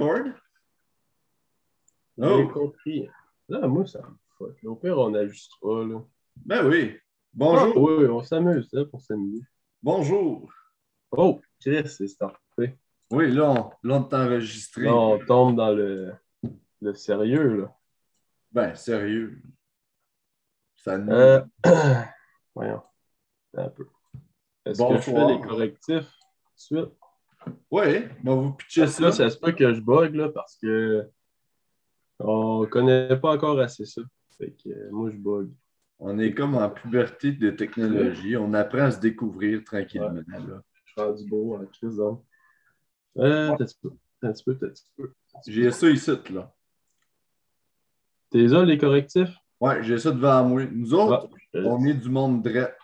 Cord? J'ai Oh, compris. Là, moi, ça me fuck. Au pire, on ajustera. Là. ben oui. Bonjour. oui, on s'amuse là, pour s'amuser. Bonjour. Oh, Chris, c'est starté. Oui, là, on, là, on t'a enregistré. Là, on tombe dans le, le sérieux. Là. Ben, sérieux. Ça nous... Euh, voyons. Un peu. Est-ce que je fais les correctifs tout de suite? Oui, on va vous là, ça. ça se peut que je bug là, parce que on connaît pas encore assez ça. Fait que euh, moi, je bug. On est comme en puberté de technologie. On apprend à se découvrir tranquillement. là. Je suis rendu beau en crise d'homme. Euh, t'as un petit peu, t'as un petit peu, t'as peu? J'ai ça ici, là. T'es là, les correctifs? Ouais, j'ai ça devant moi. Nous autres, Ah, on est du monde drette.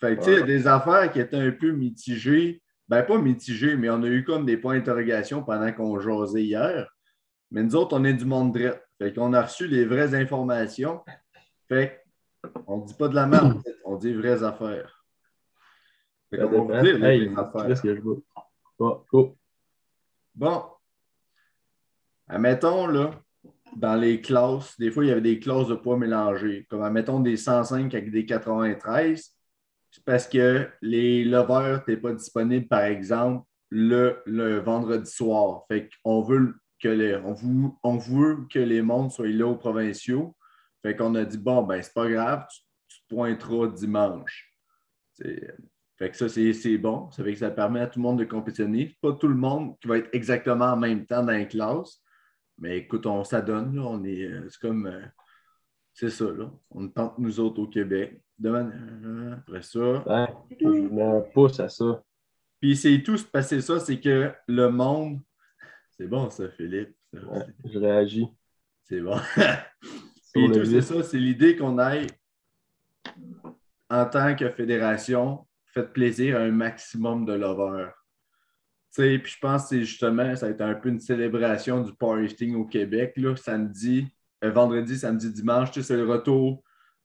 Fait que, tu sais, y a des affaires qui étaient un peu mitigées. Ben, pas mitigées, mais on a eu comme des points d'interrogation pendant qu'on jasait hier. Mais nous autres, on est du monde drette. Fait qu'on a reçu les vraies informations. Fait on dit pas de la merde, on dit vraies affaires. Fait qu'on va vous dépend. dire les Hey, vraies affaires. que je bug? Bon, go. Bon. Admettons, là, dans les classes, des fois, il y avait des classes de poids mélangées. Comme, admettons, des 105 avec des 93. Parce que les leveurs n'étaient pas disponibles, par exemple, le, le vendredi soir. Fait qu'on veut que les, on, veut, on veut que les mondes soient là aux provinciaux. Fait qu'on a dit, bon, ben, c'est pas grave, tu, te pointeras dimanche. Fait que ça, c'est c'est bon. Ça fait que ça permet à tout le monde de compétitionner. Pas tout le monde qui va être exactement en même temps dans les classes. Mais écoute, on s'adonne. là. On est. euh, C'est comme. C'est ça, là. On tente nous autres au Québec. Euh, après ça. Mets un pouce à ça. Puis c'est tout passer ça, c'est que le monde. C'est bon, ça, Philippe. Ouais, je réagis. C'est bon. Puis tout, c'est ça, c'est l'idée qu'on aille en tant que fédération, faites plaisir à un maximum de lovers. Tu sais, puis je pense que c'est justement, ça a été un peu une célébration du powerlifting au Québec, là, samedi, vendredi, samedi, dimanche, tu sais, c'est le retour,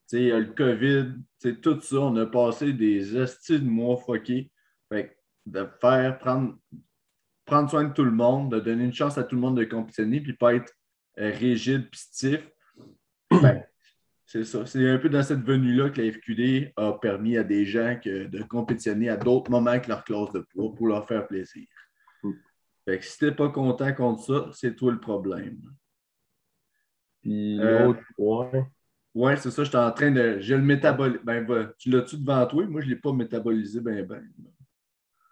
tu sais, il y a le COVID, tu sais, tout ça, on a passé des hosties de mois fuckés. Fait de faire, prendre, prendre soin de tout le monde, de donner une chance à tout le monde de compétitionner, puis pas être euh, rigide puis stiff. Ben, c'est ça. C'est un peu dans cette venue-là que la FQD a permis à des gens que- de compétitionner à d'autres moments que leur classe de poids pour leur faire plaisir. Mm. Fait que si t'es pas content contre ça, c'est toi le problème. Puis Euh, l'autre point, Ouais, c'est ça, j'étais en train de. J'ai le métabolisme. Ben, tu l'as-tu devant toi? Moi, je ne l'ai pas métabolisé, ben, ben.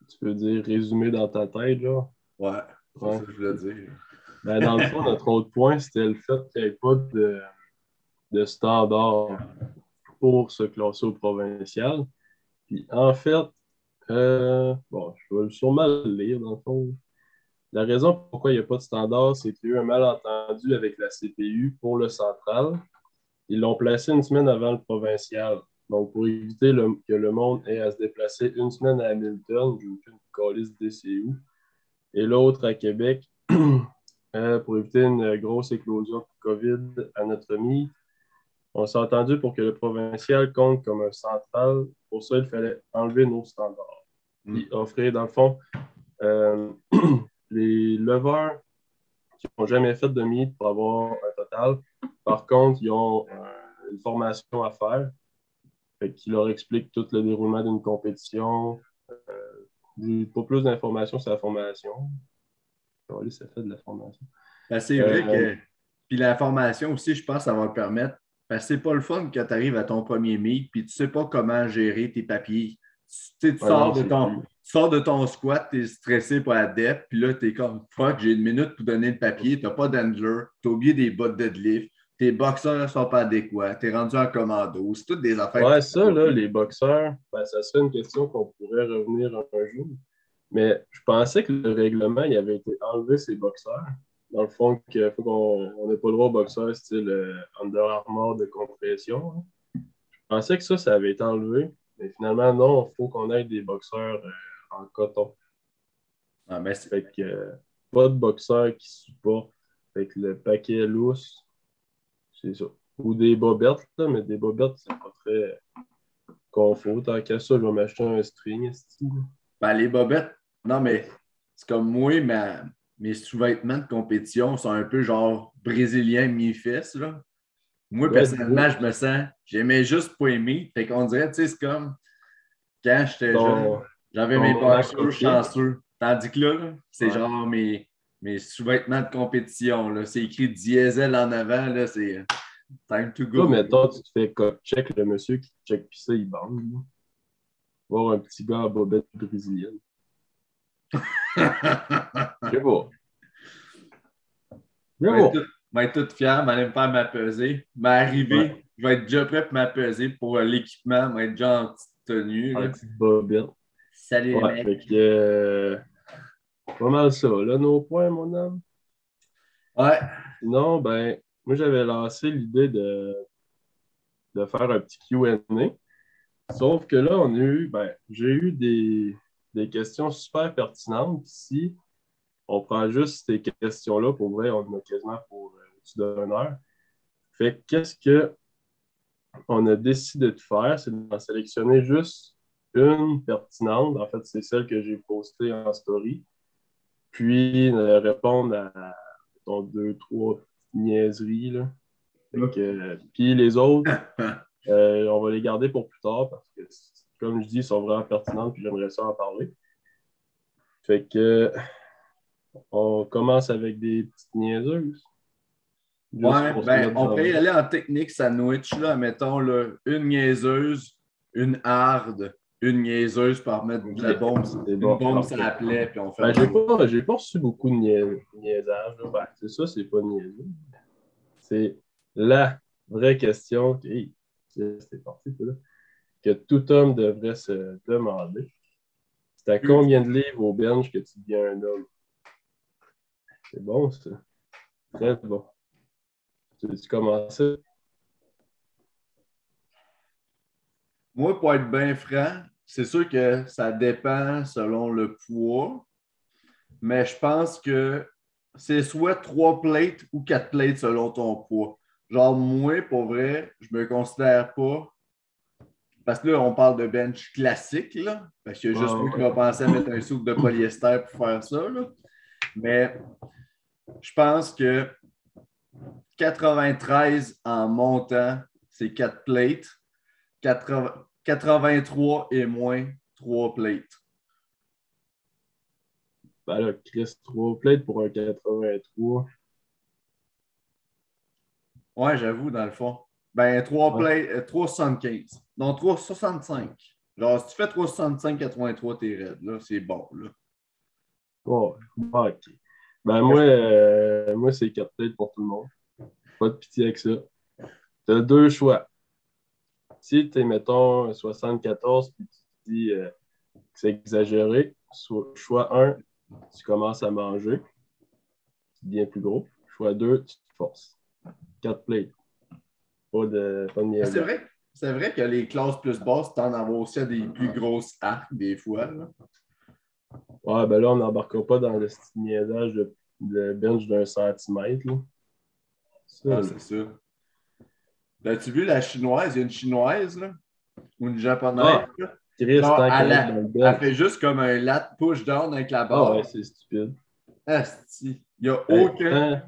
tu peux dire résumé dans ta tête, là. Ouais, c'est Ouais. ça que je voulais dire. Ben, dans le fond, notre autre point, c'était le fait qu'il n'y ait pas de, de standard pour se classer au provincial. Puis en fait, euh, bon, je vais sûrement le lire dans le fond. La raison pourquoi il n'y a pas de standard, c'est qu'il y a eu un malentendu avec la CPU pour le central. Ils l'ont placé une semaine avant le provincial. Donc, pour éviter le- que le monde ait à se déplacer une semaine à Hamilton, j'ai aucune DCU, et l'autre à Québec, euh, pour éviter une grosse éclosion de COVID à notre meet. On s'est entendu pour que le provincial compte comme un central. Pour ça, il fallait enlever nos standards. Mm. Puis offrir, dans le fond, euh, les leveurs qui n'ont jamais fait de meet pour avoir un total. Par contre, ils ont euh, une formation à faire fait qui leur explique tout le déroulement d'une compétition. Euh, pas plus d'informations sur la formation. Allez, ça fait de la formation. Ben, c'est vrai Euh, que. Puis l'information aussi, je pense ça va te permettre. Parce que c'est pas le fun quand tu arrives à ton premier meet, puis tu sais pas comment gérer tes papiers. Tu, tu Ouais, sors, non, de ton. Sors de ton squat, tu es stressé pour la dep, puis là, tu es comme fuck, j'ai une minute pour donner le papier, tu n'as pas d'handler, tu as oublié des bottes de deadlift, tes boxeurs ne sont pas adéquats, tu es rendu en commando. C'est toutes des affaires. Ouais, ça, là, les boxeurs, ben, ça serait une question qu'on pourrait revenir un jour. Mais je pensais que le règlement, il avait été enlevé, ces boxeurs. Dans le fond, qu'il faut qu'on on n'ait pas le droit aux boxeurs style euh, Under Armour de compression. hein. Je pensais que ça, ça avait été enlevé. Mais finalement, non, il faut qu'on ait des boxeurs euh, en coton. Ah, mais c'est- Fait que euh, pas de boxeur qui supporte. Fait que le paquet lousse, c'est ça. Ou des bobettes, là, mais des bobettes, c'est pas très confort. Tant qu'à ça, je vais m'acheter un string. ben, les bobettes, non, mais c'est comme moi, ma, mes sous-vêtements de compétition sont un peu genre brésilien mi-fesse. là. Moi, Ouais, personnellement, je me sens, j'aimais juste pas aimer. Fait qu'on dirait, tu sais, c'est comme quand j'étais jeune, j'avais mes copié. chanceux. Tandis que là, là, c'est Ouais. genre mes, mes sous-vêtements de compétition. C'est écrit diesel en avant, là, c'est time to Toi, go. mettons, tu te fais check le monsieur qui check puis ça, il bande. Voir un petit gars à bobette brésilienne. Je sais pas. Je Je vais être pas. tout- je vais être m'aller me faire m'appeser. M'arriver, Ouais. je vais être déjà prêt pour m'appeser pour euh, l'équipement, vais être déjà en petite tenue. là. Un petit bobette. Salut Ouais, les fait mecs. que. euh, pas mal ça, là, nos points, mon homme? Ouais. Sinon, ben, moi, j'avais lancé l'idée de, de faire un petit QA. Sauf que là, on a eu, ben, j'ai eu des, des questions super pertinentes. Puis Si on prend juste ces questions-là, pour vrai, on en a quasiment pour euh, au-dessus d'une heure. Fait que qu'est-ce que on a décidé de faire? C'est d'en sélectionner juste une pertinente. En fait, c'est celle que j'ai postée en story. Puis euh, répondre à mettons, deux, trois niaiseries. Là. Euh, puis les autres, euh, on va les garder pour plus tard parce que, comme je dis, ils sont vraiment pertinentes puis j'aimerais ça en parler. Fait que on commence avec des petites niaiseuses. Ouais, ben, on pourrait y aller en technique sandwich, là, mettons, là, une niaiseuse, une hard, une niaiseuse pour mettre de la bombe. Une bon. bombe, ça appelait, puis on fait. Ben, j'ai pas, j'ai pas reçu beaucoup de nia- niaisage. là. Ben, c'est ça, c'est pas niaiseux. C'est la vraie question que, hey, c'est parti, là, que tout homme devrait se demander. C'est à combien de livres au bench que tu deviens un homme? C'est bon, ça. Très bon. Tu veux commencer? Moi, pour être bien franc, c'est sûr que ça dépend selon le poids, mais je pense que c'est soit trois plates ou quatre plates selon ton poids. Genre, moi, pour vrai, je me considère pas. Parce que là, on parle de bench classique, là. Parce qu'il y a juste Ouais, moi qui va penser à mettre un soupe de polyester pour faire ça, là. Mais je pense que 93 en montant, c'est quatre plates. 80 83 et moins 3 plates. Ben là, Chris, 3 plates pour un 83. Ouais, j'avoue, dans le fond. Ben, 3 Ouais. plates, euh, 3,75. Non, 3,65. Genre, si tu fais 3,65, 83, t'es raide. Là, c'est bon. Là. Ouais, ok. Ben moi, euh, moi c'est 4 plates pour tout le monde. Pas de pitié avec ça. Tu as deux choix. Si tu es, mettons, 74 puis tu dis euh, que c'est exagéré, so- choix 1, tu commences à manger. Tu deviens plus gros. Choix 2, tu te forces. 4 plates. Pas de, pas de C'est vrai, c'est vrai que les classes plus basses tendent à avoir aussi à des plus grosses arcs des fois. Là. Ouais, ben là, on n'embarquera pas dans le niaisage de, de bench d'un centimètre. là. Ça, Ah, c'est ça. As-tu vu la chinoise? Il y a une chinoise, là? Ou une japonaise, Ah. là? Chris, Non, Elle fait juste comme un lat push-down avec la Ah barre. ouais, c'est stupide. Asti. Il n'y a Hey, aucun.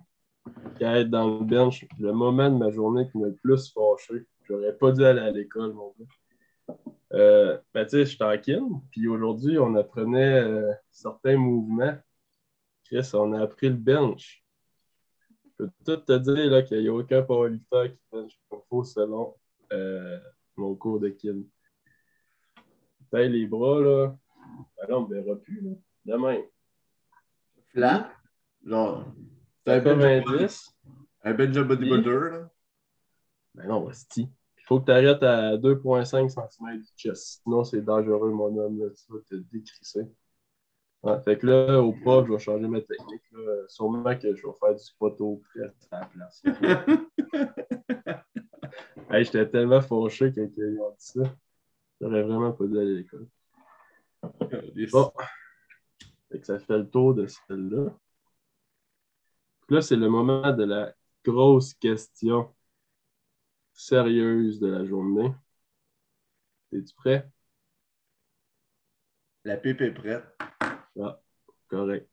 qu'à être dans le bench, le moment de ma journée qui m'a le plus fâché, j'aurais pas dû aller à l'école, mon gars. Euh, ben, tu sais, je kin, puis aujourd'hui, on apprenait euh, certains mouvements. Chris, on a appris le bench. Je peux tout te dire là, qu'il n'y a aucun powerlifter qui bench comme faut selon euh, mon cours de kin. Taille les bras, là. Ben là, on ne verra plus, là. Demain. Flat. Genre. C'est un 90. un bench de bodybuilder, là. Ben non, hostie. Il faut que tu arrêtes à 2,5 cm du chest. Sinon, c'est dangereux, mon homme. Là. Tu vas te décrisser. Ouais, fait que là, au prof, je vais changer ma technique. Là. Sûrement que je vais faire du photo press à la place. hey, J'étais tellement fâché quand ils ont dit ça. J'aurais vraiment pas dû aller à l'école. Bon. Fait que ça fait le tour de celle-là. Là, c'est le moment de la grosse question sérieuse de la journée. Es-tu prêt? La pipe est prête. Correct.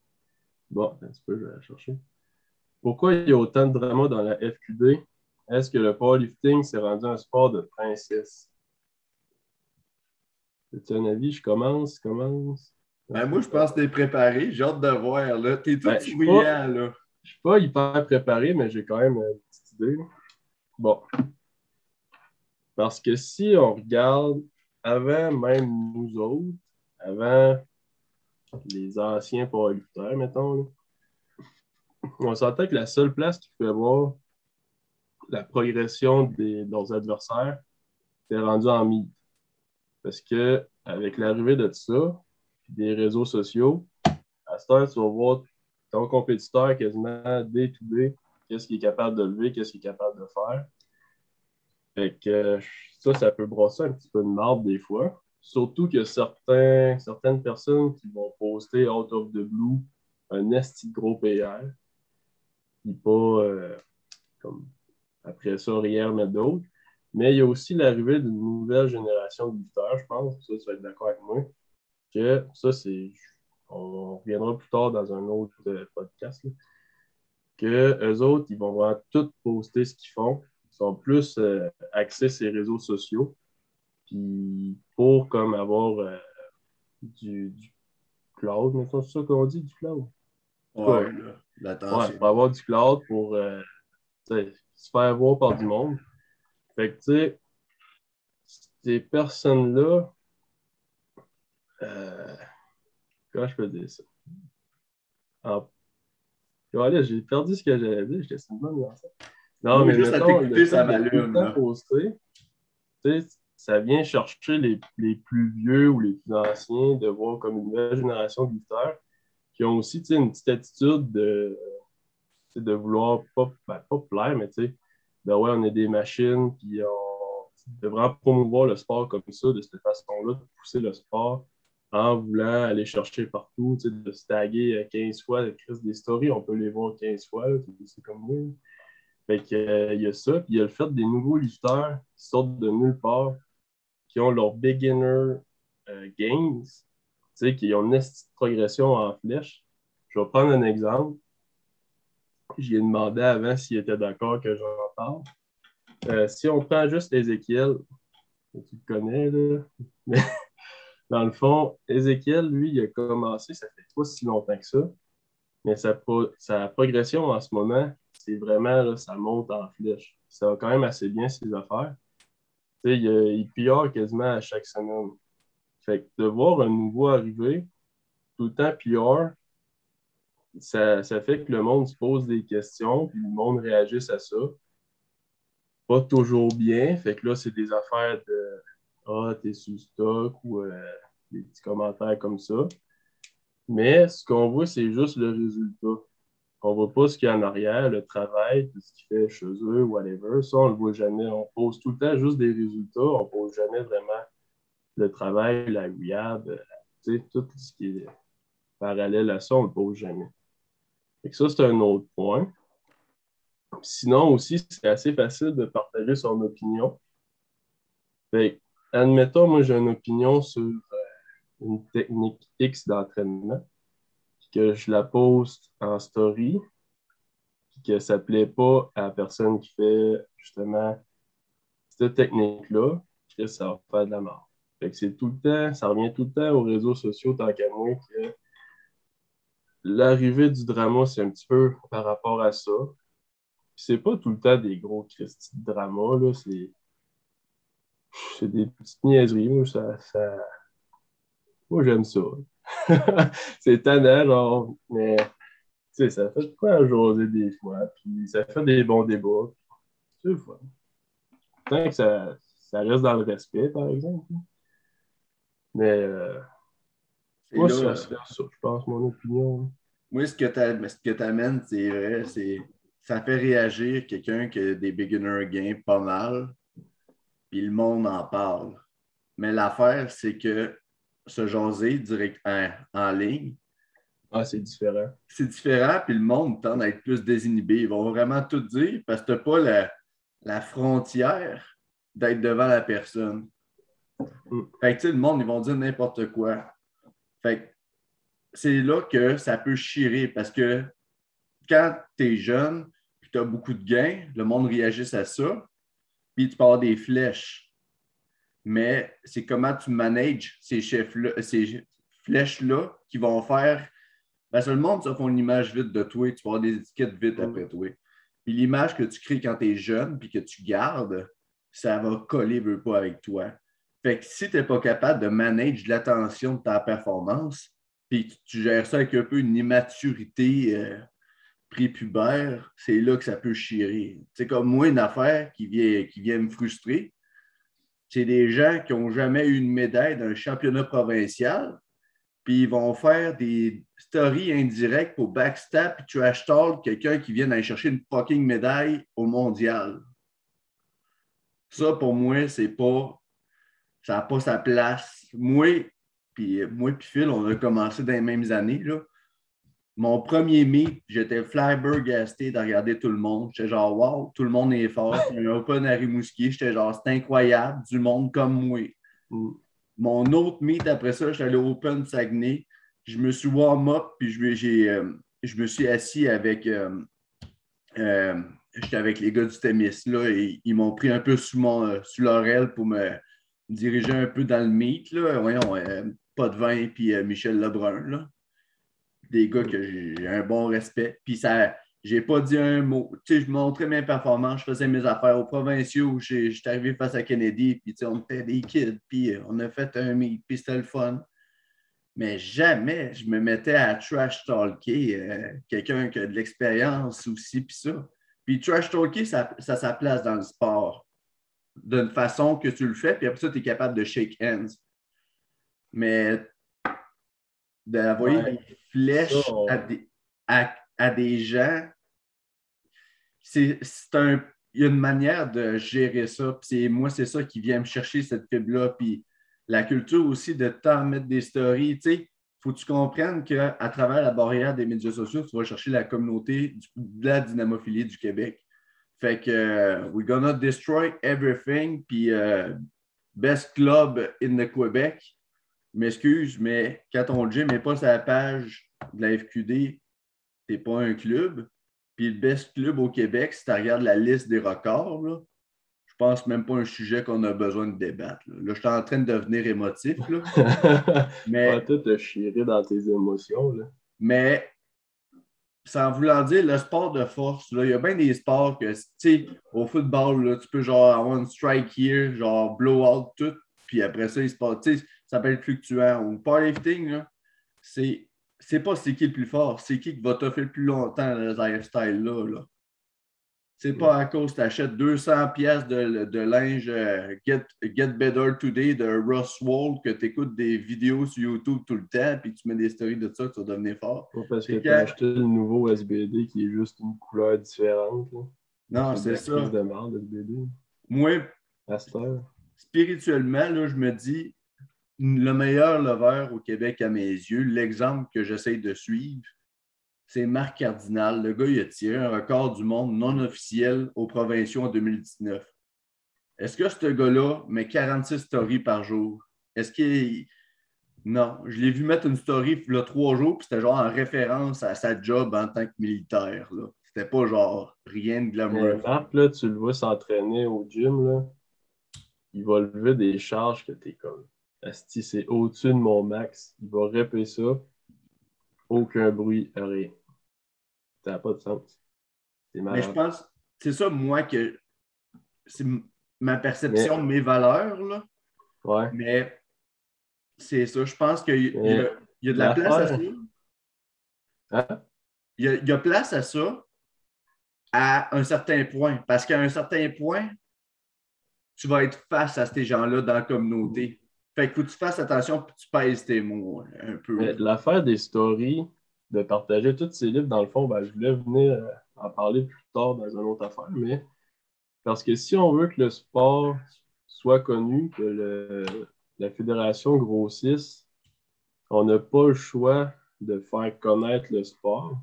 Bon, un petit peu, je vais la chercher. Pourquoi il y a autant de drama dans la FQD? Est-ce que le powerlifting s'est rendu un sport de princesse? as un avis? Je commence, je commence. Ben, moi, je pense que t'es préparé. J'ai hâte de voir. Là. T'es tout Ben, pas- là. Je suis pas hyper préparé, mais j'ai quand même une petite idée. Bon. Parce que si on regarde avant même nous autres, avant les anciens powerlifters, mettons, on s'entend que la seule place qui pouvait voir la progression de leurs adversaires était rendue en mythe. Parce que avec l'arrivée de tout ça, des réseaux sociaux, à cette heure, tu vas voir ton compétiteur quasiment day to day, qu'est-ce qu'il est capable de lever, qu'est-ce qu'il est capable de faire. Fait que ça, ça peut brosser un petit peu de marbre des fois. Surtout que certains, certaines personnes qui vont poster out of the blue un esti gros PR, puis pas euh, comme après ça rien mettre d'autre. Mais il y a aussi l'arrivée d'une nouvelle génération de lutteurs, je pense. Ça, tu vas être d'accord avec moi. Que ça, c'est. On reviendra plus tard dans un autre euh, podcast. que eux autres, ils vont vraiment tout poster ce qu'ils font. Ils sont plus euh, axés sur les réseaux sociaux. Puis pour comme avoir euh, du, du cloud, mettons, c'est ça qu'on dit, du cloud? Ouais, là. Ouais, pour avoir du cloud pour euh, se faire voir par du monde. Fait que, tu sais, ces personnes-là, euh, comment je peux dire ça? En... Voilà, j'ai perdu ce que j'allais dire, j'étais une bonne lancée. Non, Oui, mais juste à t'écouter, ça m'allume, tu sais, ça vient chercher les, les plus vieux ou les plus anciens de voir comme une nouvelle génération de lutteurs qui ont aussi une petite attitude de, de vouloir pas, ben, pas plaire, mais tu sais, ouais, on est des machines, puis on de vraiment promouvoir le sport comme ça, de cette façon-là, de pousser le sport en voulant aller chercher partout, de se taguer euh, 15 fois, de créer des stories, on peut les voir 15 fois, c'est comme moi. Fait que, euh, il y a ça, puis il y a le fait des nouveaux lutteurs qui sortent de nulle part, qui ont leur beginner euh, gains, qui ont une progression en flèche. Je vais prendre un exemple. J'y ai demandé avant s'il était d'accord que j'en parle. Euh, si on prend juste Ézéchiel, tu le connais, là, mais dans le fond, Ézéchiel, lui, il a commencé, ça fait pas si longtemps que ça, mais sa, pro- sa progression en ce moment, c'est vraiment, là, ça monte en flèche. Ça va quand même assez bien, ses affaires. Il, il PR quasiment à chaque semaine. Fait que de voir un nouveau arriver, tout le temps PR, ça, ça fait que le monde se pose des questions, puis le monde réagisse à ça. Pas toujours bien. Fait que là, c'est des affaires de Ah, t'es sous stock ou euh, des petits commentaires comme ça. Mais ce qu'on voit, c'est juste le résultat. On voit pas ce qu'il y a en arrière, le travail, tout ce qu'il fait chez eux, whatever. Ça, on le voit jamais. On pose tout le temps juste des résultats. On pose jamais vraiment le travail, la rehab, euh, tout ce qui est parallèle à ça, on le pose jamais. Que ça, c'est un autre point. Sinon aussi, c'est assez facile de partager son opinion. Admettons, moi, j'ai une opinion sur euh, une technique X d'entraînement, que je la poste en story, puis que ça ne plaît pas à la personne qui fait justement cette technique-là, que ça va faire de la mort. Fait que c'est tout le temps, ça revient tout le temps aux réseaux sociaux, tant qu'à moi, que l'arrivée du drama, c'est un petit peu par rapport à ça. C'est pas tout le temps des gros Christy de drama, là, c'est c'est des petites niaiseries. Moi, ça... moi j'aime ça. c'est tannant, genre, mais tu sais, ça fait de quoi jaser des fois, puis ça fait des bons débats. C'est fun. Tant que ça, ça reste dans le respect, par exemple. Mais euh, moi, là, ça je pense, mon opinion. Moi, ce que t'a- ce que tu amènes, c'est vrai, c'est ça fait réagir quelqu'un qui a des beginner games pas mal, puis le monde en parle. Mais l'affaire, c'est que se jaser direct en, en ligne, Ah, c'est différent. c'est différent, puis le monde tend à être plus désinhibé. Ils vont vraiment tout dire parce que tu n'as pas la, la frontière d'être devant la personne. Mm. Fait que, le monde, ils vont dire n'importe quoi. Fait que c'est là que ça peut chirer parce que quand tu es jeune et tu as beaucoup de gains, le monde réagisse à ça, puis tu avoir des flèches. Mais c'est comment tu manages ces, ces flèches-là qui vont faire. Que le monde, ça fait une image vite de toi, tu vas avoir des étiquettes vite après toi. Puis l'image que tu crées quand tu es jeune puis que tu gardes, ça va coller, veut pas, avec toi. Fait que si tu n'es pas capable de manager l'attention de ta performance, puis tu gères ça avec un peu une immaturité euh, prépubère, c'est là que ça peut chirer. C'est comme moi, une affaire qui vient, qui vient me frustrer. C'est des gens qui n'ont jamais eu une médaille d'un championnat provincial, puis ils vont faire des stories indirectes pour backstab puis trash talk quelqu'un qui vient aller chercher une fucking médaille au mondial. Ça, pour moi, c'est pas. Ça n'a pas sa place. Moi, puis moi puis Phil, on a commencé dans les mêmes années. Là. Mon premier meet, j'étais flabbergasté de regarder tout le monde. J'étais genre, wow, tout le monde est fort. Il y a un open à Rimouski. J'étais genre, c'est incroyable, du monde comme moi. Mm. Mon autre meet après ça, j'étais allé au Open Saguenay. Je me suis warm-up, puis je, euh, je me suis assis avec. Euh, euh, j'étais avec les gars du Témis, là, et ils m'ont pris un peu sous, mon, sous l'oreille pour me diriger un peu dans le meet. Là. Voyons, pas de vin, puis Michel Lebrun. Là. Des gars que j'ai un bon respect. Puis ça j'ai pas dit un mot. Tu sais, je montrais mes performances, je faisais mes affaires aux provinciaux. J'étais arrivé face à Kennedy, puis tu sais, on était des kids, puis on a fait un meet, c'était le fun. Mais jamais je me mettais à trash talker euh, quelqu'un qui a de l'expérience aussi, puis ça. Puis trash talker, ça, ça sa place dans le sport d'une façon que tu le fais, puis après ça, tu es capable de shake hands. Mais d'envoyer des flèches à des, à, à des gens, c'est un. Il y a une manière de gérer ça. Puis moi, c'est ça qui vient me chercher cette fibre-là. Puis la culture aussi de temps mettre des stories. Tu sais, faut que tu comprennes qu'à travers la barrière des médias sociaux, tu vas chercher la communauté de la dynamophilie du Québec. Fait que euh, we're gonna destroy everything. Puis euh, best club in the Québec. M'excuse, mais quand ton gym n'est pas sur la page de la FQD, t'es pas un club. Puis le best club au Québec, si tu regardes la liste des records, là, je pense même pas un sujet qu'on a besoin de débattre. Là, je suis en train de devenir émotif. Là. mais tu te chier dans tes émotions. Là. Mais sans vouloir dire le sport de force, il y a bien des sports que, tu sais, au football, là, tu peux genre avoir une strike here, genre blow out tout, puis après ça, il se passe, tu sais, ça peut être fluctuant. Au powerlifting, c'est c'est pas c'est qui le plus fort, c'est qui qui va t'offrir le plus longtemps le lifestyle-là. Là. C'est pas à cause que tu achètes 200 pièces de, de, linge euh, Get, Get, Better Today de Russ Wall que tu écoutes des vidéos sur YouTube tout le temps puis tu mets des stories de ça, tu vas devenir fort. Pas parce que tu as acheté le nouveau SBD qui est juste une couleur différente. Non, c'est ça. de merde, SBD. Moi, spirituellement, là, je me dis, le meilleur lever au Québec à mes yeux, l'exemple que j'essaie de suivre, c'est Marc Cardinal. Le gars, il a tiré un record du monde non officiel aux provinciaux en 2019. Est-ce que ce gars-là met 46 stories par jour? Est-ce qu'il. Non, je l'ai vu mettre une story a trois jours, puis c'était genre en référence à sa job en tant que militaire. C'était pas genre rien de glamour. Marc, là, tu le vois s'entraîner au gym, là. il va lever des charges que t'es comme Asti, c'est au-dessus de mon max. Il va répéter ça. Aucun bruit, rien. Ça n'a pas de sens. Mais je pense, c'est ça, moi, que c'est ma perception de mes valeurs. Là. Ouais. Mais c'est ça. Je pense qu'il y, y, a de la place à ça. Hein? Il, y a, il y a place à ça à un certain point. Parce qu'à un certain point, tu vas être face à ces gens-là dans la communauté. Fait que tu fasses attention et tu pèses tes mots un peu. L'affaire des stories, de partager tous ces livres, dans le fond, ben, je voulais venir euh, en parler plus tard dans une autre affaire, mais parce que si on veut que le sport soit connu, que la fédération grossisse, on n'a pas le choix de faire connaître le sport.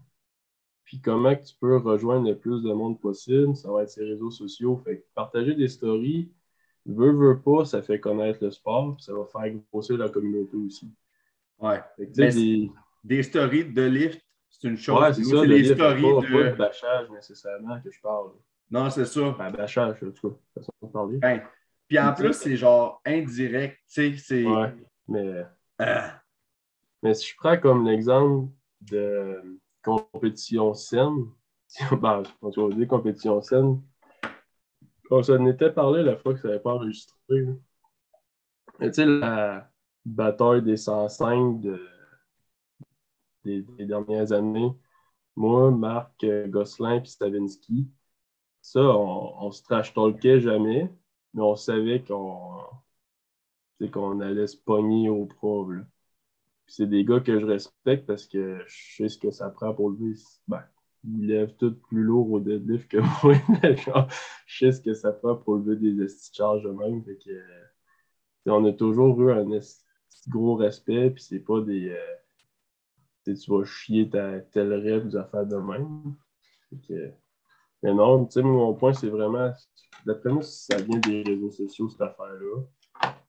Puis comment tu peux rejoindre le plus de monde possible, ça va être ces réseaux sociaux. Fait partager des stories, veut, veut pas, ça fait connaître le sport, puis ça va faire grossir la communauté aussi. Ouais. des stories de lift, c'est une chose. Ouais, c'est ça, les livre, stories pas, pas de. de bâchage nécessairement que je parle. Non, c'est ça. Ben, bâchage, en tout cas, façon de parler. Ben, Puis en plus, c'est genre indirect. Tu sais, c'est. Ouais, mais, Ah, mais si je prends comme l'exemple de compétition saine, ben, quand on dit compétition saine, on s'en était parlé la fois que ça n'avait pas enregistré. Tu sais, la bataille des 105 de, des, dernières années, moi, Marc Gosselin puis Stavinsky, ça, on, se trash-talkait jamais, mais on savait qu'on allait se pogner au pro. là. Puis c'est des gars que je respecte parce que je sais ce que ça prend pour lever. Ben, ils lèvent tout plus lourd au deadlift que moi. je sais ce que ça prend pour lever des charges sais, on a toujours eu un gros respect, puis c'est pas des. euh, tu vas chier ta tel rêve des affaires de même. Mais non, tu sais, mon point, c'est vraiment. D'après moi, ça vient des réseaux sociaux, cette affaire-là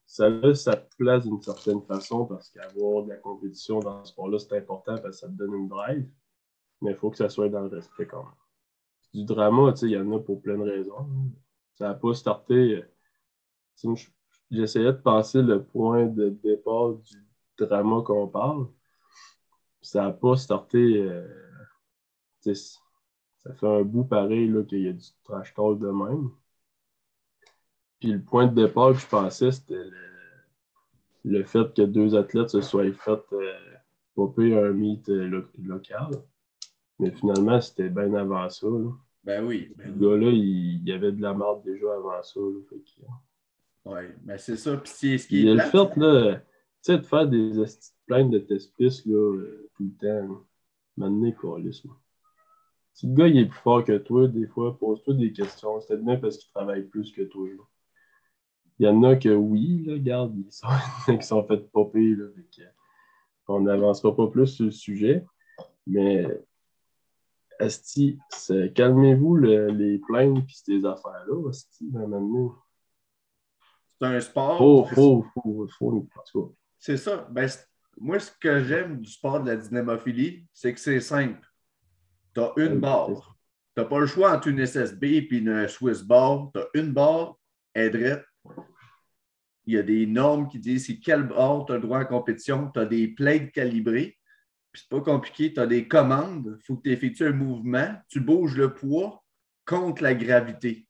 ça a sa place d'une certaine façon parce qu'avoir de la compétition dans ce sport-là, c'est important parce que ça te donne une drive. Mais il faut que ça soit dans le respect quand même. Du drama, il y en a pour plein de raisons. Ça n'a pas starté. J'essayais de passer le point de départ du drama qu'on parle. Ça n'a pas starté. euh, ça fait un bout pareil qu'il y a du trash talk de même. Puis le point de départ que je pensais, c'était le, fait que deux athlètes se soient fait euh, popper un meet euh, lo- local. Mais finalement, c'était bien avant ça. là. ben oui. Le Ben, gars-là, il, il y avait de la marde déjà avant ça. là. Fait que- ouais, ben c'est ça. Puis c'est ce qui Il est a le fait, là, tu sais, de faire des plaintes de test là, euh, tout le temps. là. M'amener, câlisse, moi. Si le gars il est plus fort que toi, des fois, pose-toi des questions. C'est peut-être bien parce qu'il travaille plus que toi. là. Il y en a que oui, là, regarde, ils sont, qui sont fait popper. Là, fait que on n'avancera pas plus sur le sujet. Mais Asti, calmez-vous le- les plaintes puis ces affaires-là, Asti, à un c'est un sport. Faut, faut, faut, faut, cas. C'est ça. Ben, moi, ce que j'aime du sport de la dynamophilie, c'est que c'est simple. Tu as une barre. Tu n'as pas le choix entre une SSB et une Swiss bar. Tu as une barre, elle est droite. Il y a des normes qui disent quelle barre tu as le droit en compétition. Tu as des plates calibrées. C'est pas compliqué. Tu as des commandes. Il faut que tu effectues un mouvement. Tu bouges le poids contre la gravité.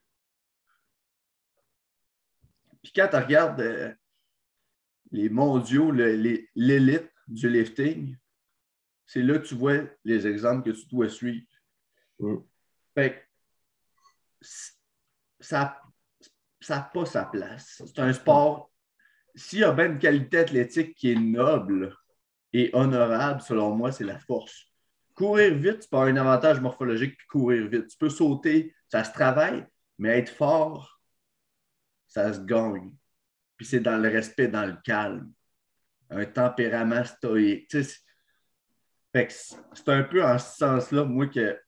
Puis quand tu regardes euh, les mondiaux, le- l'élite du lifting, c'est là que tu vois les exemples que tu dois suivre. Mm. Fait que ça n'a pas sa place. C'est un sport. S'il y a bien une qualité athlétique qui est noble et honorable, selon moi, c'est la force. Courir vite, c'est pas un avantage morphologique que courir vite. Tu peux sauter, ça se travaille, mais être fort, ça se gagne. Puis c'est dans le respect, dans le calme. Un tempérament stoïque. C'est- fait que c'est c'est un peu en ce sens-là, moi, que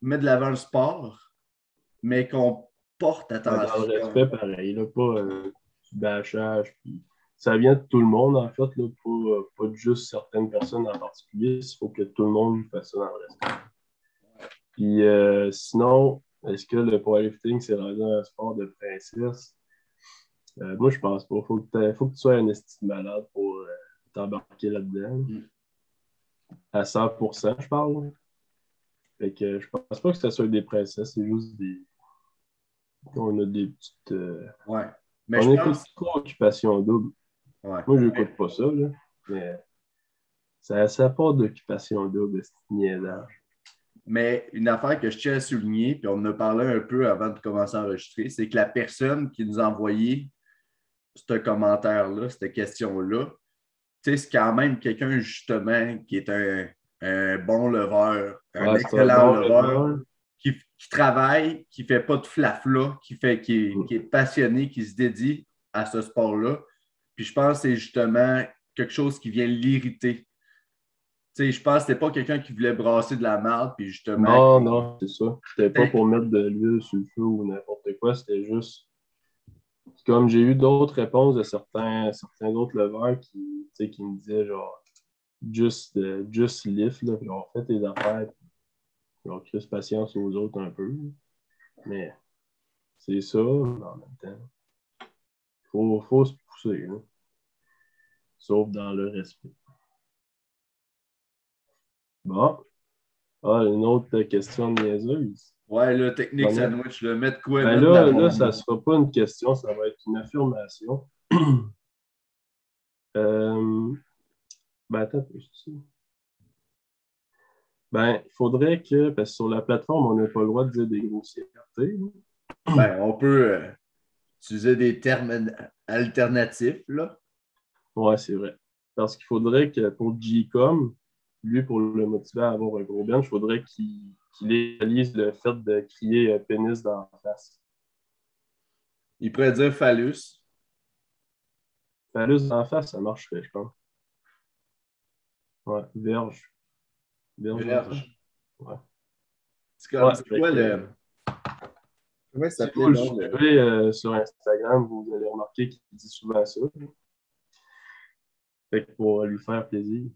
mettre de l'avant le sport, mais qu'on porte Dans attention. le respect, pareil, là, pas euh, du bâchage. Puis ça vient de tout le monde, en fait, là, pas, euh, pas juste certaines personnes en particulier. Il faut que tout le monde fasse ça dans le respect. Puis euh, sinon, est-ce que le powerlifting, c'est un sport de princesse? Euh, moi, je pense pas. Faut que, faut que tu sois un estime malade pour euh, t'embarquer là-dedans. Mm. À 100%, je parle. Fait que je pense pas que ce soit des princesses, c'est juste des. On a des petites. Ouais. Mais on je écoute pense. trop Occupation Double. Ouais. Moi, je n'écoute pas ça, là. Mais ça, ça part d'Occupation Double, ce niaisage. Mais une affaire que je tiens à souligner, puis on en a parlé un peu avant de commencer à enregistrer, c'est que la personne qui nous a envoyé ce commentaire-là, cette question-là, tu sais, c'est quand même quelqu'un, justement, qui est un, un bon leveur, un Ouais, excellent bon leveur, leveur. qui, qui travaille, qui ne fait pas de flafla, qui, fait, qui, est, Mm. qui est passionné, qui se dédie à ce sport-là. Puis je pense que c'est justement quelque chose qui vient l'irriter. Tu sais, je pense que c'était pas quelqu'un qui voulait brasser de la merde, puis justement. Non, non, c'est ça. C'était pas pour mettre de l'huile sur le feu ou n'importe quoi. C'était juste. Comme j'ai eu d'autres réponses de certains, certains autres leveurs qui, qui me disaient genre juste, euh, juste lift, là, puis on fait tes affaires, on crée patience aux autres un peu. Mais c'est ça, mais en même temps. Faut, faut se pousser, là. Sauf dans le respect. Bon. Ah, une autre question niaiseuse. Ouais, là, technique Bon, sandwich, le mettre quoi? Ben là, là, ça ne sera pas une question, ça va être une affirmation. Euh, Ben, attends. Ben, il faudrait que, parce que sur la plateforme, on n'a pas le droit de dire des grossièretés. là. Ben, on peut euh, utiliser des termes alternatifs, là. Ouais, c'est vrai. Parce qu'il faudrait que pour G-Com, lui, pour le motiver à avoir un gros bench, il faudrait qu'il réalise le fait de crier euh, pénis dans la face. Il pourrait dire phallus. Phallus dans la face, ça marcherait, je pense. Ouais, verge. Verge. Verge. Ouais. C'est Ouais, quoi le. Comment ça vous s'appelle, le le- suivez euh, sur Instagram, vous allez remarquer qu'il dit souvent ça. Fait que pour lui faire plaisir.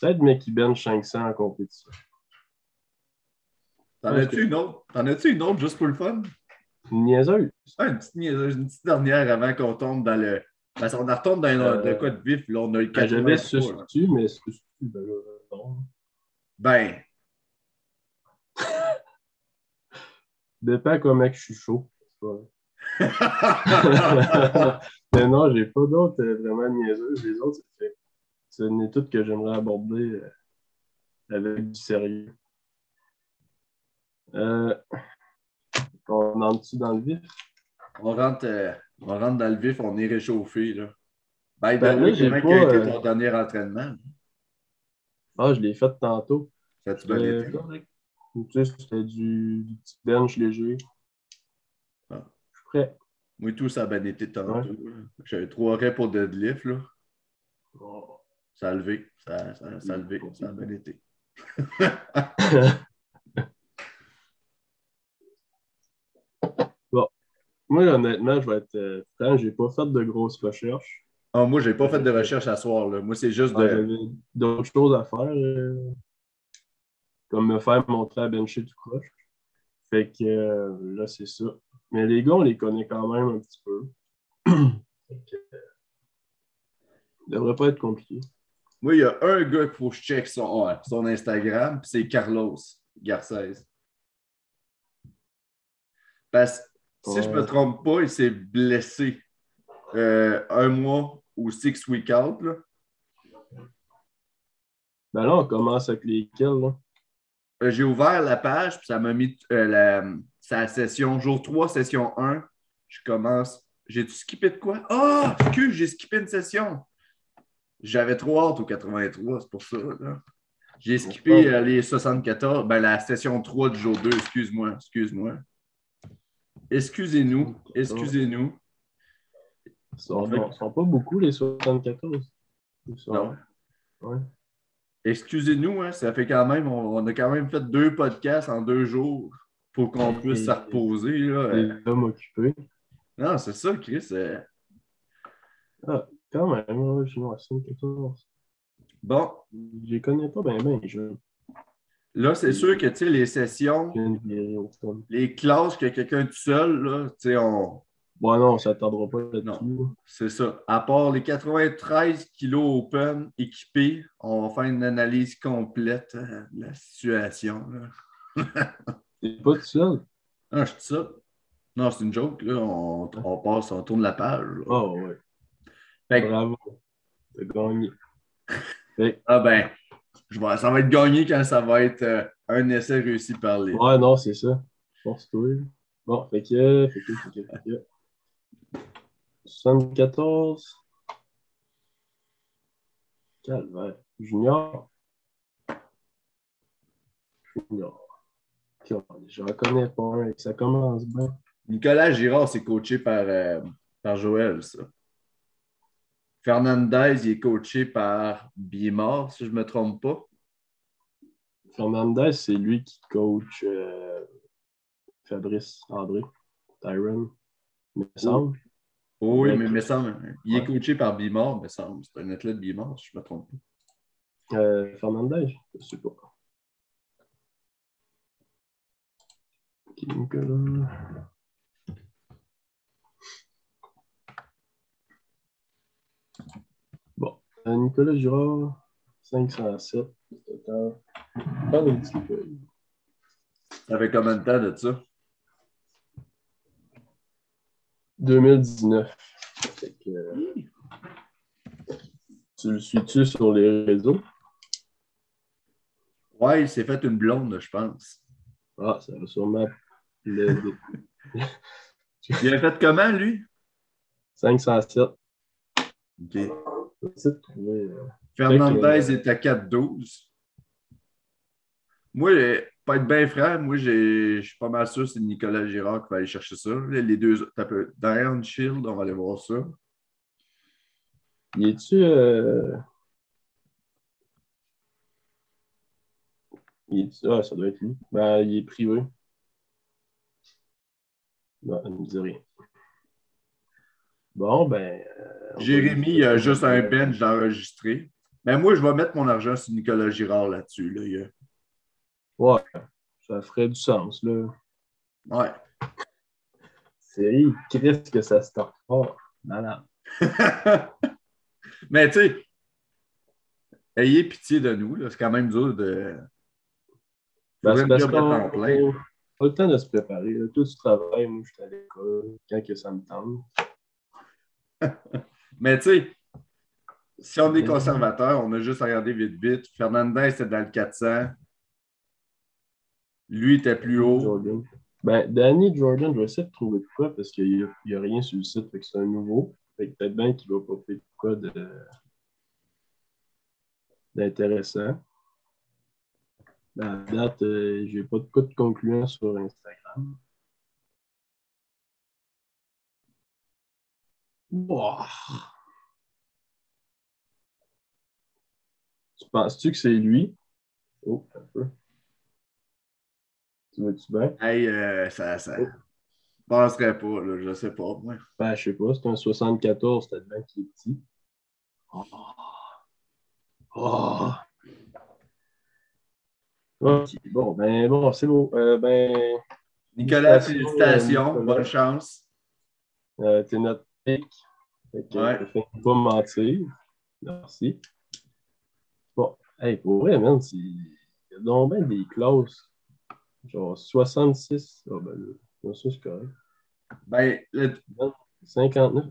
Peut-être qui bench 500 en compétition. T'en as-tu une autre? T'en as-tu une autre juste pour le fun? Une niaiseuse. Ah, une petite, niaiseuse, une petite dernière avant qu'on tombe dans le. Parce qu'on retombe dans un- Euh, de quoi de vif, là, on a eu Ben, 83, J'avais sustu, mais sustu, ben là, non. Ben, Dépend comment je suis chaud. mais non, j'ai pas d'autres euh, vraiment niaiseuses. Les autres, c'est. Ce n'est tout que j'aimerais aborder euh, avec du sérieux. Euh, on entre-tu dans le vif? on rentre, euh, on rentre dans le vif, on est réchauffé, là. Ben, Ben, là, j'ai pas, a été euh, ton dernier entraînement? Ah, je l'ai fait tantôt. Ça tu bien été? Tu sais, c'était du, du petit bench léger. Ah. Je suis prêt. Moi, tout, ça a bien été tantôt. Ouais. J'avais trois reps pour deadlift, là. Oh. Ça a levé. Ça, ça, ça a levé. Ça a bien été. Moi, honnêtement, je vais être euh, franc, j'ai pas fait de grosses recherches. Ah, moi, j'ai pas fait de recherche à soir, là. Moi, c'est juste Ah, de. J'avais d'autres choses à faire, euh, comme me faire montrer à bencher tout croche. Fait que euh, là, c'est ça. Mais les gars, on les connaît quand même un petit peu. Fait que, euh, ça devrait pas être compliqué. Moi, il y a un gars qu'il faut que je check son, son Instagram, c'est Carlos Garcez. Parce que si je me trompe pas, il s'est blessé euh, un mois ou six week out. Là. Ben là, on commence avec lesquels, là? Euh, J'ai ouvert la page, puis ça m'a mis euh, la, sa session, jour 3, session 1. Je commence. J'ai-tu skippé de quoi? Ah, excuse, j'ai skippé une session. J'avais trop hâte au 83, c'est pour ça. là. J'ai skippé euh, les 74, ben, la session 3 du jour 2, excuse-moi, excuse-moi. Excusez-nous, excusez-nous. Ils sont, ils sont pas beaucoup, les 74. Ils sont- Non. Ouais. Excusez-nous, hein, ça fait quand même, on, on a quand même fait deux podcasts en deux jours pour qu'on puisse se reposer. Là. Les hommes occupés. Non, c'est ça, Chris. euh. Quand même, je vois 74. Bon, Je les connais pas bien, bien, je là, c'est sûr que tu sais, les sessions, les classes que quelqu'un tout seul, là, tu sais, on. Bon, non, on s'attendra pas là-dessus. C'est ça. À part les 93 kilos open équipés, on va faire une analyse complète euh, de la situation. T'es pas tout seul. Ah, je dis ça. Non, c'est une joke. Là. On, on passe, on tourne la page. là. Oh, ouais. Fait que- Bravo. T'as gagné. ah ben, je vais- ça va être gagné quand ça va être euh, un essai réussi par les. Ouais, non, c'est ça. Bon, fait que, fait que, fait que, fait que. 74. Calvaire. Junior. Junior. Je reconnais pas un, ça commence bien. Nicolas Girard, c'est coaché par, euh, par Joël, ça. Fernandez, il est coaché par Biemar, si je ne me trompe pas. Fernandez, c'est lui qui coach euh, Fabrice André, Tyron, il me semble. Oui, mais il me semble, il est coaché par Bimor, me semble. C'est un athlète Bimor, si je ne me trompe pas. Euh, Fernandez, je sais pas. Ok, Nicolas. Bon, euh, Nicolas Girard, 507 total. Pas de petit peu. Fait combien de temps de ça? 2019. Fait que, euh, tu le suis-tu sur les réseaux? Ouais, il s'est fait une blonde, je pense. Ah, ça va sûrement l'aider. Il a fait comment, lui? 507. OK. Euh, Fernandez est à 4-12. Moi, euh, pas être bien frère, moi, j'ai- je suis pas mal sûr que c'est Nicolas Girard qui va aller chercher ça. Les deux, t'as peu. Diane Shield, on va aller voir ça. Y est-tu. Euh... y est-tu- Ah, ça doit être lui. Ben, il est privé. Non, il ne me dit rien. Bon, ben. euh, Jérémy, il a juste un bench d'enregistré. Mais moi, je vais mettre mon argent sur Nicolas Girard là-dessus. Là. Il y a- Ouais, ça ferait du sens, là. Ouais. C'est Christ que ça start fort. Malade. Mais tu sais, ayez pitié de nous. là. C'est quand même dur de. Ben, c'est parce à qu'on plein. pas le temps de se préparer. Là. Toi, tu travailles, moi, je suis à l'école quand que ça me tente. Mais tu sais, si on est conservateur, on a juste regardé vite vite. Fernandez était dans le 400. Lui était plus haut. Jordan. Ben, Danny Jordan, je vais essayer de trouver quoi parce qu'il n'y a, rien sur le site, fait que c'est un nouveau. Fait que peut-être bien qu'il va popper de quoi de- d'intéressant. Ben, à date, euh, j'ai pas de quoi de concluant sur Instagram. Wow. Tu penses-tu que c'est lui? Oh, un peu. Tu vois-tu bien? Hey, euh, ça, ça passerait pas, là, je sais pas, moi. Ben, je sais pas, c'est un 74, c'était bien qui est petit. Oh. Oh. Ok, bon, ben, bon, c'est beau. Euh, ben, Nicolas, Félicitations, Nicolas. bonne chance. euh, t'es notre. Fait que, Ouais. euh, pas mentir. Merci. Bon, hey, pour vrai, man, c'est- il y a donc bien des classes. Genre 66. Ah, ben, là, non, ça, c'est correct. Ben, le- 59.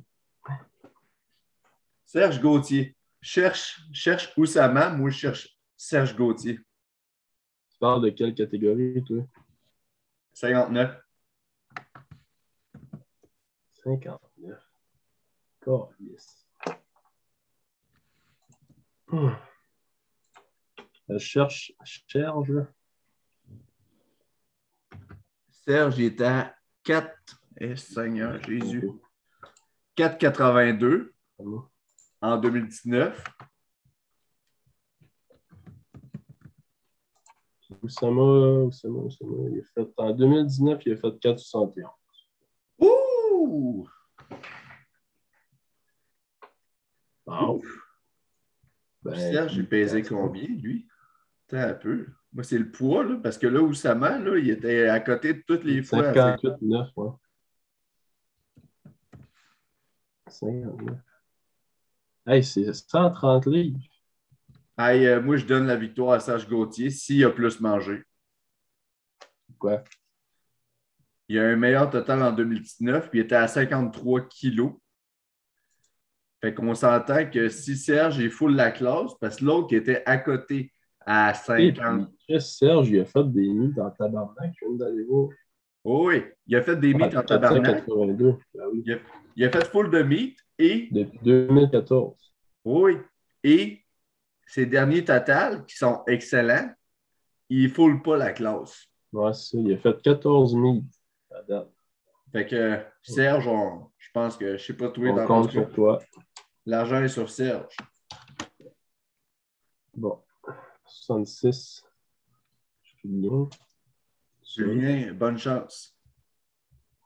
Serge Gauthier. Cherche, cherche Oussama, moi je cherche Serge Gauthier. Tu parles de quelle catégorie, toi? 59. 59. Calice. Hmm. Je cherche, je cherche. Serge il à 4. Eh, Seigneur Jésus. 4,82 en 2019. Oussama, Oussama, Oussama, il a fait, en 2019, il a fait 4,61. Ouh! Wow. Ben, Serge, j'ai pesé combien, lui? Attends un peu. Moi, c'est le poids, là, parce que là, Oussama, là, il était à côté de toutes les fois. 58, 9, ouais. 59. Hey, c'est 130 livres. Hey, euh, moi, je donne la victoire à Serge Gauthier s'il a plus mangé. Quoi? Il a un meilleur total en 2019, puis il était à 53 kilos. Fait qu'on s'entend que si Serge est full la classe, parce que l'autre qui était à côté à Et 50. puis, Serge, il a fait des nuits dans tabarnak, je viens d'aller voir. Oh oui, il a fait des meets en tabarnak. 482. Ben oui. Il a, il a fait full de meet et, Depuis 2014. oh oui, et ses derniers totals qui sont excellents, il ne full pas la classe. Ouais, c'est ça. Il a fait 14 000 à date. Fait que Serge, on- je pense que, je sais pas, toi, On dans compte sur toi. l'argent est sur Serge. Bon. 66. Julien. Julien, bonne chance.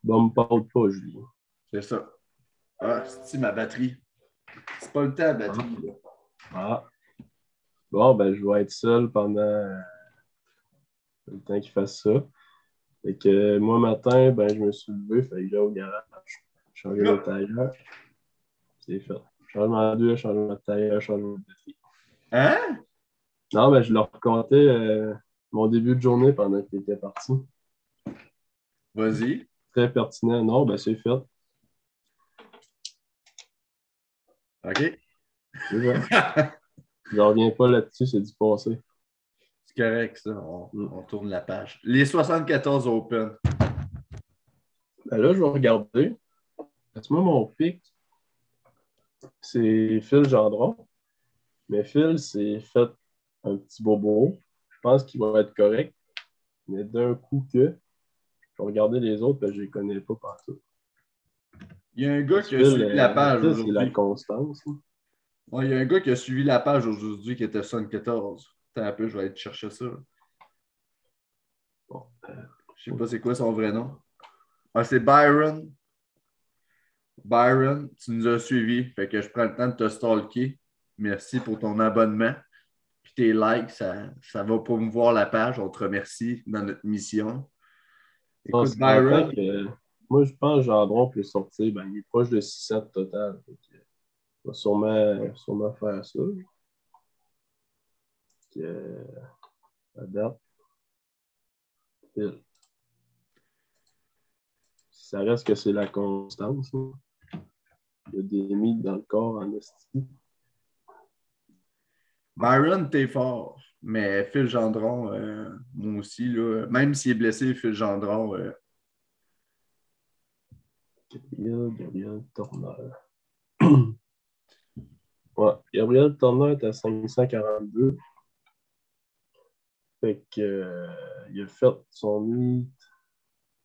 Bon, me parle pas, Julien. C'est ça. Ah, c'est ma batterie? C'est pas le temps, la batterie. Là. Ah. Bon, ben, je vais être seul pendant euh, le temps qu'il fasse ça. Fait que moi, matin, ben, je me suis levé, fait que j'ai au garage. Changer de tailleur. C'est fait. Changement de changement de tailleur, changement de batterie. Hein? Non, ben, je leur racontais euh, mon début de journée pendant qu'il était parti. Vas-y. Très pertinent. Non, ben, c'est fait. OK. C'est je reviens pas là-dessus, c'est du passé. C'est correct, ça. On, on, tourne la page. Les 74 Open. Ben là, je vais regarder. Moi, mon pic, c'est Phil Gendron. Mais Phil s'est fait un petit bobo. Je pense qu'il va être correct. Mais d'un coup que, je vais regarder les autres, parce que je ne les connais pas partout. Il y a un gars qui a suivi la page aujourd'hui. C'est la constance. Ouais, il y a un gars qui a suivi la page aujourd'hui qui était 74. Attends un peu, je vais aller chercher ça. Bon. Je sais pas c'est quoi son vrai nom. Ah, c'est Byron. Byron, tu nous as suivis. Fait que je prends le temps de te stalker. Merci pour ton abonnement. Puis tes likes, ça, ça va promouvoir la page. On te remercie dans notre mission. Écoute, Byron. moi, je pense que Gendron peut sortir. Ben, il est proche de 600 total. Que, il va sûrement, sûrement faire ça. Que, la date. Ça reste que c'est la constance. Hein. Il y a des mythes dans le corps en estime. Byron, t'es fort. Mais Phil Gendron, euh, moi aussi, là, même s'il est blessé, Phil Gendron. Euh... Gabriel, Gabriel Turner. ouais, Gabriel Turner est à 542. Fait que, euh, il a fait son mythe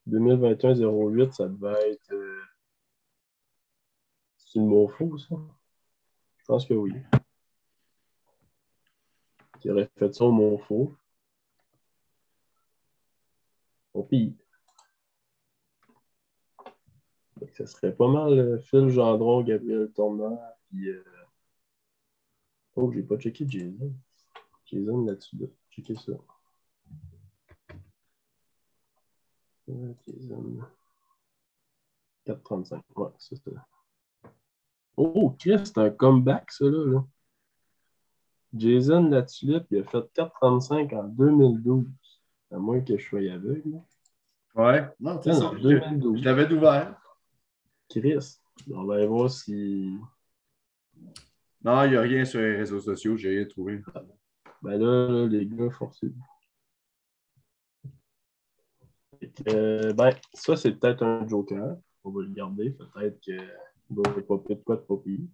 2021-08, ça devait être. C'est le mot faux, ça? Je pense que oui. Il aurait fait ça au mot faux. Au pire. Ça serait pas mal euh, Phil Gendron, Gabriel Tourneur, puis. Euh... Oh, j'ai pas checké Jason. Jason là-dessus, là. Checker ça. Jason. 4,35. Ouais, c'est ça. Oh, Chris, c'est un comeback, ça, là. là. Jason Latulippe, il a fait 4,35 en 2012. À moins que je sois aveugle. Ouais, non, c'est ça. 2012. Je l'avais ouvert. Chris, on va aller voir si. Non, il n'y a rien sur les réseaux sociaux, j'ai rien trouvé. Ben là, là les gars, forcés. Euh, ben, ça, c'est peut-être un joker. On va le garder. Peut-être qu'il va pas de quoi de pire.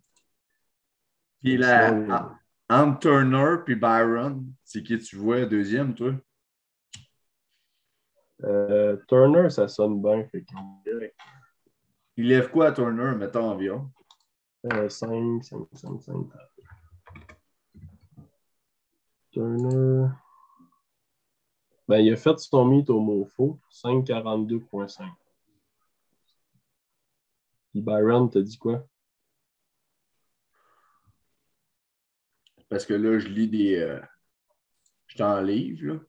Puis la, entre Turner puis Byron, c'est qui tu vois deuxième, toi? Euh, Turner, ça sonne bien. Fait Il lève quoi à Turner, mettons environ? 5, 5, 5, 5. Turner. Ben, il a fait son mythe au mot faux, 5,42,5. Puis Byron, t'as dit quoi? Parce que là, je lis des. Euh, je t'en livre, là.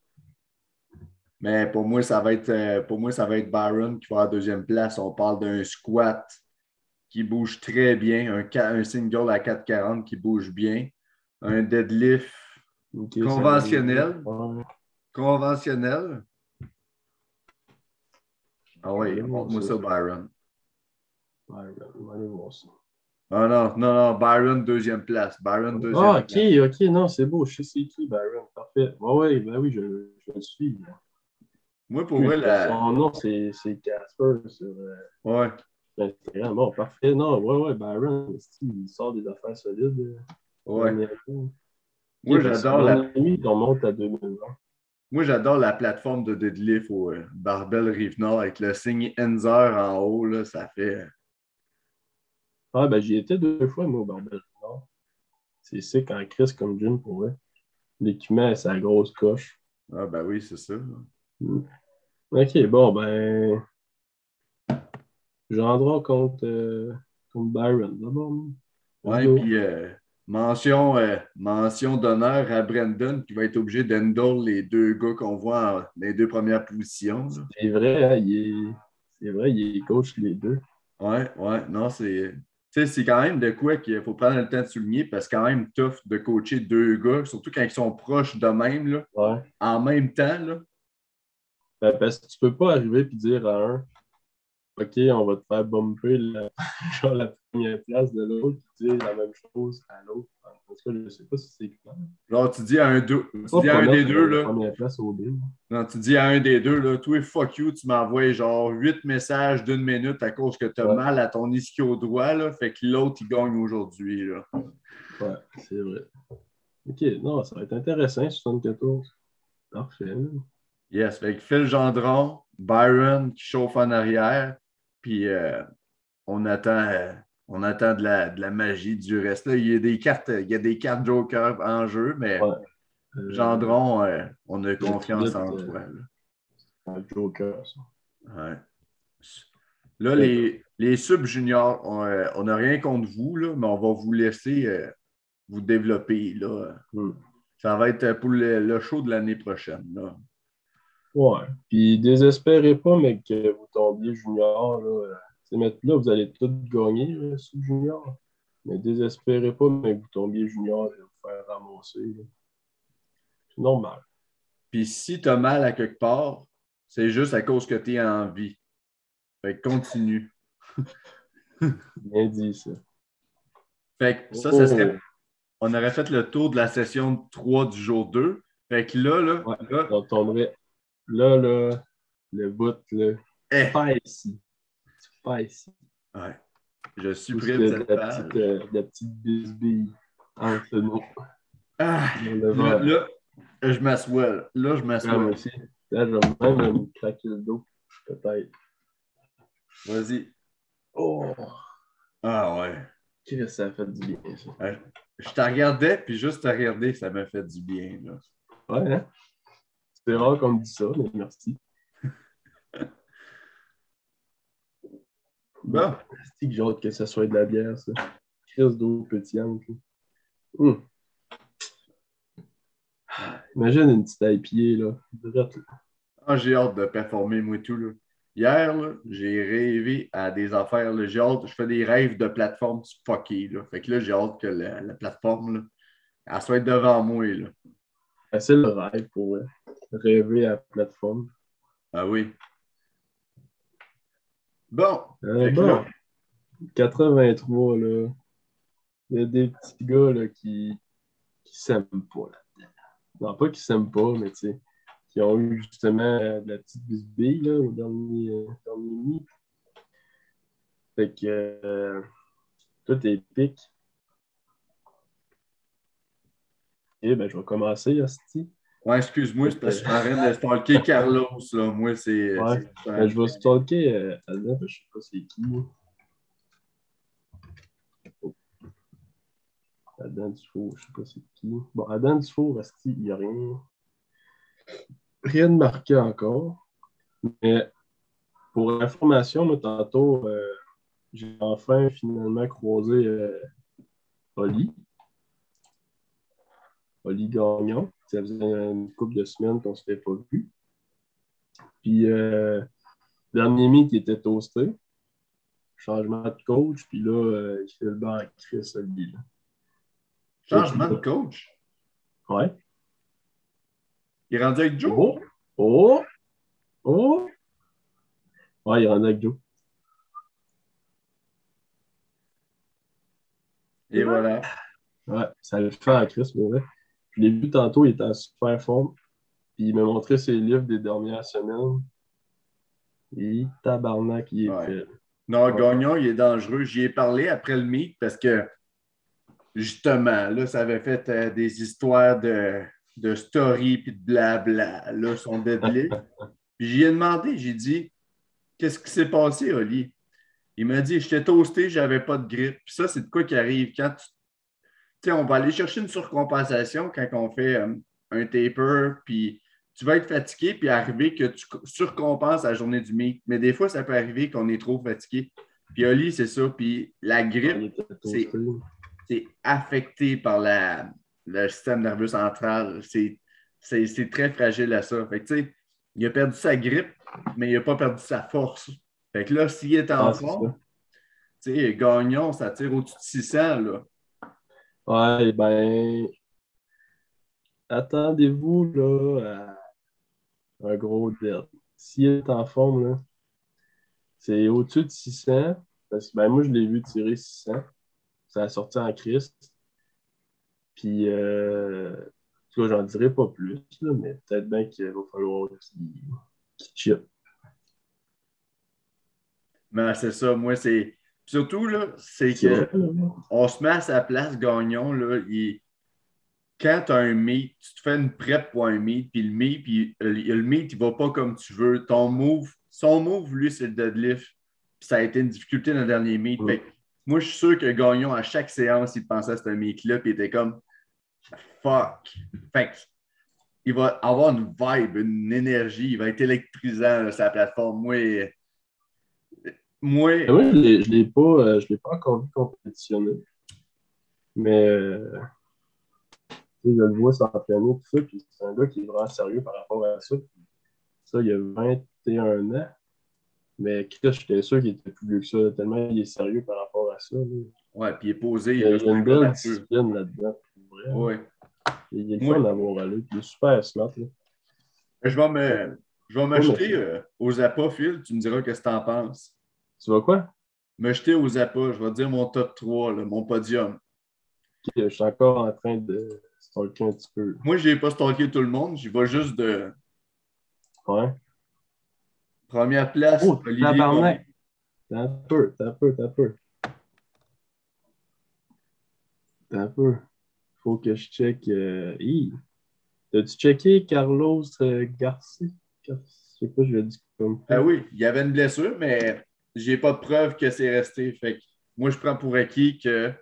Mais pour moi, ça va être euh, pour moi, ça va être Byron qui va à deuxième place. On parle d'un squat qui bouge très bien, un, un single à 4,40 qui bouge bien, un deadlift conventionnel. Conventionnel. Ah oui, montre-moi ça, Byron. Byron, on va aller voir ça. Ah non, non, non, Byron, deuxième place. Byron, deuxième ah, ok, ok, non, c'est beau. Je sais c'est qui, Byron. Parfait. Oui, ouais, ben oui, je, je le suis. Moi, pour moi, la... Son nom, c'est Casper sur euh, ouais. Instagram. Bon, parfait. Non, ouais, ouais, Byron, il sort des affaires solides. Ouais. Moi, j'adore la... on monte à 2020. Moi, j'adore la plateforme de deadlift au euh, Barbell Rive-Nord avec le signe Enzer en haut. Là, ça fait. Ah, ben, j'y étais deux fois, moi, au Rive-Nord. C'est sick en crise comme gym pour vrai. L'équipement, c'est la grosse coche. Ah, ben oui, c'est ça. Mm. Ok, bon, ben. Gendron contre, euh, comme Byron, d'abord. Ouais, puis euh, mention, euh, mention d'honneur à Brandon qui va être obligé d'endole les deux gars qu'on voit dans les deux premières positions. C'est vrai, hein, il est... c'est vrai, il est coach les deux. Ouais, ouais, non, c'est. Tu sais, c'est quand même de quoi qu'il faut prendre le temps de souligner parce que c'est quand même tough de coacher deux gars, surtout quand ils sont proches de même, là, Ouais. en même temps. Là. Ben, parce que tu peux pas arriver et dire à un OK, on va te faire bumper la, genre la première place de l'autre, puis dire la même chose à l'autre. En tout cas, je sais pas si c'est clair. Genre, tu dis à un, deux, tu dis à un des deux, là, première place au non, tu dis à un des deux, là, toi, fuck you, tu m'envoies genre huit messages d'une minute à cause que tu as Ouais. mal à ton ischio droit, là, fait que l'autre, il gagne aujourd'hui. là. Ouais, c'est vrai. OK, non, ça va être intéressant, 74. Parfait. Yes, fait que Phil Gendron, Byron qui chauffe en arrière, puis euh, on attend, euh, on attend de la, de la magie du reste. Là, il y a des cartes, il y a des cartes Joker en jeu, mais Ouais. Euh, Gendron, euh, on a confiance en toi. là. Un joker, ça. Ouais. Là, les, les sub-juniors, on n'a rien contre vous, là, mais on va vous laisser vous développer. Là. Hmm. Ça va être pour le, le show de l'année prochaine. Là. Ouais. Puis désespérez pas, mais que vous tombiez junior. Là, mais là, vous allez tous gagner là, sous junior. Mais désespérez pas, mais que vous tombiez junior et vous faire ramasser. C'est normal. Puis si tu as mal à quelque part, c'est juste à cause que tu es en vie. Fait que continue. Bien dit, ça. Fait que ça, ça serait. On aurait fait le tour de la session 3 du jour 2. Fait que là, là, Ouais. là, On tomberait là, là, le bout, là. Pas ici. Pas ici. ouais. je supprime cette la page. petite, euh, la petite bisbille entre nous? Ah, là, je m'assois. Là, je m'assois. aussi. Là, je vais même me craquer le dos. Peut-être. Vas-y. Oh! Ah ouais. Qu'est-ce que ça fait du bien, ça? Je te regardais, puis juste te regarder, ça m'a fait du bien. Là. Ouais, hein? C'est rare qu'on me dise ça, mais merci. Bon. C'est que j'ai hâte que ça soit de la bière, ça. Crise d'eau pétillante. là. Hum. Imagine une petite IPA, là. Là. Ah, j'ai hâte de performer, moi, tout. Là. Hier, là, j'ai rêvé à des affaires. là. J'ai hâte, je fais des rêves de plateforme fuckées. Là. Fait que là, j'ai hâte que la, la plateforme, là, elle soit devant moi. Là. C'est le rêve pour rêver à la plateforme. Ah oui. Bon. Euh, bon, là- 83, là. Il y a des petits gars là, qui qui s'aiment pas là-dedans. Non, pas qui s'aiment pas, mais tu sais, qui ont eu justement de la petite bisbille là, au dernier, euh, dernier mi. Fait que euh, tout est pique. Et ben, je vais commencer, Asti. Ouais, excuse-moi, c'est parce que je suis en train de stalker Carlos. Là. Moi, c'est. Ouais. Ben, je vais stalker euh, Adam, parce que je sais pas c'est qui. moi. Oh. Adam Dufour, je sais pas c'est qui. Bon, Adam Dufour, Asti, il n'y a rien. Rien de marqué encore. Mais pour information, moi, tantôt, euh, j'ai enfin finalement croisé euh, Oli. Oli Gagnon. Ça faisait une couple de semaines qu'on ne s'était pas vu. Puis, euh, dernier meet, il était toasté. Changement de coach. Puis là, euh, il fait le banc à Chris Oli. là. Changement de coach? Ouais. Il est rendu avec Joe? Oh! Oh! Oh! Ouais, il est rendu avec Joe. Et voilà. Ouais, ça le fait à Chris, mais ouais. Je l'ai vu tantôt, il était en super forme. Puis il m'a montré ses livres des dernières semaines. Et tabarnak, il est Ouais. fait. Non, Ouais. Gagnon, il est dangereux. J'y ai parlé après le meet parce que justement, là, ça avait fait euh, des histoires de, de story puis de blabla, là, son deadlift. puis j'y ai demandé, j'ai dit Qu'est-ce qui s'est passé, Oli? Il m'a dit J'étais toasté, j'avais pas de grippe. Puis ça, c'est de quoi qui arrive quand tu. On va aller chercher une surcompensation quand on fait euh, un taper, puis tu vas être fatigué, puis arriver que tu surcompenses la journée du meet. Mais des fois, ça peut arriver qu'on est trop fatigué. Puis Oli, c'est ça. Puis la grippe, c'est- affecté par la, le système nerveux central. C'est, c'est, c'est très fragile à ça. Fait que, tu sais, il a perdu sa grippe, mais il n'a pas perdu sa force. Fait que là, s'il est en Ah, forme, tu sais, Gagnon, ça tire au-dessus de 600, là. Ouais, ben, attendez-vous là à un gros dead. S'il est en forme, là, c'est au-dessus de 600. Parce que ben, moi, je l'ai vu tirer 600. Ça a sorti en Christ. Puis, euh, en tout cas, j'en dirai pas plus, là, mais peut-être bien qu'il va falloir qu'il qu'il chip. Mais c'est ça, moi, c'est. Surtout, là, c'est C'est que vrai, là. on se met à sa place, Gagnon, là, quand tu as un meet, tu te fais une prep pour un meet, puis le meet, puis le meet, il va pas comme tu veux. Ton move, son move, lui, c'est le deadlift. Puis ça a été une difficulté dans le dernier meet. Fait moi, je suis sûr que Gagnon, à chaque séance, il pensait à ce meet-là, puis il était comme fuck. Fait il va avoir une vibe, une énergie, il va être électrisant, là, sa plateforme. Moi, moi, Mais Moi, je je l'ai pas, euh, je l'ai pas encore vu compétitionner. Mais euh, je le vois s'entraîner, tout ça, puis c'est un gars qui est vraiment sérieux par rapport à ça. Puis ça, il a 21 ans. Mais Chris, j'étais sûr qu'il était plus vieux que ça, tellement il est sérieux par rapport à ça. là. ouais, puis il est posé. Il y a, il a une belle discipline là-dedans. pour vrai. Ouais. Il est le Ouais. fun d'avoir allé, puis il est super smart. là. Je vais jeter euh, aux appâts, Phil. Tu me diras ce que tu en penses. Tu vois quoi? Me jeter aux appâts, je vais dire mon top 3, là, mon podium. Je suis encore en train de stalker un petit peu. Moi, je n'ai pas stalké tout le monde. J'y vais juste de Ouais. première place. Oh, Olivier tabarnak! Gagnon. T'as un peu, t'as un peu, t'as un peu. T'as un peu. Faut que je check. Euh... T'as-tu checké Carlos euh, Garcia? Gar- Je sais pas, je l'ai dit comme. Ah oui, il y avait une blessure, mais j'ai pas de preuve que c'est resté. Fait que moi, je prends pour acquis que,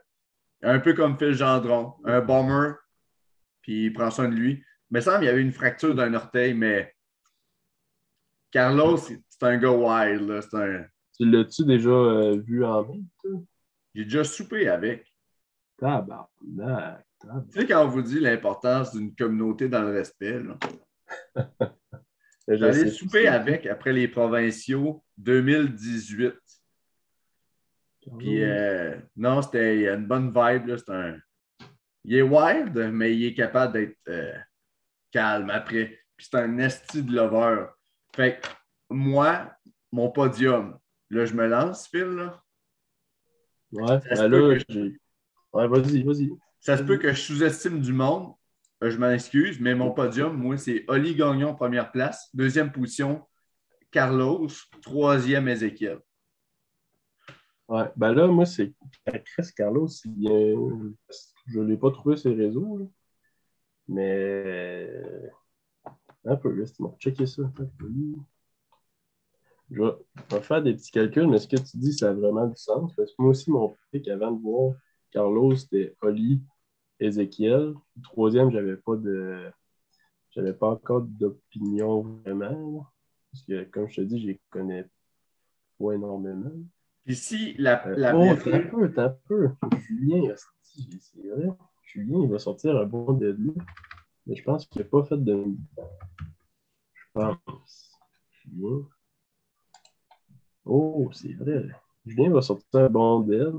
un peu comme Phil Gendron, un bomber, puis il prend soin de lui. Il me semble qu'il y avait une fracture d'un orteil, mais Carlos, c'est un gars wild. là. Un... Tu l'as-tu déjà euh, vu en toi? J'ai déjà soupé avec. Tabarnak. Tu sais, quand on vous dit l'importance d'une communauté dans le respect, là. Je J'allais souper avec après les provinciaux 2018. Puis, euh, non, c'était une bonne vibe. Là, un... Il est wild, mais il est capable d'être euh, calme après. Puis, c'est un esti de lover. Fait que, moi, mon podium, là, je me lance, Phil. Là. Ouais, ben là, j'ai. Ouais, vas-y, vas-y. Ça se peut que je sous-estime du monde. Euh, je m'en excuse, mais mon podium, moi, c'est Oli Gagnon, première place. Deuxième position, Carlos. Troisième, Ézéchiel. Ouais, ben là, moi, c'est Chris Carlos, il vient- je ne l'ai pas trouvé sur les réseaux, là. mais un peu, laisse-moi checker ça. je vais faire des petits calculs, mais ce que tu dis, ça a vraiment du sens. Parce que moi aussi, mon pic avant de voir Carlos, c'était Oli, Le troisième, j'avais pas de. J'avais pas encore d'opinion vraiment. Parce que, comme je te dis, je les connais pas énormément. Puis si la, Euh, la oh, t'as un peu, t'as un peu. Julien, c'est vrai. Julien, il va sortir un bon deadlift. Mais je pense qu'il n'a pas fait de. Je pense. Julien. Oh, c'est vrai. Julien va sortir un bon dead.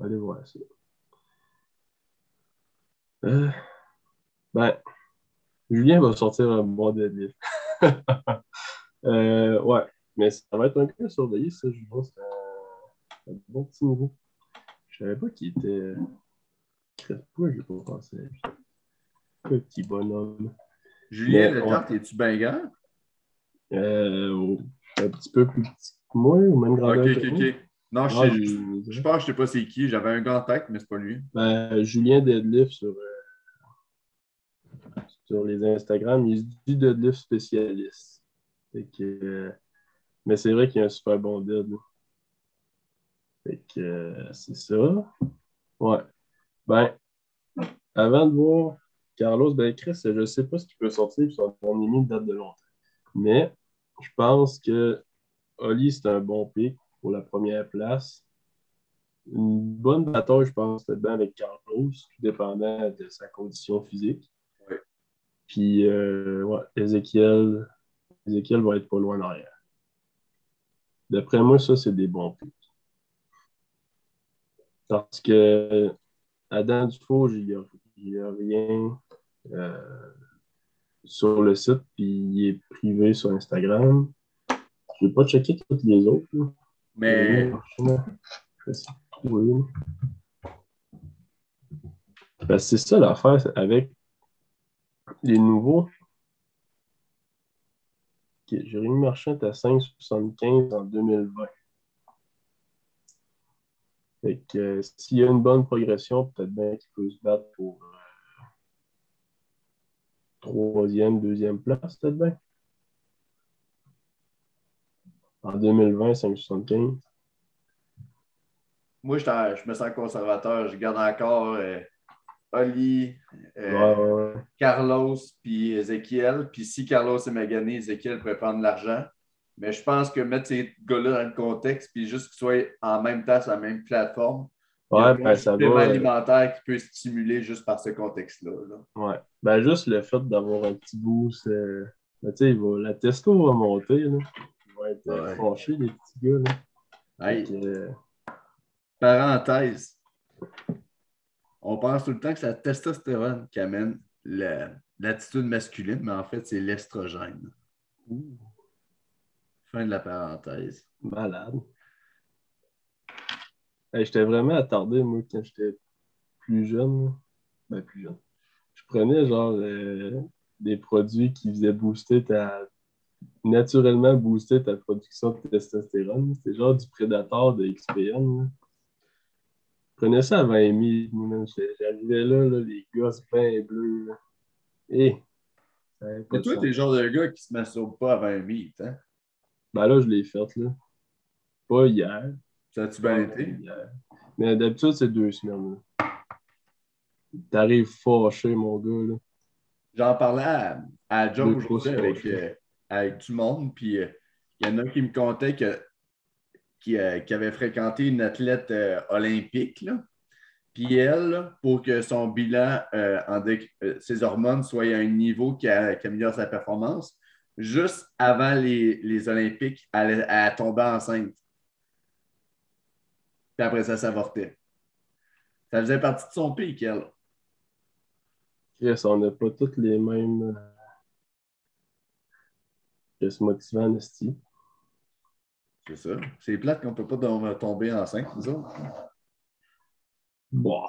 On aller voir ça. Euh, ben, Julien va sortir un bon deadlift. euh, ouais. Mais ça va être un peu surveillé, ça, je pense. C'est un, un bon petit niveau. Je savais pas qu'il était. Pourquoi j'ai pas pensé à lui? Petit bonhomme. Julien Mais, Le Tarte, es-tu bien grand? Euh, un petit peu plus petit que moi, ou même Ok, grandeur ok, moi. ok. Non, je, Ah, sais- je pense que je sais pas c'est qui. J'avais un gant en tête, mais c'est pas lui. Ben, Julien Deadlift sur, euh, sur les Instagram, il se dit Deadlift spécialiste. Fait que, euh, mais c'est vrai qu'il y a un super bon dead. Fait que euh, c'est ça. Ouais. Ben, avant de voir Carlos, ben Chris, je sais pas ce qui peut sortir, puis son dernier date de longtemps. Mais je pense que Oli, c'est un bon pic pour la première place. Une bonne bataille, je pense, bien avec Carlos, tout dépendant de sa condition physique. Oui. Puis, euh, ouais, Ezekiel, Ezekiel va être pas loin derrière. D'après moi, ça, c'est des bons pics. Parce que Adam Dufault, il n'y a, rien euh, sur le site, puis il est privé sur Instagram. Je vais pas checker toutes les autres. Mais. Oui. c'est ça l'affaire avec les nouveaux. Okay, Jérémy Marchand est à 5,75 en 2020. Fait que euh, s'il y a une bonne progression, peut-être bien qu'il peut se battre pour euh, troisième, deuxième place, peut-être bien. En 2020, 5,75. Moi, je, je, me sens conservateur. Je garde encore euh, Oli, Carlos, puis Ezekiel. Puis si Carlos est magané, Ezekiel pourrait prendre l'argent. Mais je pense que mettre ces gars-là dans le contexte, puis juste qu'ils soient en même temps sur la même plateforme, ouais, il y a ben, ça va, alimentaire qui peut stimuler juste par ce contexte-là. Ouais. Ben, juste le fait d'avoir un petit boost, euh, ben, va, la testo va monter. Là. Être euh, fâchés, les petits gars. Là. Euh, Parenthèse. On pense tout le temps que c'est la testostérone qui amène l'attitude masculine, mais en fait, c'est l'estrogène. Fin de la parenthèse. Malade. j'étais vraiment attardé, moi, quand j'étais plus jeune. Ben, plus jeune. Je prenais, genre, euh, des produits qui faisaient booster ta. Naturellement booster ta production de testostérone. C'était genre du prédateur de XPN. Je prenais ça à 20 000. J'arrivais là, là, les gosses bien bleus. Et. Mais toi, t'es le genre de gars qui se masturbe pas à 20 000, hein? Ben là, je l'ai faite, là. Pas hier. Ça a-tu bien été? Mais d'habitude, c'est deux semaines. T'arrives fâché, mon gars, là. J'en parlais à, à Joe aujourd'hui avec, euh, avec, le monde, puis il euh, y en a qui me contait que, qui, euh, qui avait fréquenté une athlète olympique, là. Puis elle, pour que son bilan, en ses hormones soient à un niveau qui, améliore sa performance, juste avant les, Olympiques, elle, tombé enceinte. Puis après ça, s'avortait. Ça faisait partie de son pic, elle. Yes, on n'a pas toutes les mêmes. Euh... se motivant, C'est ça. C'est plate qu'on ne peut pas tomber enceinte, nous autres. Bon.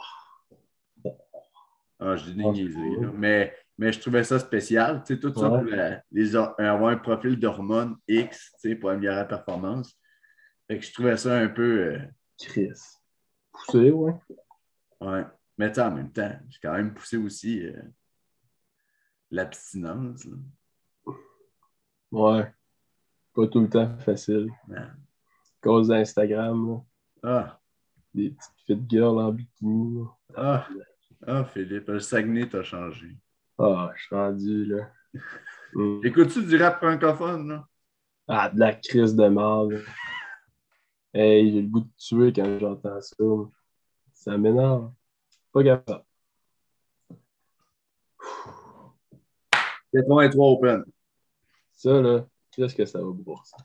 Ah, je dis des Mais mais je trouvais ça spécial, tu sais, tout ça pour les, avoir un profil d'hormones X, tu sais, pour améliorer la performance. Fait que je trouvais ça un peu. Euh... Chris. Poussé, ouais. Ouais. Mais en même temps, j'ai quand même poussé aussi euh, l'abstinence. Ouais. Pas tout le temps facile. À cause d'Instagram. Ah. Des petites fit girls en bikini. Ah. Ah, Philippe, le Saguenay t'a changé. Ah, je suis rendu là. Mm. Écoutes-tu du rap francophone, là? Ah, de la crise de merde. Hey, j'ai le goût de tuer quand j'entends ça. Ça m'énerve. Pas capable. 83 Open. Ça, là, qu'est-ce que ça va ça?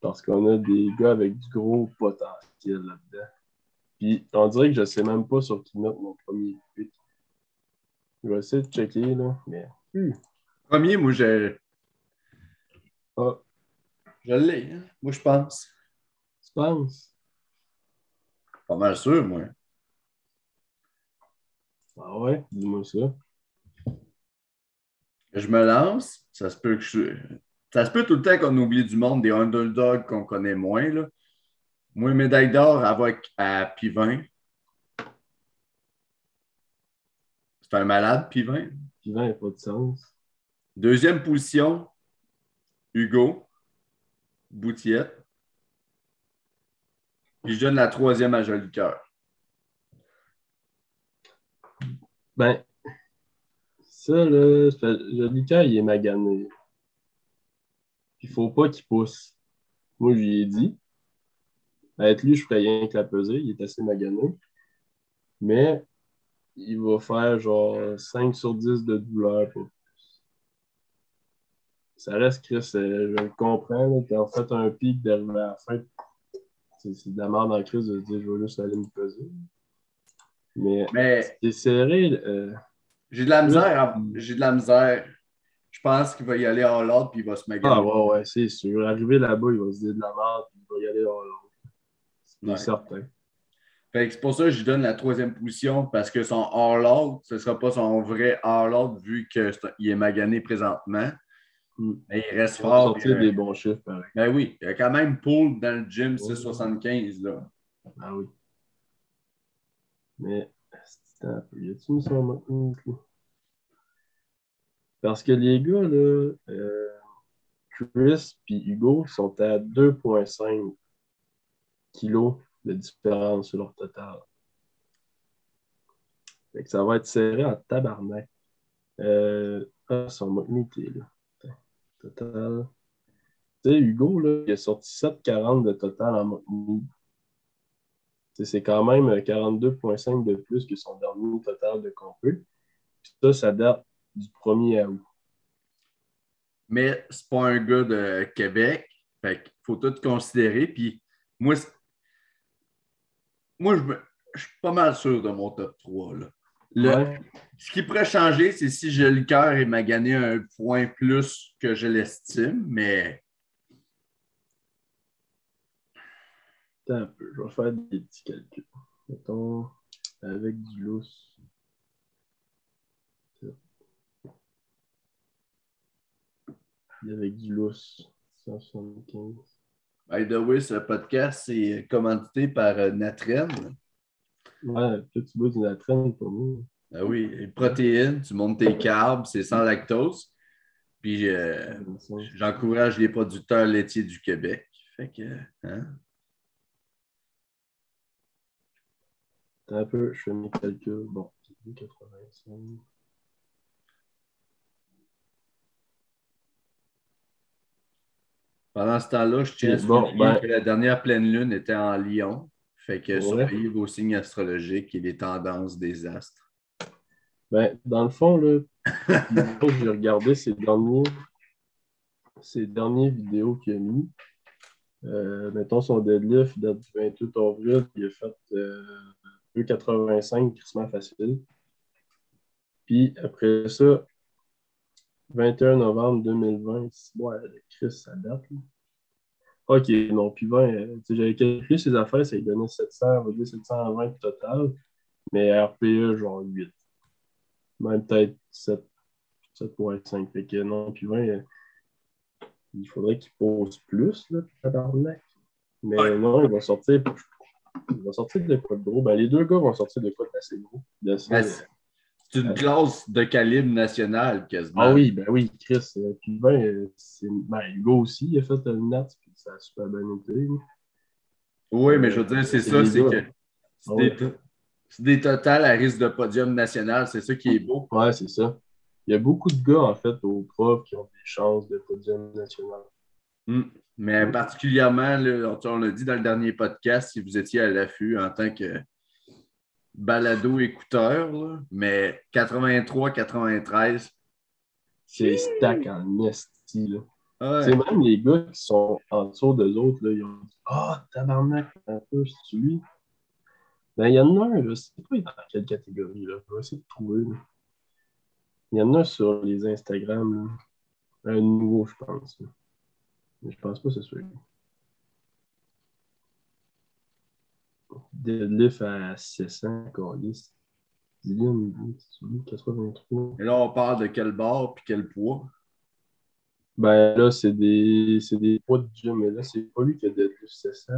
Parce qu'on a des gars avec du gros potentiel là-dedans. Puis, on dirait que je sais même pas sur qui mettre mon premier pic. Je vais essayer de checker, là. Mais... Hmm. Premier, moi, je. Ah. Je l'ai, hein? Moi, je pense. Tu penses? Pas mal sûr, moi. Ah ouais? Dis-moi ça. Je me lance. Ça se peut que je. Ça se peut tout le temps qu'on oublie du monde, des underdogs qu'on connaît moins. Là. Moi, médaille d'or avec à Pivin. C'est un malade, Pivin. Pivin n'a pas de sens. Deuxième position, Hugo, Boutiette. Puis je donne la troisième à Joli Cœur. Ben, ça, là, Joli Cœur, il est magané. Il ne faut pas qu'il pousse. Moi, je lui ai dit. Avec lui, je ferais rien que la peser. Il est assez magané. Mais il va faire genre 5 sur 10 de douleur. Pour... Ça reste, Chris, je le comprends. Quand en fait un pic d'arriver à la fin, c'est de la merde en crise de dire je vais juste aller me peser. Mais, Mais c'est serré. euh, j'ai de la misère. J'ai de la misère. Je pense qu'il va y aller en l'ordre puis il va se maganer. Ah ouais, ouais, c'est sûr. Arrivé là-bas, il va se dire de la merde, puis il va y aller dans l'autre. C'est Ouais. certain. Fait que c'est pour ça que je lui donne la troisième position parce que son all-out, ce ne sera pas son vrai all-out vu qu'il est magané présentement. Mm. Mais il reste Il va fort. sortir puis, euh, des bons chiffres, pareil. Ben oui, il y a quand même Pool dans le gym Ouais. 675. Là. Ah oui. Mais, Y a-tu son? Parce que les gars, là, euh, Chris et Hugo sont à 2,5 kilos de différence sur leur total. Fait ça va être serré en tabarnak. Euh, ah, son mobilité, là. Total. Tu sais, Hugo, là, il a sorti 7,40 de total en mobilité. C'est quand même euh, 42,5 de plus que son dernier total de compé. Puis ça, ça date du 1er août. Mais c'est pas un gars de Québec. Fait qu'il faut tout considérer. Puis moi, moi je, me- je suis pas mal sûr de mon top 3. Là. Le- Ouais. Ce qui pourrait changer, c'est si j'ai le cœur et m'a gagné un point plus que je l'estime, mais Attends un peu, je vais faire des petits calculs. Mettons, avec du lousse. Avec du lousse, 175. by the way, ce podcast c'est commandité par euh, Natren. Ouais, tu bois du natrène pour nous. Ah oui, protéines, tu montes tes carbs, c'est sans lactose. Puis euh, j'encourage les producteurs laitiers du Québec. Fait que, hein? Un peu, je fais mes calculs. Bon, 85. Pendant ce temps-là, je tiens à Bon, ben- que la dernière pleine lune était en Lion. Fait que Ouais. surveillez vos signes astrologiques et les tendances des astres. Ben, dans le fond, là, j'ai regardé ses derniers, ses dernières vidéos qu'il a mis. Euh, mettons son deadlift date du 28 avril, il a fait euh, 2,85 crissement facile. Puis après ça, 21 novembre 2020, ouais, Chris, ça date. là. Ok, non, puis 20, euh, j'avais calculé ses affaires, ça lui donnait 700, on va dire 720 total, mais RPE, genre 8 même peut-être 7, 7.5. Fait que non, puis 20, euh, il faudrait qu'il pose plus, là, tabarnak. Mais Ouais. non, il va sortir. Il va sortir de quoi de gros? Ben, les deux gars vont sortir de quoi d'assez gros? Ben, c'est une classe de calibre national quasiment. ah oui, ben oui, Chris. euh, puis 20, euh. Ben, Hugo aussi, il a fait le nat, puis ça a super bien été. Oui, mais je veux dire, c'est ça, c'est que c'est Ah des, ouais. des totales à risque de podium national, c'est ça qui est beau. Ouais, c'est ça. Il y a beaucoup de gars, en fait, au prof qui ont des chances de podium national. Mm. Mais particulièrement, là, on l'a dit dans le dernier podcast, si vous étiez à l'affût en tant que balado-écouteur, mais 83-93, C'est stack en esti, là. ouais. C'est même les gars qui sont en dessous d'eux autres, là, ils ont dit Ah, tabarnak, un peu, c'est lui. Ben, il y en a un, je sais pas dans quelle catégorie, là. Je vais essayer de trouver. là. Il y en a un sur les Instagram, là. Un nouveau, je pense. là. Mais je pense pas que c'est celui-là. Deadlift à 600, Calis. Dylan, c'est lui, 83. Et là, on parle de quel bord puis quel poids? Ben là, c'est des, des poids de gym, mais là, c'est pas lui qui a deadlift 700.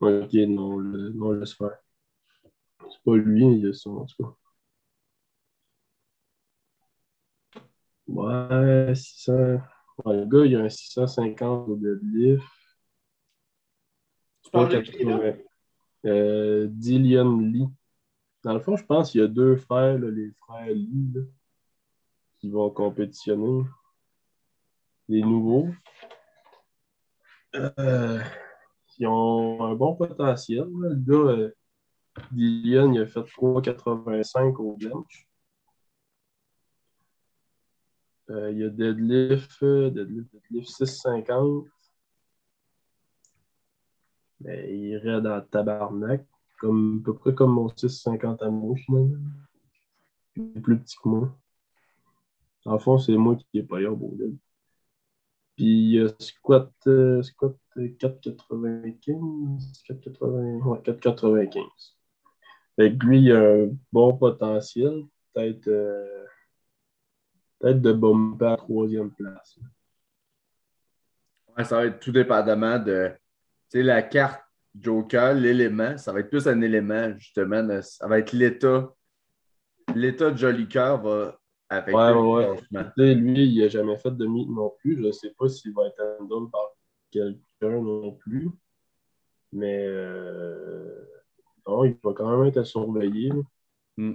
Ok, non, le, non, laisse faire. C'est pas lui, il a son, en tout cas. Ouais, 600. Ouais, le gars, il a un 650 au deadlift. Tu parles de qui, là? 380. Euh, Dillian Lee. Dans le fond, je pense qu'il y a deux frères, là, les frères Lee, là, qui vont compétitionner. les nouveaux. Euh, ils ont un bon potentiel. Le gars, euh, Dillian, il a fait 3,85 au bench. Euh, il y a deadlift, euh, deadlift, deadlift 6,50. Mais il irait dans le tabarnak, comme, à peu près comme mon 6,50 à moi, finalement. Il est plus petit que moi. En fond, c'est moi qui n'ai pas eu beau. Puis il y a squat, euh, squat 4,95. 4,80, ouais, 4,95. Fait que lui, il a un bon potentiel. Peut-être euh, peut-être de bomber à troisième place. Ouais, ça va être tout dépendamment de la carte Joker, l'élément. Ça va être plus un élément, justement. de- ça va être l'état. L'état de Joli Cœur va affecter Ouais, le ouais. sais, lui, il n'a jamais fait de meet non plus. Je ne sais pas s'il va être handle par quelqu'un non plus. Mais euh, non, il va quand même être à surveiller. Hmm.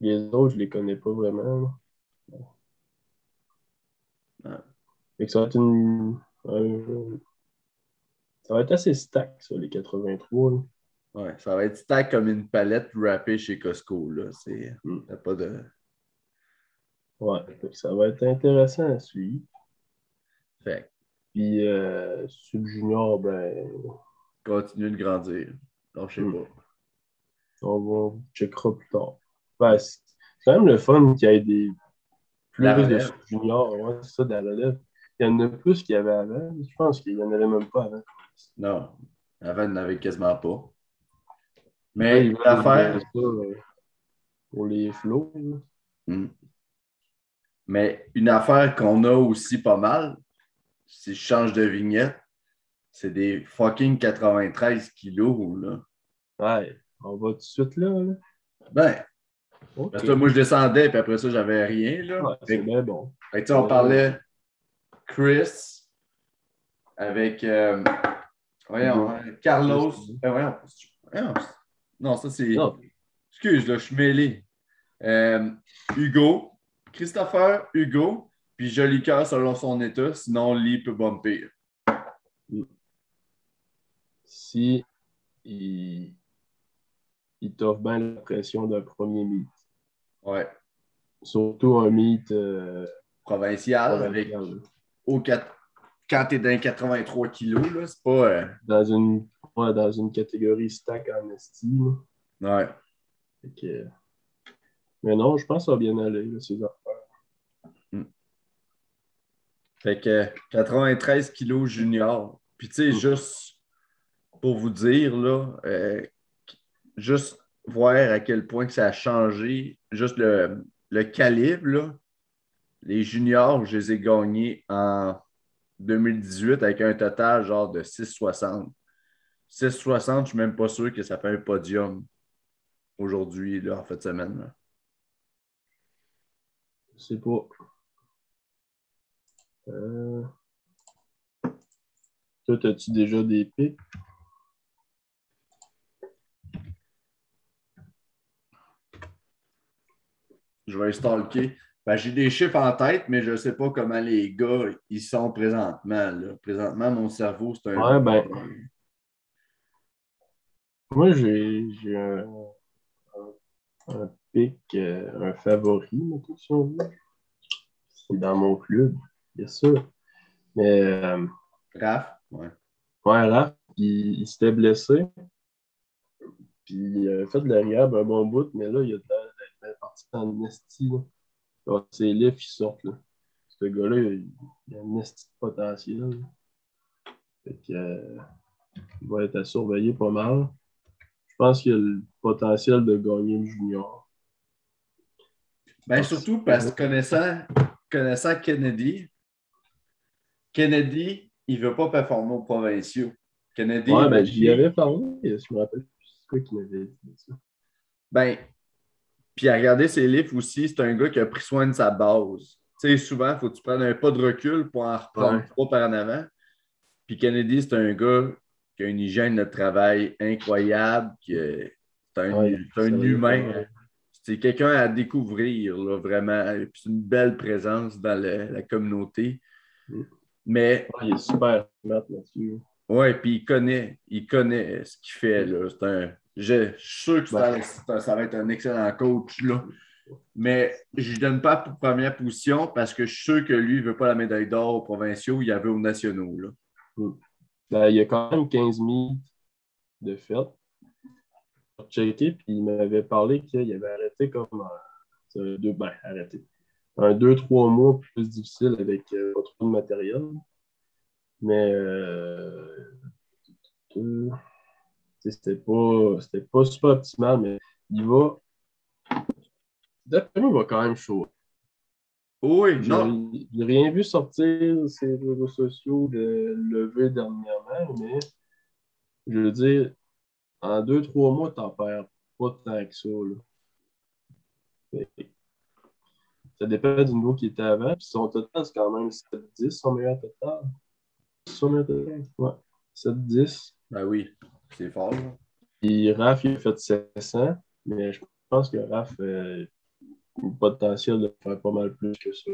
Les autres, je ne les connais pas vraiment. Là. Ouais. Fait que ça va être une. ça va être assez stack, ça, les 83. là. Ouais, ça va être stack comme une palette wrappée chez Costco. Là. C'est Hmm. t'as pas de. Ouais, fait que ça va être intéressant à suivre. Fait Puis, euh, Sub Junior, ben, continue de grandir. Non, je sais Hmm. pas. on va checkera plus tard. Ben, c'est quand même le fun qu'il y ait des plus La de relève. Sub Junior. Ouais, c'est ça, de la relève. Il y en a plus qu'il y avait avant. Je pense qu'il n'y en avait même pas avant. Non. Avant, il n'avait quasiment pas. Ouais, Mais veulent l'affaire. euh, pour les flots. Hmm. Mais une affaire qu'on a aussi pas mal, si je change de vignette, c'est des fucking 93 kilos. Là. Ouais, on va tout de suite là. là. Ben, Parce que là, moi, je descendais, puis après ça, j'avais rien. Là. Ouais, Fait c'est que- bien bon. fait on parlait Chris avec euh, voyons, Hugo. hein, Carlos. Euh, voyons, voyons, non, ça c'est. Excuse, là, je suis mêlé. Euh, Hugo, Christopher, Hugo, puis Joli Cœur selon son état, sinon Lee peut bumper. si il, il t'offre bien la pression d'un premier meet. Ouais. Surtout un meet euh, Provincial, avec au quand t'es dans 83 kilos, là, c'est pas. euh, dans une, ouais, dans une catégorie stack en estime. Ouais. Fait que- Mais non, je pense que ça va bien aller, là, ces affaires. Fait que 93 kilos junior. Puis tu sais, Mm. juste pour vous dire, là, euh, juste voir à quel point que ça a changé, juste le, le calibre, là, les juniors, je les ai gagnés en 2018 avec un total genre de 6,60. 6,60, je suis même pas sûr que ça fait un podium aujourd'hui, en fin de semaine. là. Je sais pas. Euh... Toi, as-tu déjà des pics? Je vais stalker. Ben, j'ai des chiffres en tête, mais je ne sais pas comment les gars ils sont présentement. là. Présentement, mon cerveau, c'est un. Ouais, ben- Moi, j'ai j'ai un, un, un pic, euh, un favori, mettons, si on veut. C'est dans mon club, bien sûr. Mais euh, Raph? Ouais. Ouais, là, puis il s'était blessé. Puis il a fait de la rehab un bon bout, mais là, il a de bien parti en esti. ses livres, ils sortent. Là. Ce gars-là, il, il a un esti de potentiel. là. Fait que, euh, il va être à surveiller pas mal. Je pense qu'il a le potentiel de gagner le junior. Ben, surtout parce que connaissant, connaissant Kennedy, Kennedy, il ne veut pas performer aux provinciaux. Kennedy, Ouais, ben, j'y avais parlé. Je me rappelle plus c'est quoi qu'il m'avait dit. Ça. Ben, puis à regarder ses livres aussi, c'est un gars qui a pris soin de sa base. Tu sais, souvent, il faut que tu prennes un pas de recul pour en reprendre Ouais. trois par en avant. Puis Kennedy, c'est un gars qui a une hygiène de travail incroyable, qui est c'est un, Ouais, c'est humain. ouais. C'est quelqu'un à découvrir, là, vraiment. Puis c'est une belle présence dans le- la communauté. Mm. Mais. il est super là-dessus. Oui, puis il connaît, il connaît ce qu'il fait. Là. Un, je, suis sûr que ça, ça, va être un excellent coach. Là. Mais je ne donne pas pour première position parce que je suis sûr que lui, il ne veut pas la médaille d'or aux provinciaux, il y avait aux nationaux. Là. Mm. Ben, il y a quand même 15 000 de fait. Checké, puis il m'avait parlé qu'il avait arrêté comme euh, deux, ben, arrêté. Un deux, trois mois plus difficile avec euh, pas trop de matériel. Mais euh, c'était pas, pas super optimal, mais il va. D'après moi, il va quand même chaud. Oui, non. J'ai rien vu sortir ces réseaux sociaux de lever dernièrement, mais je veux dire, en deux, trois mois, t'en perds pas tant que ça. Là. Ça dépend du niveau qui était avant. Puis son total, c'est quand même 7-10, son meilleur total. Son meilleur total? Ouais. 7-10. Ben oui, c'est fort. Puis Raph, il a fait 700, mais je pense que Raph euh, a le potentiel de faire pas mal plus que ça.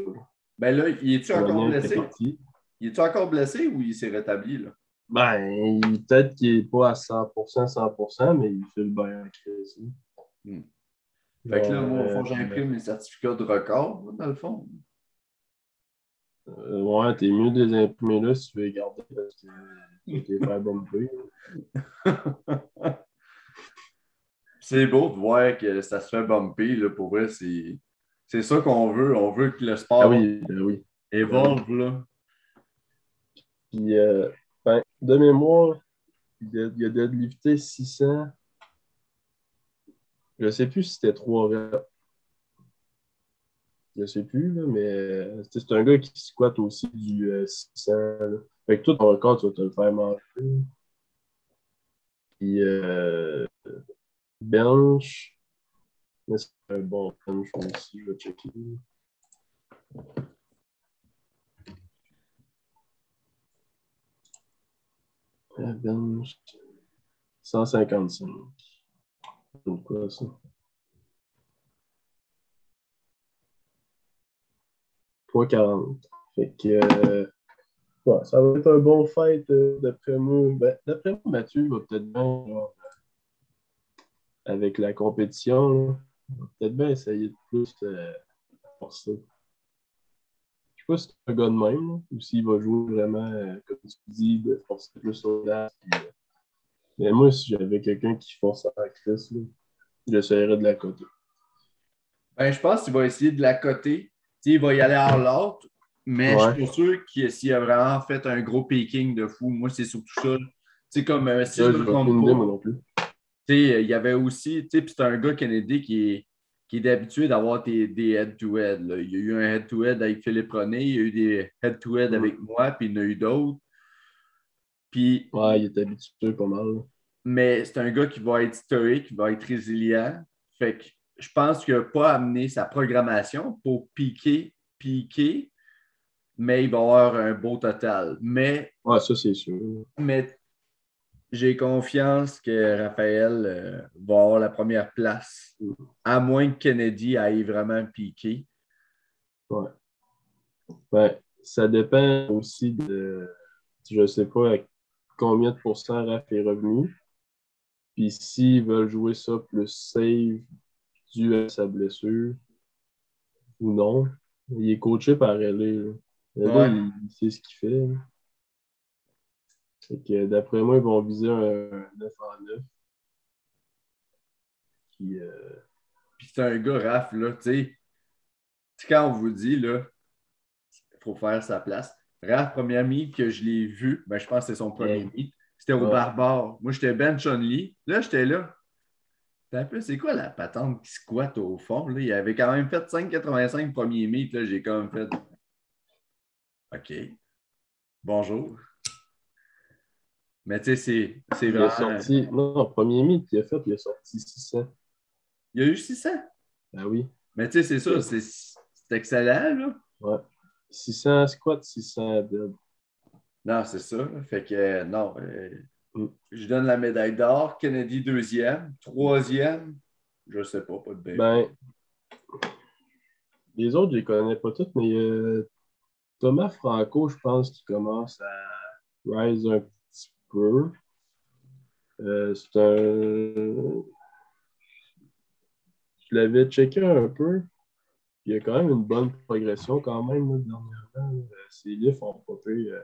Ben là, il est-tu encore blessé? Il est-tu encore blessé ou il s'est rétabli? Là? Ben, peut-être qu'il n'est pas à 100%, 100%, mais il fait le bien en crise. Hmm. Fait que là, moi, au fond, j'imprime les certificats de record, dans le fond. Euh, ouais, t'es mieux de les imprimer là si tu veux les garder parce que tu les faire bomber. c'est beau de voir que ça se fait bumper. Là, pour vrai, c'est, c'est ça qu'on veut. On veut que le sport ah oui, ben oui. évolve. Là. Puis, euh, ben, de mémoire, il y a deadlifté 600. Je ne sais plus si c'était 3 reps. Je sais plus, là, mais c'est un gars qui squatte aussi du 600. Euh, fait que tout ton record, tu vas te le faire manger. Puis, euh, bench. c'est un bon bench aussi, je vais checker. bench. 155. C'est quoi ça? Fait que euh, ouais, ça va être un bon fight euh, d'après moi. Ben, d'après moi, Mathieu va peut-être bien avec la compétition. Peut-être bien essayer de plus euh, forcer. Je sais pas si c'est un gars de même ou s'il va jouer vraiment, euh, comme tu dis, de forcer plus. Puis, euh, mais moi, si j'avais quelqu'un qui force à la crise, j'essaierais de la côté. Ben, je pense qu'il va essayer de la côté. Il va y aller en l'autre, mais je suis sûr qu'il s'il a vraiment fait un gros peaking de fou. Moi, c'est surtout ça. C'est comme euh, si je me trompe pas. non plus. il y avait aussi, puis c'est un gars Kennedy qui est, qui est habitué d'avoir des, head-to-head. il y a eu un head-to-head avec Philippe René, il y a eu des head-to-head avec moi, puis il y en a eu d'autres. Puis, ouais, il est habitué pas mal. Mais c'est un gars qui va être stoïque, qui va être résilient. Fait que je pense qu'il n'a pas amené sa programmation pour piquer, piquer, mais il va avoir un beau total. Mais. Ouais, ça, c'est sûr. Mais j'ai confiance que Raphaël euh, va avoir la première place, à moins que Kennedy aille vraiment piquer. Ouais. Ben, ça dépend aussi de. Je ne sais pas combien de pourcents Raph est revenu. Puis s'ils veulent jouer ça plus save dû à sa blessure ou non, il est coaché par elle. Là, il, sait ce qu'il fait. C'est que d'après moi, ils vont viser un, 9 en 9. Puis, euh... Puis c'est un gars, Raph, là, tu sais. Quand on vous dit, là, il faut faire sa place. Raph, premier meet que je l'ai vu, ben, je pense que c'est son premier meet. C'était au barbare. Moi, j'étais Ben Chun-Li. Là, j'étais là. Un peu, c'est quoi la patente qui squatte au fond? Là? Il avait quand même fait 5,85 premier meet. Là, j'ai quand même fait. OK. Bonjour. Mais tu sais, c'est vraiment. Sorti... Non, premier meet qu'il a fait, il a sorti 600. Il a eu 600? Ben oui. Mais tu sais, c'est ça, c'est excellent, là. Ouais. 600 squat, 600 dead. Non, c'est ça. Fait que non. Euh. Je donne la médaille d'or. Kennedy deuxième. Troisième, je sais pas, pas de bien. Ben, les autres, je les connais pas toutes, mais euh, Thomas Franco, je pense qu'il commence à rise un petit peu. Euh, c'est un. Je l'avais checké un peu. Il y a quand même une bonne progression quand même dernièrement. Ses livres ont. Euh,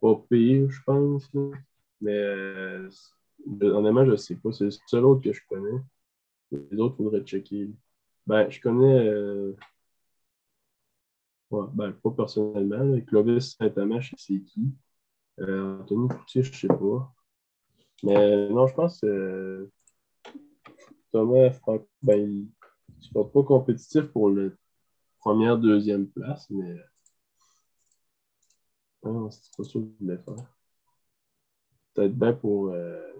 pas pire, je pense. Mais euh, honnêtement, je ne sais pas. C'est le seul autre que je connais. Les autres, il faudrait checker. Ben, je connais. Euh... Ben, pas personnellement. Clovis sais c'est qui. Euh, Anthony Coutier, je ne sais pas. Mais non, je pense que euh, Thomas Franco, ben, il ne pas compétitif pour la première, deuxième place, mais. Non, c'est pas sûr qu'il voulait faire. Peut-être bien pour. Euh,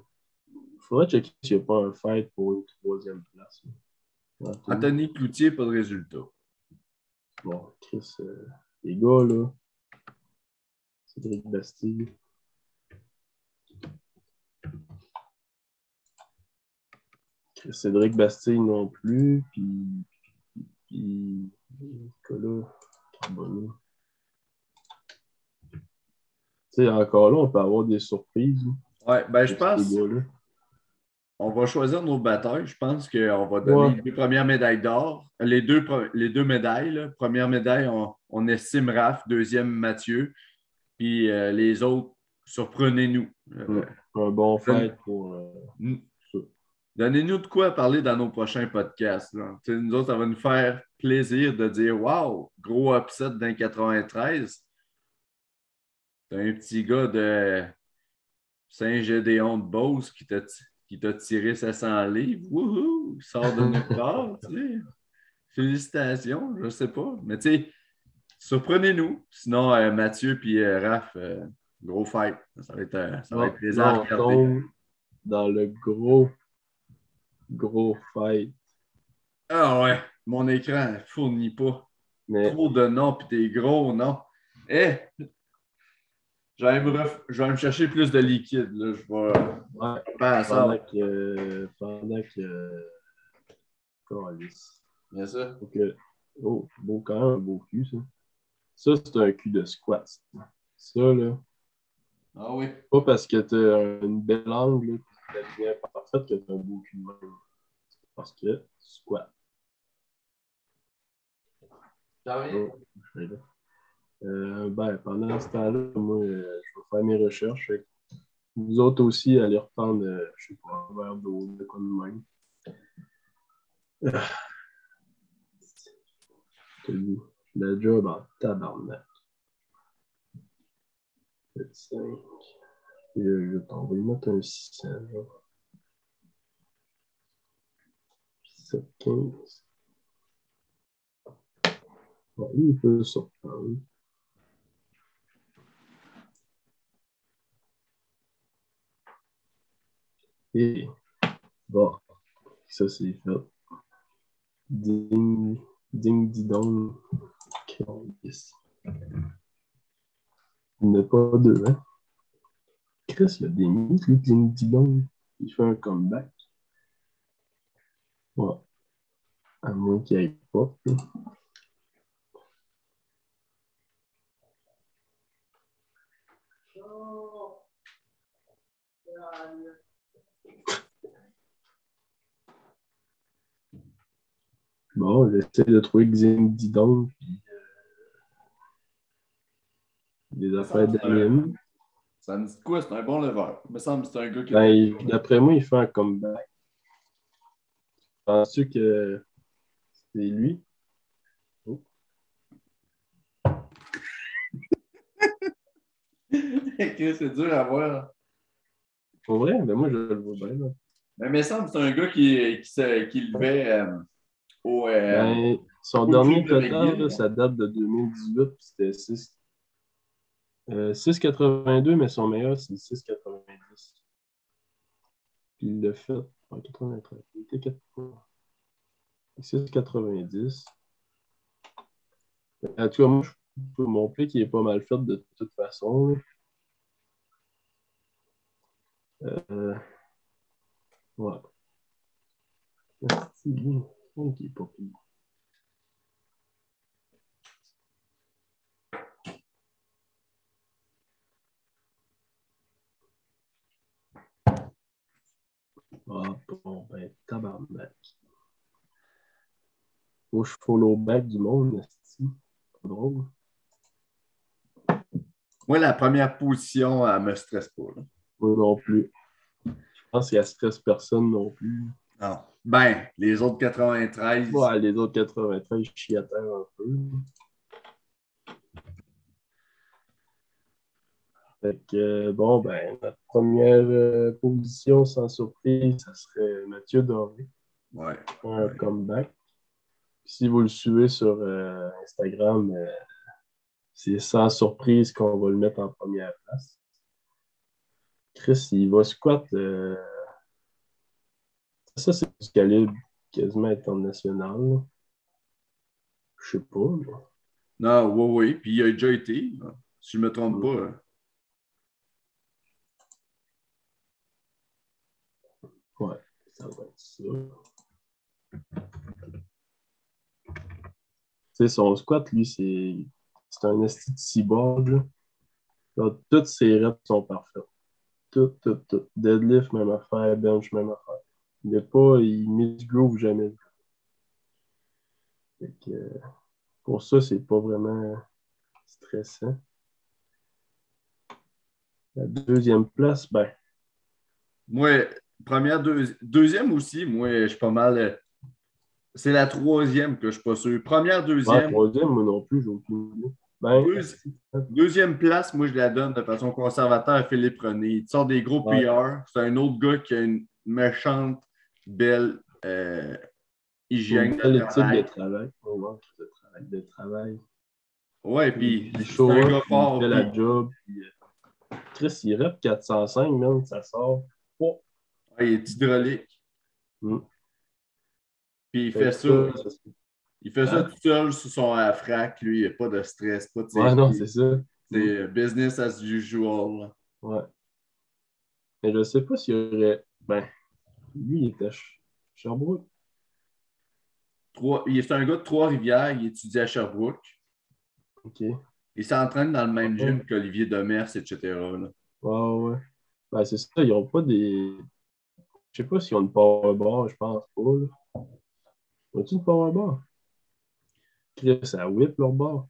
il faudrait checker s'il n'y a pas un fight pour une troisième place. Anthony Cloutier, pas de résultat. Bon, Chris, euh, les gars, là. Cédric Bastille. Cédric Bastille non plus, puis, puis Nicolas Carbonneau. Sais, encore là, on peut avoir des surprises. Ouais, ben je pense on va choisir nos batailles. Je pense qu'on va donner les deux premières médailles d'or. Les deux, les deux médailles. Première médaille, on, estime Raph. Deuxième, Mathieu. Puis euh, les autres, surprenez-nous. Euh, un bon fait pour. Euh, donnez-nous de quoi parler dans nos prochains podcasts. Nous autres, ça va nous faire plaisir de dire Wow, gros upset d'un 93. T'as un petit gars de Saint-Gédéon de Beauce qui t'a qui t'a tiré 700 livres. Wouhou! Il sort de nulle part, tu sais. Félicitations, je ne sais pas. Mais tu sais, surprenez-nous. Sinon, euh, Mathieu et euh, Raph, euh, gros fight. Ça va être, ça va être plaisant à regarder. Dans le gros, gros fight. Ah ouais, mon écran ne fournit pas. Trop de noms puis des gros noms. Eh, je vais, me chercher plus de liquide. Là. Je vais ouais, ça. Pendant que. Pendant que. Bien sûr. oh, beau, quand même un beau cul, ça. Ça, c'est un cul de squat. Ça, là. Ah oui. Pas parce que t'as une belle angle, là, puis bien parfaite que t'as un beau cul de même. C'est parce que squat. T'as oh, euh, ben, pendant ce temps-là, moi, euh, je vais faire mes recherches. Vous autres aussi, allez reprendre, euh, je sais pas, un d'eau, de quoi de même. Ah. Job en tabarnak. 5. Et je vais t'envoyer mettre un 600. 7, 15. Bon, il peut sortir. Et bon, ça c'est fait. Ding, ding, didong. Yes. Il n'y a pas deux, hein? Chris, il a mythes, lui, ding, didong. Il fait un comeback. Ouais. À moins qu'il ait pas. Bon, j'essaie de trouver Xing Didon, puis des affaires d'anime. Ça me dit quoi? C'est un bon lever. Il me semble que c'est un gars qui. Ben, D'après moi, il fait un comeback. Penses-tu que c'est lui? Oh. c'est dur à voir. Pour vrai? Ben moi, je le vois bien. Là. Mais il me semble que c'est un gars qui, qui, qui levait. Euh, au, euh, ben, son dernier total, ça date de 2018, c'était 6. 6,82, euh, mais son meilleur, c'est 6,90. Puis il l'a fait en 93. Il était 4 points. 6,90. En tout cas, moi, je peux montrer qu'il est pas mal fait de toute façon. Euh, voilà. Merci on dit pour tout le. Ah bon, ben, tabarnak. Moi, je follow back du monde, c'est pas drôle. Moi, la première position, elle me stresse pas. Moi non plus. Je pense qu'elle stresse personne non plus. Non. Ben, les autres 93. Ouais, les autres 93, je chie à terre un peu. Fait que, bon, ben, notre première euh, position, sans surprise, ça serait Mathieu Doré, Ouais. un Ouais. comeback. Si vous le suivez sur euh, Instagram, euh, c'est sans surprise qu'on va le mettre en première place. Chris, il va squat. euh, Ça, c'est du calibre quasiment international. là. Je sais pas. mais- Non, oui, oui. Puis il a déjà été, là, si je me trompe pas. hein. Ouais, ça va être ça. Tu sais, son squat, lui, c'est c'est un esti de cyborg. là. Donc, toutes ses reps sont parfaites. Tout, tout, tout. Deadlift, même affaire. Bench, même affaire. Il n'est pas, il misgroove jamais. Fait que, euh, pour ça, c'est pas vraiment stressant. La deuxième place, ben, Moi, première, deux- deuxième aussi, moi, je suis pas mal. euh, C'est la troisième que je suis pas sûr. Première, ouais, deuxième. troisième, moi non plus, j'ai aucune idée. Ben, Deux- Deuxième place, moi, je la donne de façon conservateur à Philippe René. Il sort des gros Ouais. PR. C'est un autre gars qui a une méchante, belle euh, hygiène Une de belle éthique travail. de travail. De travail. De travail. Ouais, puis il c'est un gars fort. il fait la job. Puis, euh, Chris, il rep 405, man, ça sort. Oh. ouais, il est hydraulique. Mm. Puis il Fait ça. Il fait ça Hein? tout seul sur son affrac. Lui, il n'y a pas de stress, pas de Ouais, non, c'est ça. C'est business as usual. là. Ouais. Mais je sais pas s'il y aurait. Ben, lui, il était à Ch- Sherbrooke. Trois- Il est un gars de Trois-Rivières. Il étudie à Sherbrooke. OK. Il s'entraîne dans le même gym qu'Olivier Demers, etc. là. Ouais, ouais. Ben, c'est ça, ils ont pas des. Je sais pas s'ils ont une power bar, je pense pas. Là. Ont-ils une power bar? Ça whip leur bar.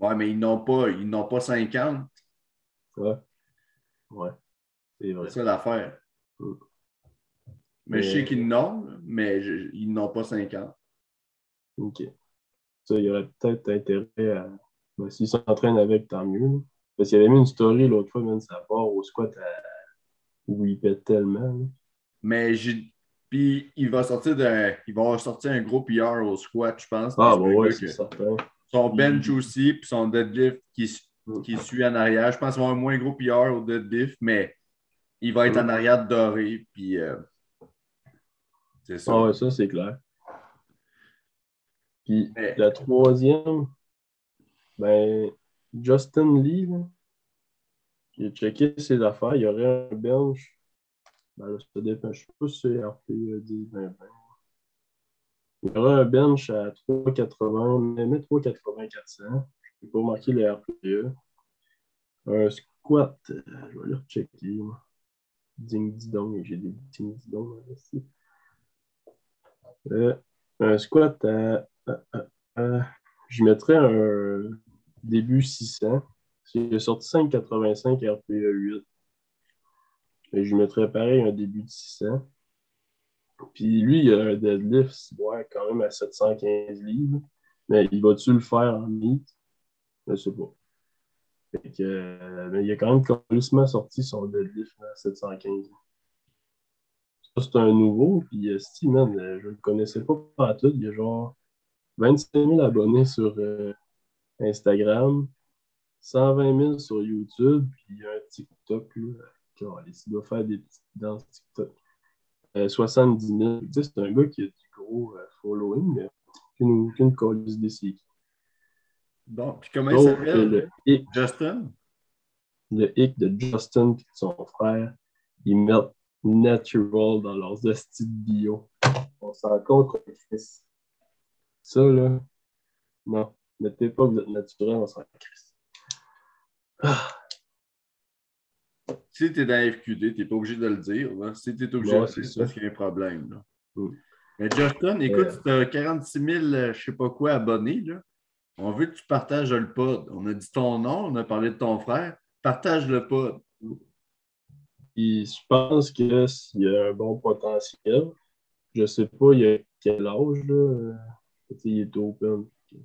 Ouais, mais ils n'ont pas, ils n'ont pas 50. Ouais. Ouais. C'est ça l'affaire. Mm. Mais je sais qu'ils n'ont, mais je- ils n'ont pas 50. OK. Ça, il y aurait peut-être intérêt à. Ben, S'ils s'entraînent avec, tant mieux. là. Parce qu'il avait mis une story l'autre fois, même sa part au squat à... où il pète tellement. là. Mais j'ai. Puis il va sortir d'un. Il va sortir un gros PR au squat, je pense. Ah, bah ouais, c'est certain. Son bench aussi, puis son deadlift qui, Mm. qui suit en arrière. Je pense qu'il va avoir un moins gros PR au deadlift, mais il va être Mm. en arrière de doré, puis euh, c'est ça. Ah ouais, ça, c'est clair. Puis Mais- la troisième, ben, Justin Lee, là, j'ai checké ses affaires, il y aurait un bench. Ben là, ça dépend, je sais pas si c'est RP 10, 20, 20. Il y aurait un bench à 3,80, même 3,80, 400. Je n'ai pas marqué le RPE. Un squat, euh, je vais aller rechecker. moi. Ding dong, j'ai des ding dong ici. Euh, un squat à. je mettrais un début 600. Il a sorti 5,85 RPE 8. Et je mettrais pareil un début de 600. Puis lui, il a un deadlift, quand même à 715 livres. Mais il va-tu le faire en meat? Je sais pas. Fait que, euh, mais il a quand même complètement sorti son deadlift à 715. Ça, c'est un nouveau. Puis, euh, Steve, man, euh, je le connaissais pas pas tout. Il y a genre 25 000 abonnés sur euh, Instagram, 120 000 sur YouTube, puis il y a un TikTok. Là, il doit faire des petites danses TikTok. Euh, 70 000. Tu sais, c'est un gars qui a du gros euh, following, mais aucune, aucune colise des Bon, puis comment il s'appelle? le hic, Justin? le hic de Justin et de son frère, ils mettent natural dans leurs de bio. On s'en compte, Chris. Ça, là, non. Mettez pas que vous êtes naturel, on s'en crisse. Ah, si tu es dans la FQD, tu n'es pas obligé de le dire. Si tu es obligé de le c'est dire, c'est ça. parce qu'il y a un problème. Là. Mm. Mais Justin, écoute, tu as 46 000, euh, je sais pas quoi, abonnés, là, on veut que tu partages le pod. On a dit ton nom, on a parlé de ton frère. Partage le pod. Puis je pense que s'il y a un bon potentiel, je sais pas il a quel âge, là. euh, il est open. Il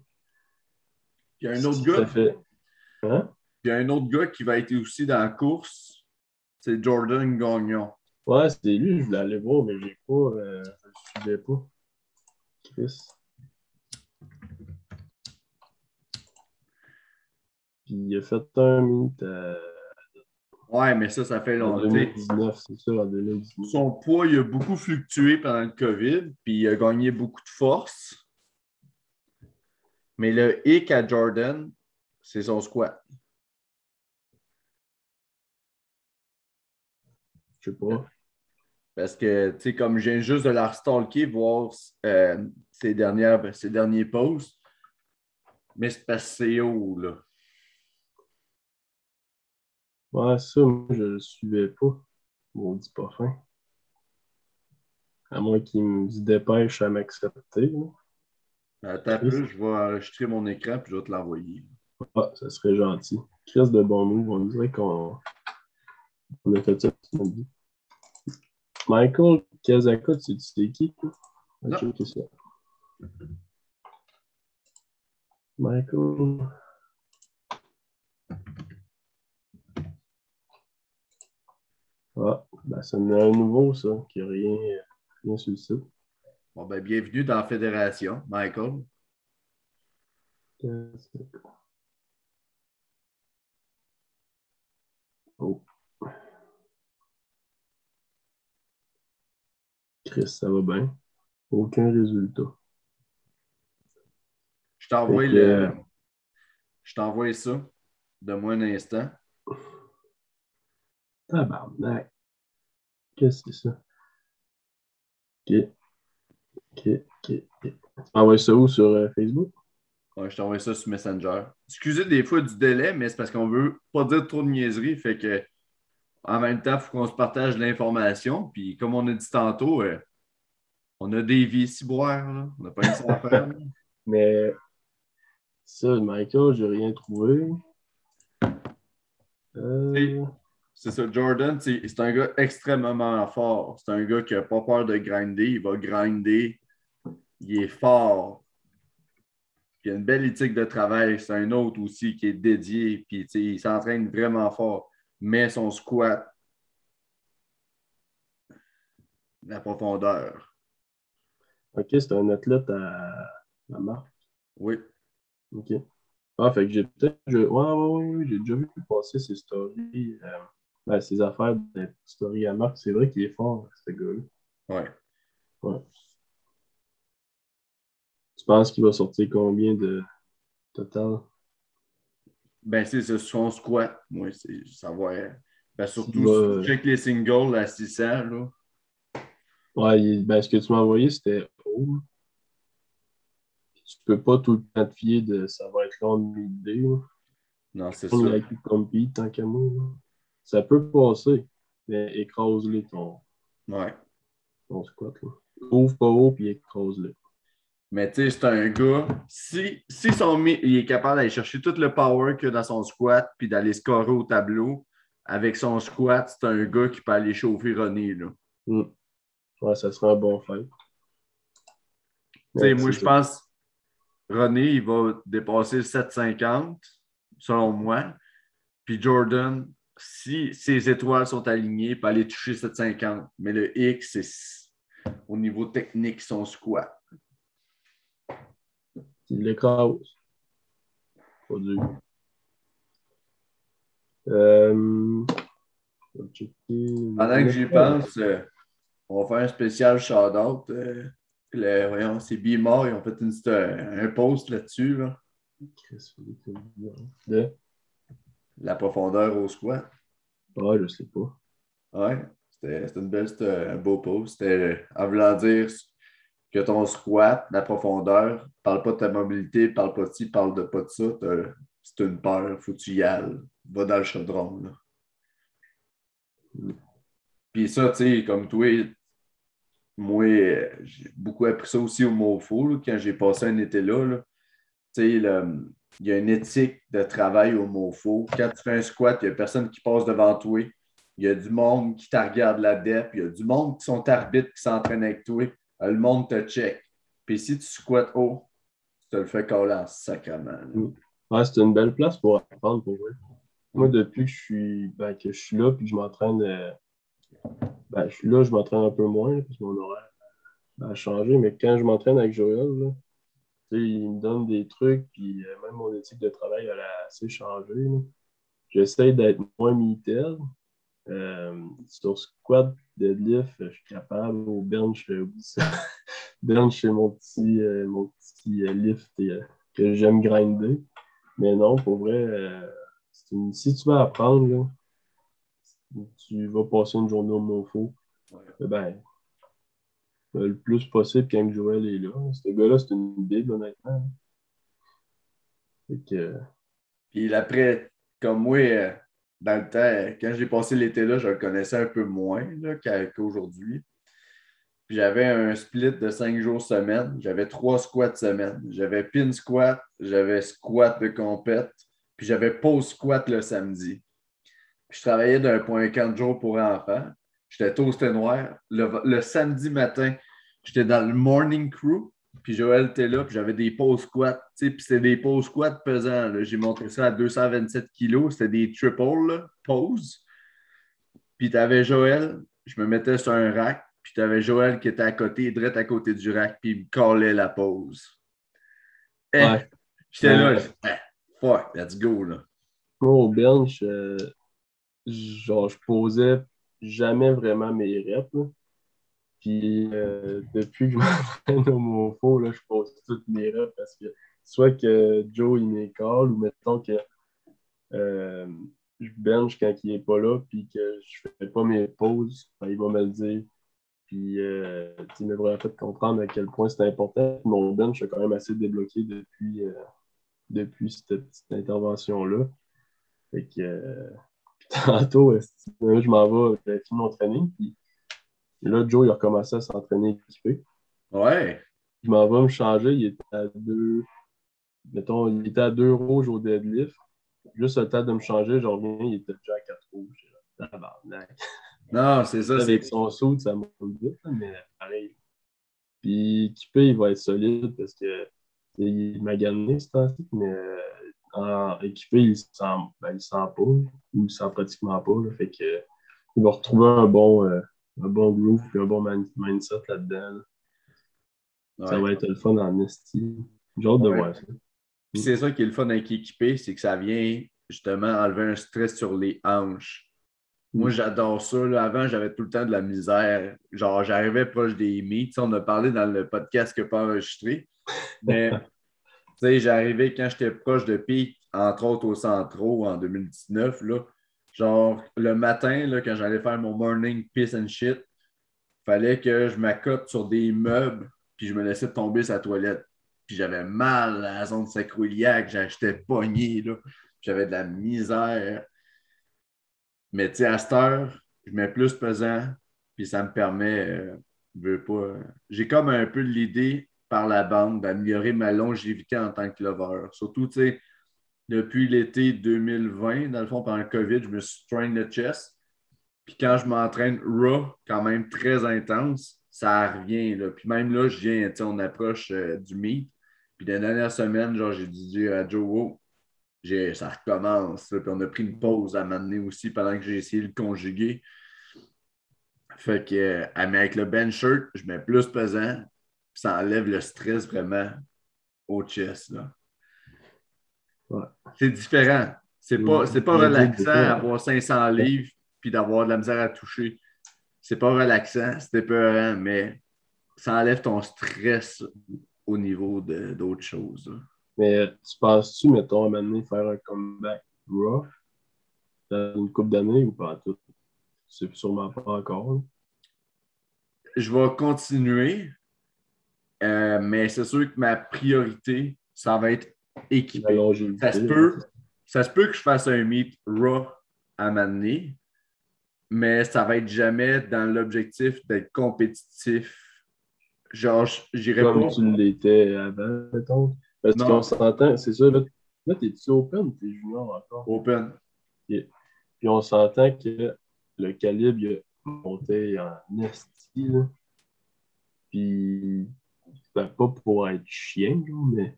y a un autre gars. fait- Hein? Il y a un autre gars qui va être aussi dans la course. C'est Jordan Gagnon. Ouais, c'est lui, je voulais aller voir, mais j'ai pas. Euh, je le suivais pas. Chris. Puis il a fait un minute à- Ouais, mais ça, ça fait en longtemps. 2019, c'est ça, en 2019. Son poids, il a beaucoup fluctué pendant le COVID, puis il a gagné beaucoup de force. Mais le hic à Jordan, c'est son squat. Je sais pas. Parce que, tu sais, comme je viens juste de la stalker, voir euh, ses, dernières, ses derniers posts, mais c'est c'est haut, là. Ouais, ça, moi, je le suivais pas. Bon, dit pas fin. À moins qu'il me dépêche à m'accepter. Attends peu, je vais enregistrer mon écran puis je vais te l'envoyer. Ah, ça serait gentil. Chris de bon move, on dirait qu'on on a fait ça samedi. Michael Kazaka, tu sais qui? Non. Michael. Ah, ben ça me met un nouveau, ça, qui n'a rien, rien sur le site. Bon, ben, bienvenue dans la fédération, Michael. Oh. Chris, ça va bien? Aucun résultat. Je t'envoie le. Je t'envoie ça. Donne-moi un instant. Tabarnak. Qu'est-ce que c'est ça? Ok. Ok, ok, ok. Tu m'envoies ça où sur euh, Facebook? Ouais, je t'envoie ça sur Messenger. Excusez des fois du délai, mais c'est parce qu'on veut pas dire trop de niaiseries. Fait que en même temps, il faut qu'on se partage l'information. Puis comme on a dit tantôt, euh, on a des vies si boire, là. On n'a pas une à faire. Mais ça, Michael, j'ai rien trouvé. Euh, C'est ça, Jordan, c'est un gars extrêmement fort. C'est un gars qui n'a pas peur de grinder. Il va grinder. Il est fort. Puis il a une belle éthique de travail. C'est un autre aussi qui est dédié. Puis il s'entraîne vraiment fort. Mais son squat, la profondeur. ok, c'est un athlète à la marque? Oui. Ok. Ah, fait que j'ai peut-être. je- Ouais, ouais, ouais, ouais, j'ai déjà vu passer ses stories. euh, ben, ses affaires de stories à marque. C'est vrai qu'il est fort, ce gars-là. Ouais. Ouais. Tu penses qu'il va sortir combien de total? Ben, c'est c'est son squat. Moi, c'est savoir. Ben, surtout, va- si tu check les singles à 600, là. Ouais, ben, ce que tu m'as envoyé, c'était haut. Tu peux pas tout le temps te fier de ça va être long de l'idée. Non, c'est ça. la qui compete tant qu'à moi. là. Ça peut passer, mais écrase-le ton, Ouais. ton squat. Là. Ouvre pas haut puis écrase-le. Mais tu sais, c'est un gars, si, si son, il est capable d'aller chercher tout le power qu'il a dans son squat puis d'aller scorer au tableau, avec son squat, c'est un gars qui peut aller chauffer René. Là. Hmm. Ouais, ça serait un bon fait. Tu sais, moi, je pense René, il va dépasser le 750, selon moi. Puis Jordan, si ses étoiles sont alignées, il peut aller toucher 750. Mais le X, c'est au niveau technique, son squat. Il l'écrase. Pas dur. Euh... Pendant que j'y pense, euh, on va faire un spécial shout-out. euh, le- voyons, c'est Bimor, ils ont fait une, euh, un post là-dessus, là. De? La profondeur au squat. Ah, je sais pas. Ouais, c'était une belle, c'était un beau post. C'était en voulant dire que ton squat, la profondeur, parle pas de ta mobilité, parle pas de ci, parle de pas de ça. C'est une peur, faut que tu y ailles. Va dans le chaudron. Là. Puis ça, tu sais, comme toi, moi, j'ai beaucoup appris ça aussi au MOFO quand j'ai passé un été là. Tu sais, il y a une éthique de travail au MOFO. Quand tu fais un squat, il n'y a personne qui passe devant toi. Il y a du monde qui te regarde la dep. Il y a du monde qui sont arbitres qui s'entraînent avec toi. Euh, le monde te check. Puis si tu squattes haut, tu te le fais coller en sacrement. Ouais, c'est une belle place pour apprendre pour moi. Moi, depuis que je suis, ben, que je suis là puis que je m'entraîne, euh, ben, je suis là, je m'entraîne un peu moins parce que mon horaire a changé. Mais quand je m'entraîne avec Joël, il me donne des trucs, puis euh, même mon éthique de travail elle a assez changé. J'essaie d'être moins militaire. Euh, sur squat, deadlift, je suis capable. Au bench, euh, bench, c'est mon petit, mon petit lift que j'aime grinder. Mais non, pour vrai, si tu veux apprendre, tu vas passer une journée au MOFO. Ben, le plus possible quand Joël est là. Ce gars-là, c'est une bible, honnêtement. Puis après, comme moi, euh, dans le temps, quand j'ai passé l'été là, je le connaissais un peu moins qu'aujourd'hui. J'avais un split de cinq jours semaine. J'avais trois squats semaine. J'avais pin squat, j'avais squat de compète, puis j'avais pause squat le samedi. Puis je travaillais d'un point 40 jours pour enfants. J'étais toasté noir. Le, samedi matin, j'étais dans le morning crew. Puis Joël était là, puis j'avais des pause squats. Puis c'était des pause squats pesants. J'ai montré ça à 227 kilos. C'était des triples pause. Puis tu avais Joël, je me mettais sur un rack. Puis tu avais Joël qui était à côté, direct à côté du rack, puis il me collait la pause. Eh, j'étais là, eh, fuck, let's go. Là. au bench, euh, genre, je posais jamais vraiment mes reps. Puis euh, depuis que je m'entraîne au MOFO, là, je pose toutes mes reps parce que soit que Joe il m'école ou mettons que euh, je bench quand il n'est pas là puis que je fais pas mes pauses, ben, il va me le dire. Puis euh, il m'a vraiment fait comprendre à quel point c'est important. Mon bench est quand même assez débloqué depuis, depuis cette petite intervention-là. Fait que tantôt, je m'en vais, j'ai fini mon training. Puis là, Joe, il a recommencé à s'entraîner équipé. Ouais. Je m'en vais me changer. Il était à deux. Mettons, il était à deux rouges au deadlift. Juste le temps de me changer, je reviens, il était déjà à quatre rouges. Non, c'est ça. Avec son saut, ça monte vite, mais pareil. Puis équipé, il va être solide parce que il m'a gagné ce temps-ci, mais en équipé, il ne sent, ben, pas, ou il ne sent pratiquement pas. fait que, il va retrouver un bon, euh, un bon groove et un bon mindset là-dedans. Ça va être le fun en esti. J'ai hâte de voir ça. c'est ça qui est le fun avec équipé, c'est que ça vient justement enlever un stress sur les hanches. Moi, mm. j'adore ça. Avant, j'avais tout le temps de la misère. Genre, j'arrivais proche des meets. On a parlé dans le podcast que pas enregistré. Mais sais, j'arrivais quand j'étais proche de pic, entre autres au Centro en 2019, là, genre le matin, là, quand j'allais faire mon morning piss and shit, fallait que je m'accote sur des meubles, puis je me laissais tomber sa toilette. Puis j'avais mal à la zone sacroiliaque, j'étais pogné, là. J'avais de la misère. Mais tu sais, à cette heure, je mets plus pesant, puis ça me permet, euh, veux pas. J'ai comme un peu l'idée par la bande d'améliorer ma longévité en tant que lover. Surtout, tu sais, depuis l'été 2020, dans le fond, pendant le COVID, je me suis train le chest. Puis quand je m'entraîne raw, quand même très intense, ça revient. Là. Puis même là, je viens, tu sais, on approche euh, du meet. Puis la dernière semaine, genre, j'ai dit à Joe, oh, ça recommence. Puis on a pris une pause à m'amener aussi pendant que j'ai essayé de le conjuguer. Fait que, euh, avec le bench shirt, je mets plus pesant ça enlève le stress vraiment au chest. C'est différent. C'est pas, pas relaxant d'avoir 500 livres puis d'avoir de la misère à toucher. C'est pas relaxant, c'est épeurant, mais ça enlève ton stress au niveau d'autres choses. Mais tu penses-tu, mettons, à m'amener faire un comeback rough dans une coupe d'années ou pas tout? C'est sûrement pas encore. Je vais continuer, euh, mais c'est sûr que ma priorité, ça va être équipé. Ça se, peut, ça se peut que je fasse un meet raw à m'amener, mais ça va être jamais dans l'objectif d'être compétitif. Genre, Comme pas. tu l'étais avant, mettons. Parce qu'on s'entend, c'est ça, là. Là, t'es-tu open ou t'es junior encore? Open. Puis on s'entend que le calibre, il a monté en esti. Puis, ben, pas pour être chien, mais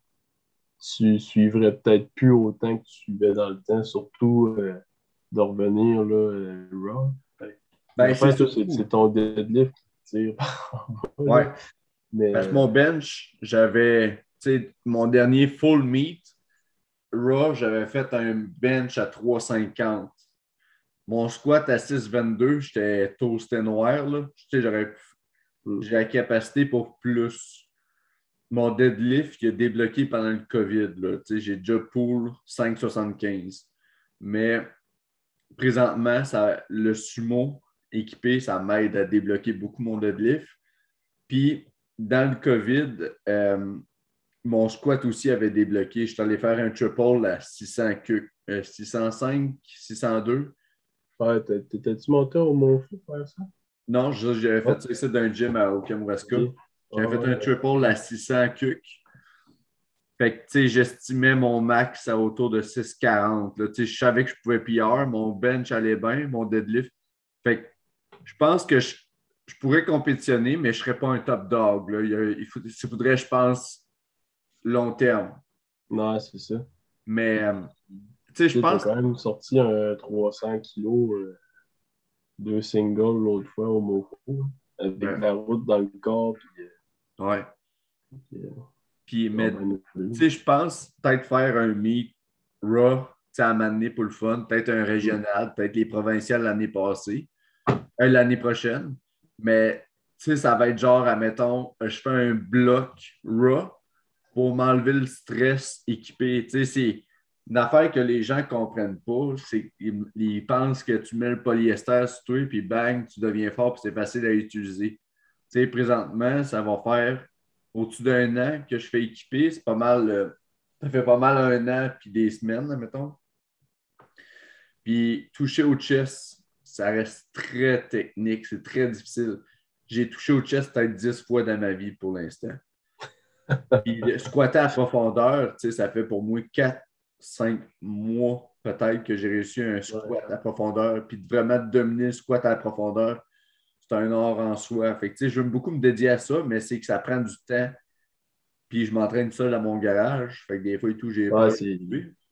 tu suivrais peut-être plus autant que tu suivais dans le temps, surtout euh, de revenir, là, euh, raw. Ben, En fait, c'est ton deadlift qui. Ouais. Mais, Parce que mon bench, j'avais, tu sais, mon dernier full meet, Raw, j'avais fait un bench à 3,50. Mon squat à 6,22, j'étais toasté noir, là. Tu sais, j'aurais Mm. j'ai la capacité pour plus. Mon deadlift, il a débloqué pendant le COVID, j'ai déjà pull 5,75. Mais présentement, ça, le sumo équipé, ça m'aide à débloquer beaucoup mon deadlift. Puis, dans le COVID, euh, mon squat aussi avait débloqué. Je suis allé faire un triple à 600 que- euh, 605, 602. ouais, t'étais-tu monté au Mont Fou pour faire ça? Non, j'avais fait Oh. ça d'un gym à- au Kamouraska. J'avais Ouais, fait un ouais. triple à 600 cuc. Fait que, tu sais, j'estimais mon max à autour de 640. là. Tu sais, je savais que je pouvais PR, mon bench allait bien, mon deadlift. Fait que je pense que je, je pourrais compétitionner, mais je ne serais pas un top dog. là. Il, il faut- il faudrait, je pense, long terme. Non, c'est ça. Mais, euh, tu sais, je pense. quand même sorti un 300 kilos, euh, deux singles l'autre fois au Mofo, avec Ouais. la route dans le corps. Puis, euh, Ouais. puis, Puis, mais, tu sais, je pense peut-être faire un meet raw, à m'amener pour le fun, peut-être un régional, peut-être les provinciales l'année passée, euh, l'année prochaine. Mais, tu sais, ça va être genre, admettons, je fais un bloc raw pour m'enlever le stress équipé. Tu sais, c'est une affaire que les gens ne comprennent pas. C'est ils pensent que tu mets le polyester sur toi, puis bang, tu deviens fort, puis c'est facile à utiliser. Sais, présentement, ça va faire au-dessus d'un an que je fais équiper. C'est pas mal. euh, ça fait pas mal un an puis des semaines, mettons. Puis toucher au chest, ça reste très technique, c'est très difficile. J'ai touché au chest peut-être 10 fois dans ma vie pour l'instant. Puis squatter à profondeur, ça fait pour moi 4, 5 mois peut-être que j'ai réussi un squat à profondeur. Puis de vraiment dominer le squat à profondeur, c'est un art en soi. Fait que, je veux beaucoup me dédier à ça, mais c'est que ça prend du temps. Puis je m'entraîne seul à mon garage. Fait que des fois et tout, j'ai Ouais, c'est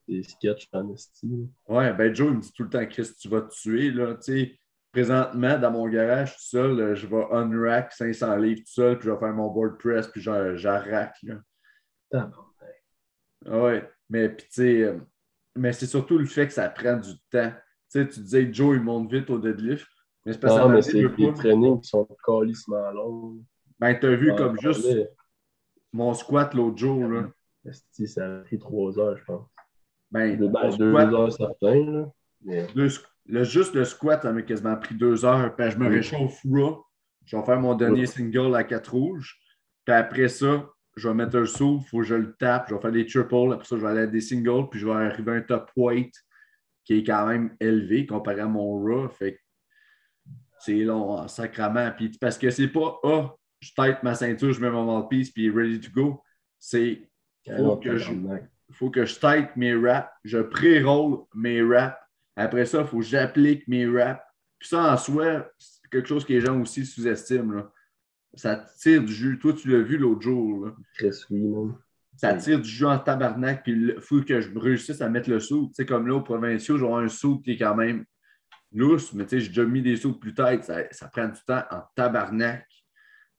des sketchs en style. Ouais, ben Joe, il me dit tout le temps, Chris, tu vas te tuer. Là. Tu sais, présentement, dans mon garage, tout seul, euh, je vais unrack 500 livres tout seul, puis je vais faire mon board press, puis j'arraque. là. Ah Ouais, mais puis tu sais, euh, mais c'est surtout le fait que ça prend du temps. Tu sais, tu disais Joe, il monte vite au deadlift, mais c'est parce que Non, ça mais m'a c'est des pas. trainings qui sont calissement longs. Ben, t'as vu comme juste mon squat l'autre jour, là. esti, ça a pris trois heures, je pense. Ben, Ben, deux squat, heures certains, là. Deux squ- le, juste le squat, ça m'a quasiment pris deux heures. Puis je me Oui. réchauffe raw. Je vais faire mon dernier single à quatre rouges. Puis après ça, je vais mettre un saut, il faut que je le tape. Je vais faire des triples. Après ça, je vais aller à des singles. Puis je vais arriver à un top weight qui est quand même élevé comparé à mon raw. Fait que c'est long, en sacrament. Puis parce que c'est pas Ah, je tête ma ceinture, je mets mon mouthpiece, puis ready to go. C'est faut que je il faut que je tête mes raps, je pré-roll mes raps. Après ça, il faut que j'applique mes raps. Puis ça, en soi, c'est quelque chose que les gens aussi sous-estiment. Ça tire du jus. Toi, tu l'as vu l'autre jour. là. Oui, man. Ça tire du jus en tabarnak. Puis il faut que je réussisse à mettre le saut. Tu sais, comme là, aux provinciaux, avoir un saut qui est quand même lousse. Mais tu sais, j'ai déjà mis des sauts plus tête. Ça, ça prend du temps en tabarnak.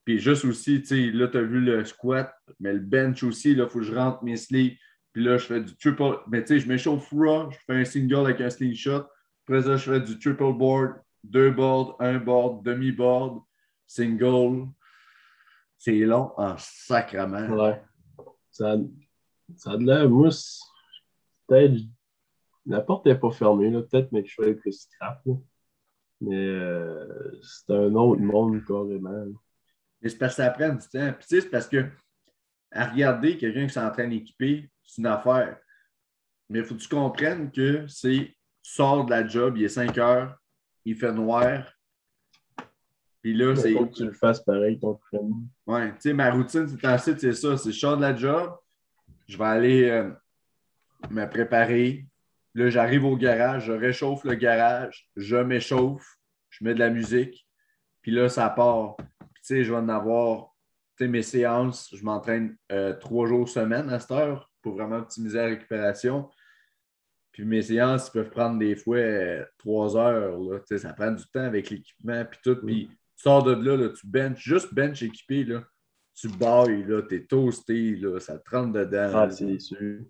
Puis juste aussi, tu sais, là, tu as vu le squat, mais le bench aussi, là, il faut que je rentre mes sleeves. Puis là, je fais du triple. Mais tu sais, je m'échauffe raw, je fais un single avec un slingshot. Après ça, je fais du triple board, deux boards, un board, demi-board, single. C'est long en sacrament. Ouais. Ça, ça a de moi, c'est- peut-être, la porte n'est pas fermée, là. Peut-être, mais je fais avec le scrap, là. Mais euh, c'est un autre monde, carrément. Mais c'est parce que ça prend du temps. Puis tu sais, c'est parce que à regarder quelqu'un qui s'entraîne équipé, c'est une affaire. Mais il faut que tu comprennes que c'est tu sors de la job, il est 5 heures, il fait noir. Puis là, Il c'est. faut que tu le fasses pareil, ton training. Ouais, tu sais, ma routine, c'est ensuite, c'est ça. C'est je sors de la job, je vais aller euh, me préparer. Là, j'arrive au garage, je réchauffe le garage, je m'échauffe, je mets de la musique, puis là, ça part. Puis, tu sais, je vais en avoir, tu sais, mes séances, je m'entraîne euh, trois jours semaine à cette heure pour vraiment optimiser la récupération. Puis mes séances peuvent prendre des fois euh, trois heures. Là. Tu sais, Ça prend du temps avec l'équipement puis tout. Puis tu sors de là, là, tu benches, juste bench équipé, là, tu bailles, là, t'es toasté, là, ça te rentre dedans. Ah, c'est sûr.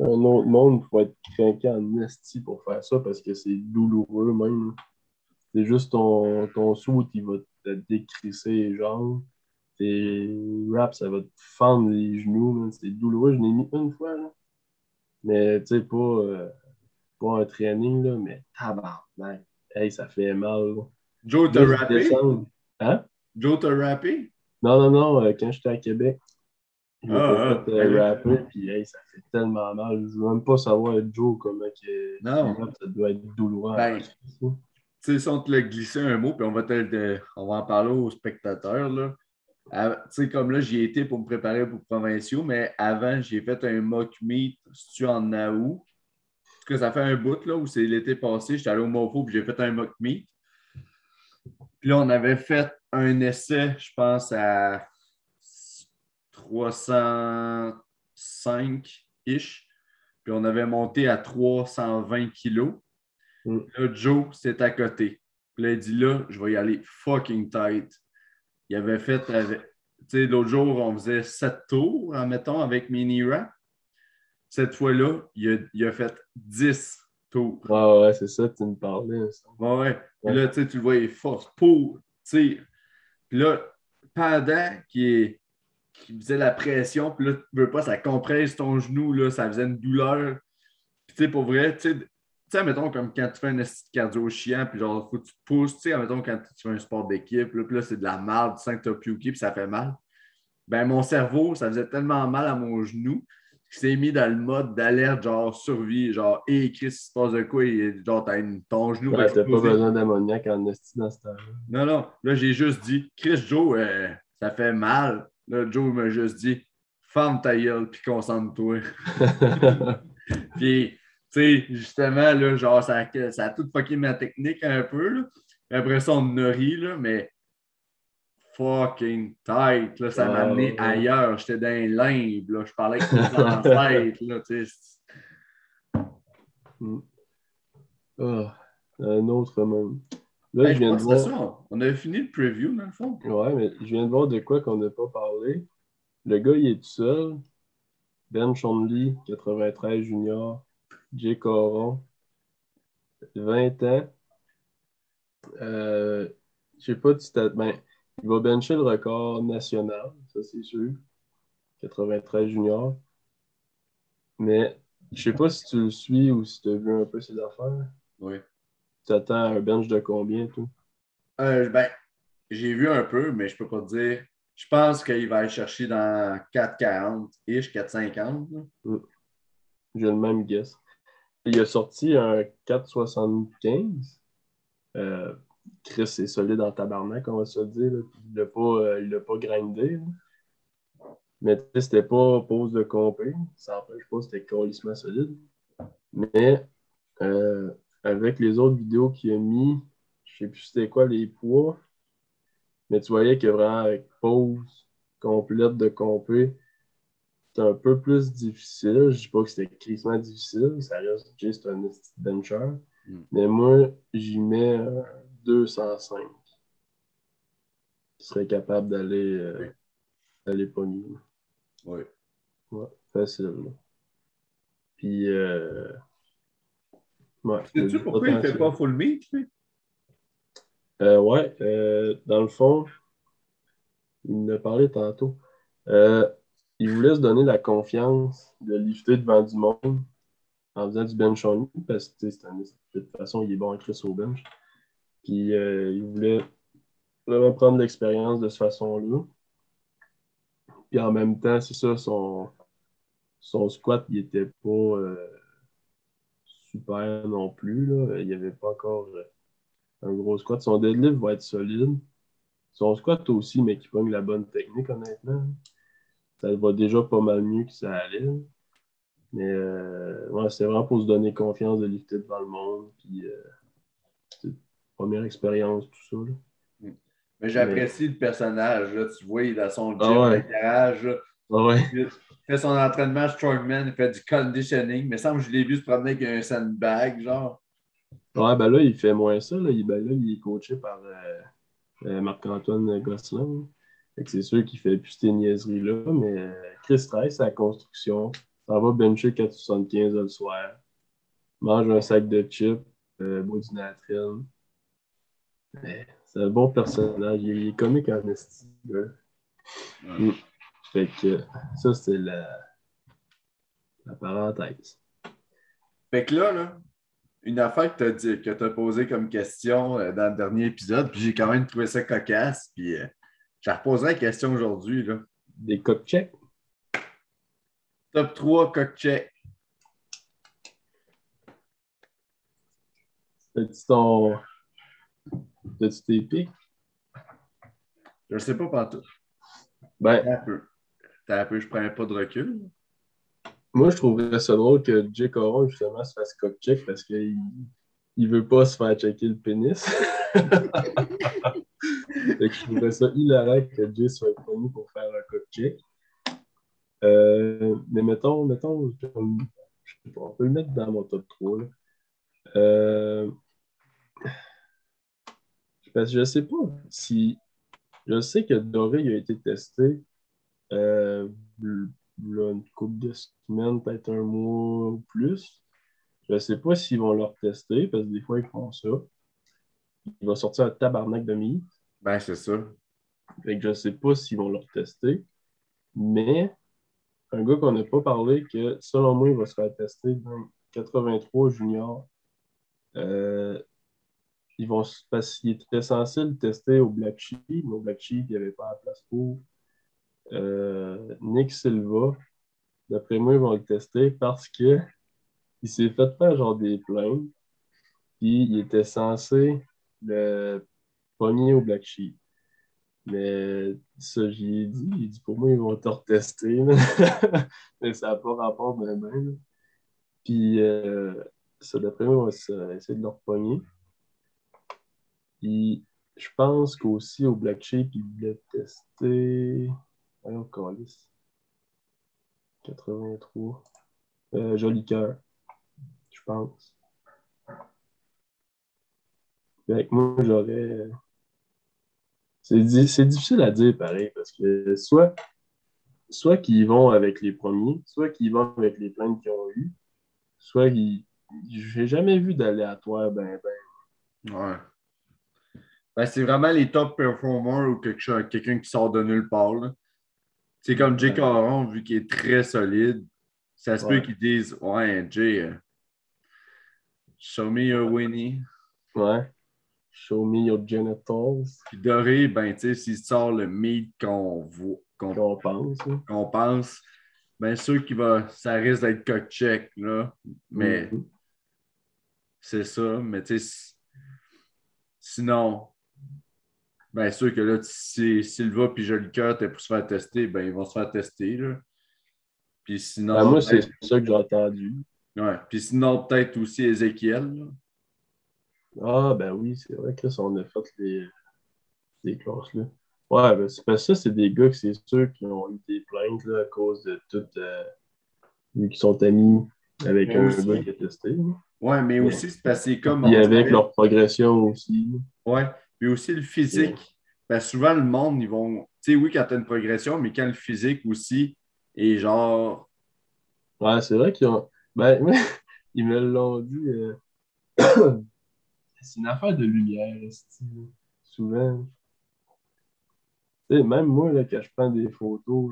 Un, autre monde, il faut être craqué en esti pour faire ça parce que c'est douloureux même. C'est juste ton, ton sou qui va te décrisser les jambes. Tes wraps, ça va te fendre les genoux. C'est douloureux. Je l'ai mis une fois. Là. Mais tu sais, pas, euh, pas un training, là, mais tabarnak. Hey, ça fait mal. là. Joe t'a rappé? Hein? Joe t'a rappé? Non, non, non, euh, quand j'étais à Québec, Ah, fait ah, euh, ok. rapper, puis hey, ça fait tellement mal. Je veux même pas savoir, Joe, comment que Non. que ça doit être douloureux. Ben. Tu sais, si on te l'a glissé un mot, puis on va, te le- on va en parler aux spectateurs. Là. À- Tu sais, comme là, j'y ai été pour me préparer pour provinciaux, mais avant, j'ai fait un mock meet, si tu en août. En tout cas, ça fait un bout là, où c'est l'été passé, j'étais allé au Mofo, puis j'ai fait un mock meet. Puis là, on avait fait un essai, je pense, à 305-ish. Puis on avait monté à 320 kilos. Mm. Là, Joe, c'était à côté. Puis là, il dit là, je vais y aller fucking tight. Il avait fait avec. Tu sais, l'autre jour, on faisait 7 tours, admettons, avec mini rap. Cette fois-là, il a, il a fait 10 tours. Ah ouais, c'est ça, tu me parlais. ça. Ouais, ouais. Puis là, tu sais, tu le voyais force pour. Tu sais. Puis là, pendant qu'il est- qu'il faisait la pression, puis là, tu veux pas, ça compresse ton genou, là, ça faisait une douleur. Puis tu sais, pour vrai, tu sais, mettons, comme quand tu fais un cardio chiant, puis genre, faut que tu pousses, tu sais, mettons, quand tu fais un sport d'équipe, là, puis là, c'est de la merde, tu sens que tu as puké, puis ça fait mal. Ben, mon cerveau, ça faisait tellement mal à mon genou qu'il s'est mis dans le mode d'alerte, genre, survie, genre, hé, Chris, il se passe de quoi? Et, genre, t'as une- ton genou. Ouais, t'as pas besoin d'ammoniac en esti dans ce temps-là. Non, non. Là, j'ai juste dit, Chris Joe, euh, ça fait mal. Là, Joe m'a juste dit, ferme ta gueule, puis concentre-toi. Puis, tu sais, justement, là, genre, ça, a- ça a tout fucké ma technique un peu, là. Après ça, on me nourrit, là, mais fucking tight, là. Ça m'a amené ailleurs. J'étais dans les limbes, là. Je parlais avec mes ancêtres, là. Ah, un autre même. Là, Hey, je viens de voir. ça. On avait fini le preview, dans le fond. Ouais, mais je viens de voir de quoi qu'on n'a pas parlé. Le gars, il est tout seul. Ben Chonley, 93 junior. Jay Coron, 20 ans. Euh, je sais pas si t'as. Ben, il va bencher le record national, ça c'est sûr. 93 junior. Mais je sais pas si tu le suis ou si tu as vu un peu ses affaires. Oui. Tu attends un bench de combien, tout? Euh, ben, j'ai vu un peu, mais je peux pas te dire. Je pense qu'il va aller chercher dans 4,40-ish, 4,50. là. J'ai le même guess. Il a sorti un 4,75. Euh, Chris est solide en tabarnak, on va se le dire. là. Il l'a pas, euh, il pas grindé. là. Mais c'était pas pause de compé. Ça n'empêche pas, c'était colissement solide. Mais euh, avec les autres vidéos qu'il a mis, je sais plus c'était quoi les poids. Mais tu voyais que vraiment avec pause complète de compé, c'est un peu plus difficile. Je dis pas que c'était crissement difficile, ça reste juste un bencher. Mm. Mais moi, j'y mets euh, 205. Je serais capable d'aller euh, Oui. d'aller pogner. Oui. Ouais, facile. Puis, euh, ouais, Sais-tu pourquoi il ne fait pas full meat, lui? Euh, ouais, euh, dans le fond, il en a parlé tantôt. Euh, il voulait se donner la confiance de lifter devant du monde en faisant du bench only parce que de toute façon, il est bon à Chris au bench. Puis il voulait vraiment prendre l'expérience de cette façon-là. Puis en même temps, c'est ça, son, son squat, il était pas super non plus. Là. Il n'y avait pas encore. euh, un gros squat. Son deadlift va être solide. Son squat aussi, mais qui pogne la bonne technique, honnêtement. Ça va déjà pas mal mieux que ça allait. Mais euh, ouais, c'est vraiment pour se donner confiance de lifter devant le monde. Puis, euh, première expérience, tout ça. Là. Mais j'apprécie le personnage. Là. Tu vois, il a son gym ah ouais. garage. Ah ouais. Il fait son entraînement strongman, il fait du conditioning. Mais semble que je l'ai vu se promener avec un sandbag, genre. Ouais, ben là, il fait moins ça. Là. Il, ben là, il est coaché par euh, euh Marc-Antoine Gosselin. C'est sûr qu'il fait plus ces niaiseries-là, mais euh, Chris travaille sa construction. Ça va bencher 4,75 le soir. Mange un sac de chips, euh, boit du natrine. C'est un bon personnage. Il est comique en estime. Mm. Fait que ça, c'est la, la parenthèse. Fait que là, là une affaire que tu as, que as posée comme question euh, dans le dernier épisode, puis j'ai quand même trouvé ça cocasse, puis euh, je reposerai la question aujourd'hui. Des cock checks? Top 3 cock checks. T'as-tu ton. T'as-tu tes pics? Je ne sais pas partout. Ben. Un peu. Un peu, je prends pas de recul. Moi, je trouverais ça drôle que Jay Coron, justement, se fasse cock check parce qu'il ne veut pas se faire checker le pénis. je trouverais ça hilarant que Jay soit connu pour faire un cock check. Euh, mais mettons, mettons, je sais pas, on peut le mettre dans mon top 3. Euh, parce que je sais pas si. Je sais que Doré a été testé euh, une couple de semaines, peut-être un mois ou plus. Je ne sais pas s'ils vont leur tester, parce que des fois, ils font ça. Il va sortir un tabarnak de mi. Ben, c'est ça. Fait que je ne sais pas s'ils vont leur tester. Mais un gars qu'on n'a pas parlé, que selon moi, il va se faire tester dans 83 juniors. Euh, ils vont parce qu'il était censé le tester au Black Sheep, mais au Black Sheep, il n'y avait pas la place pour. Euh, Nick Silva, d'après moi, ils vont le tester parce qu'il s'est fait faire genre des plaintes. Puis il était censé le pogner au Black Sheep. Mais ça, j'y ai dit. Il dit pour moi, ils vont te retester. mais ça n'a pas rapport de même. Puis euh, ça, d'après moi, on va essayer de le repogner. Puis je pense qu'aussi au Black Sheep, il voulait tester. Voyons, Calis. 83. Euh, joli cœur, je pense. Avec moi, j'aurais. C'est difficile à dire pareil, parce que soit, soit qu'ils vont avec les premiers, soit qu'ils vont avec les plaintes qu'ils ont eues, soit qu'ils. J'ai jamais vu d'aléatoire, ben, ben. Ouais. Ben, c'est vraiment les top performers ou quelqu'un qui sort de nulle part. C'est comme Jay Caron, vu qu'il est très solide, ça se peut qu'ils disent Ouais, Jay, euh, show me your Winnie. Ouais. Show me your genitals. Puis Doré, ben, tu sais, s'il sort le meat qu'on qu'on pense, hein. qu'on pense, bien sûr qu'il va, ça risque d'être cock check, là. Mais mm-hmm. c'est ça. Mais tu sais, sinon, Bien sûr que là, si Silva puis Joli Cœur étaient pour se faire tester, ben ils vont se faire tester. Là. Puis sinon. Ben, moi, c'est ça que j'ai entendu. Ouais. Puis sinon, peut-être aussi Ézéchiel. Ah, ben oui, c'est vrai que là, on a fait les, les classes là. Ouais, ben c'est parce que ça, c'est des gars que c'est sûr qui ont eu des plaintes là, à cause de tout. Euh, qui sont amis avec un gars qui a testé. Ouais, mais aussi, c'est parce que comme. Et avec leur progression aussi. Ouais. Puis aussi le physique. Ben, souvent, le monde, ils vont. Tu sais, oui, quand tu as une progression, mais quand le physique aussi est genre. Ouais, c'est vrai qu'ils ont. Ben, ils me l'ont dit. Euh, c'est une affaire de lumière, souvent. Tu sais, même moi, là, quand je prends des photos,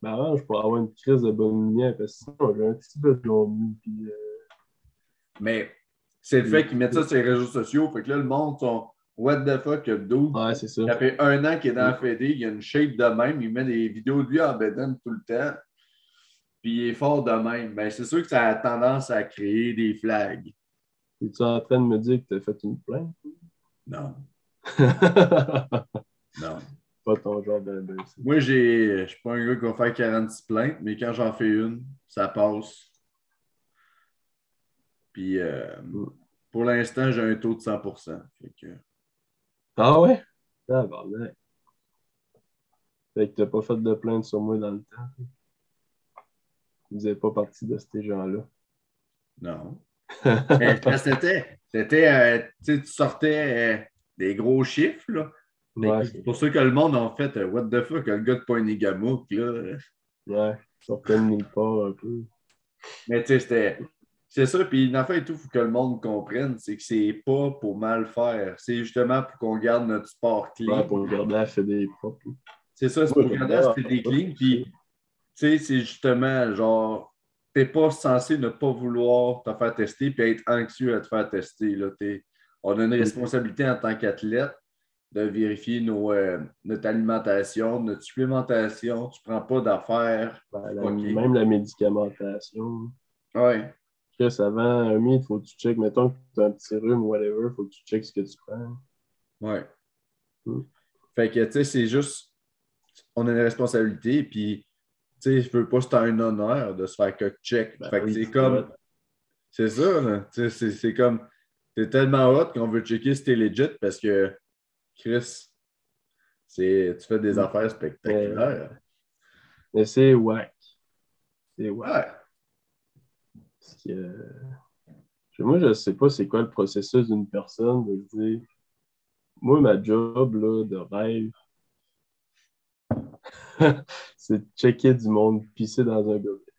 ben, avant, je pourrais avoir une crise de bonne lumière parce que sinon, j'ai un petit peu de puis. Euh, mais c'est le fait qu'ils mettent ça sur les réseaux sociaux. Fait que là, le monde sont What the fuck, le dude? Ouais, c'est ça. Ça fait un an qu'il est dans la Fédé, il a une shape de même, il met des vidéos de lui en bedon tout le temps. Puis il est fort de même. Ben, c'est sûr que ça a tendance à créer des flags. Es-tu en train de me dire que tu as fait une plainte? Non. non. Pas ton genre de. Moi, j'ai, je suis pas un gars qui va faire 46 plaintes, mais quand j'en fais une, ça passe. Puis, euh, pour l'instant, j'ai un taux de 100%. Fait que, Ah ouais? Ah, bordel. Fait que t'as pas fait de plainte sur moi dans le temps. Vous n'êtes pas partie de ces gens-là. non. C'était, c'était, euh, tu sais, tu sortais euh, des gros chiffres, là. Ouais, c'est pour ça que le monde a fait euh, What the fuck, le gars de Poinigamouk, là. ouais. Sortait de nulle part un peu. Mais tu sais, c'était. C'est ça, puis une affaire et tout, il faut que le monde comprenne, c'est que c'est pas pour mal faire. C'est justement pour qu'on garde notre sport clean. Ouais, pour garder la fédé propre. C'est ça, c'est Ouais, pour garder la fédé clean. Puis, tu sais, c'est justement genre, t'es pas censé ne pas vouloir te faire tester puis être anxieux à te faire tester. Là. On a une responsabilité en tant qu'athlète de vérifier nos, euh, notre alimentation, notre supplémentation. Tu prends pas d'affaires. Ben. Même la médicamentation. Ouais. Chris, avant un mythe, faut que tu checkes. Mettons que tu as un petit rhume ou whatever, faut que tu checkes ce que tu prends. Ouais. Mm. Fait que, tu sais, c'est juste, on a une responsabilité, puis, tu sais, je veux pas, c'est un honneur de se faire que check. Ben fait que oui, c'est c'est comme, c'est ça. Tu sais, c'est- comme, t'es tellement hot qu'on veut checker si t'es legit parce que, Chris, tu fais des Mm. affaires spectaculaires. Mais c'est whack. C'est whack. Que, je- moi, je sais pas c'est quoi le processus d'une personne de dire moi, ma job là, de rêve, c'est de checker du monde pisser dans un gobelet.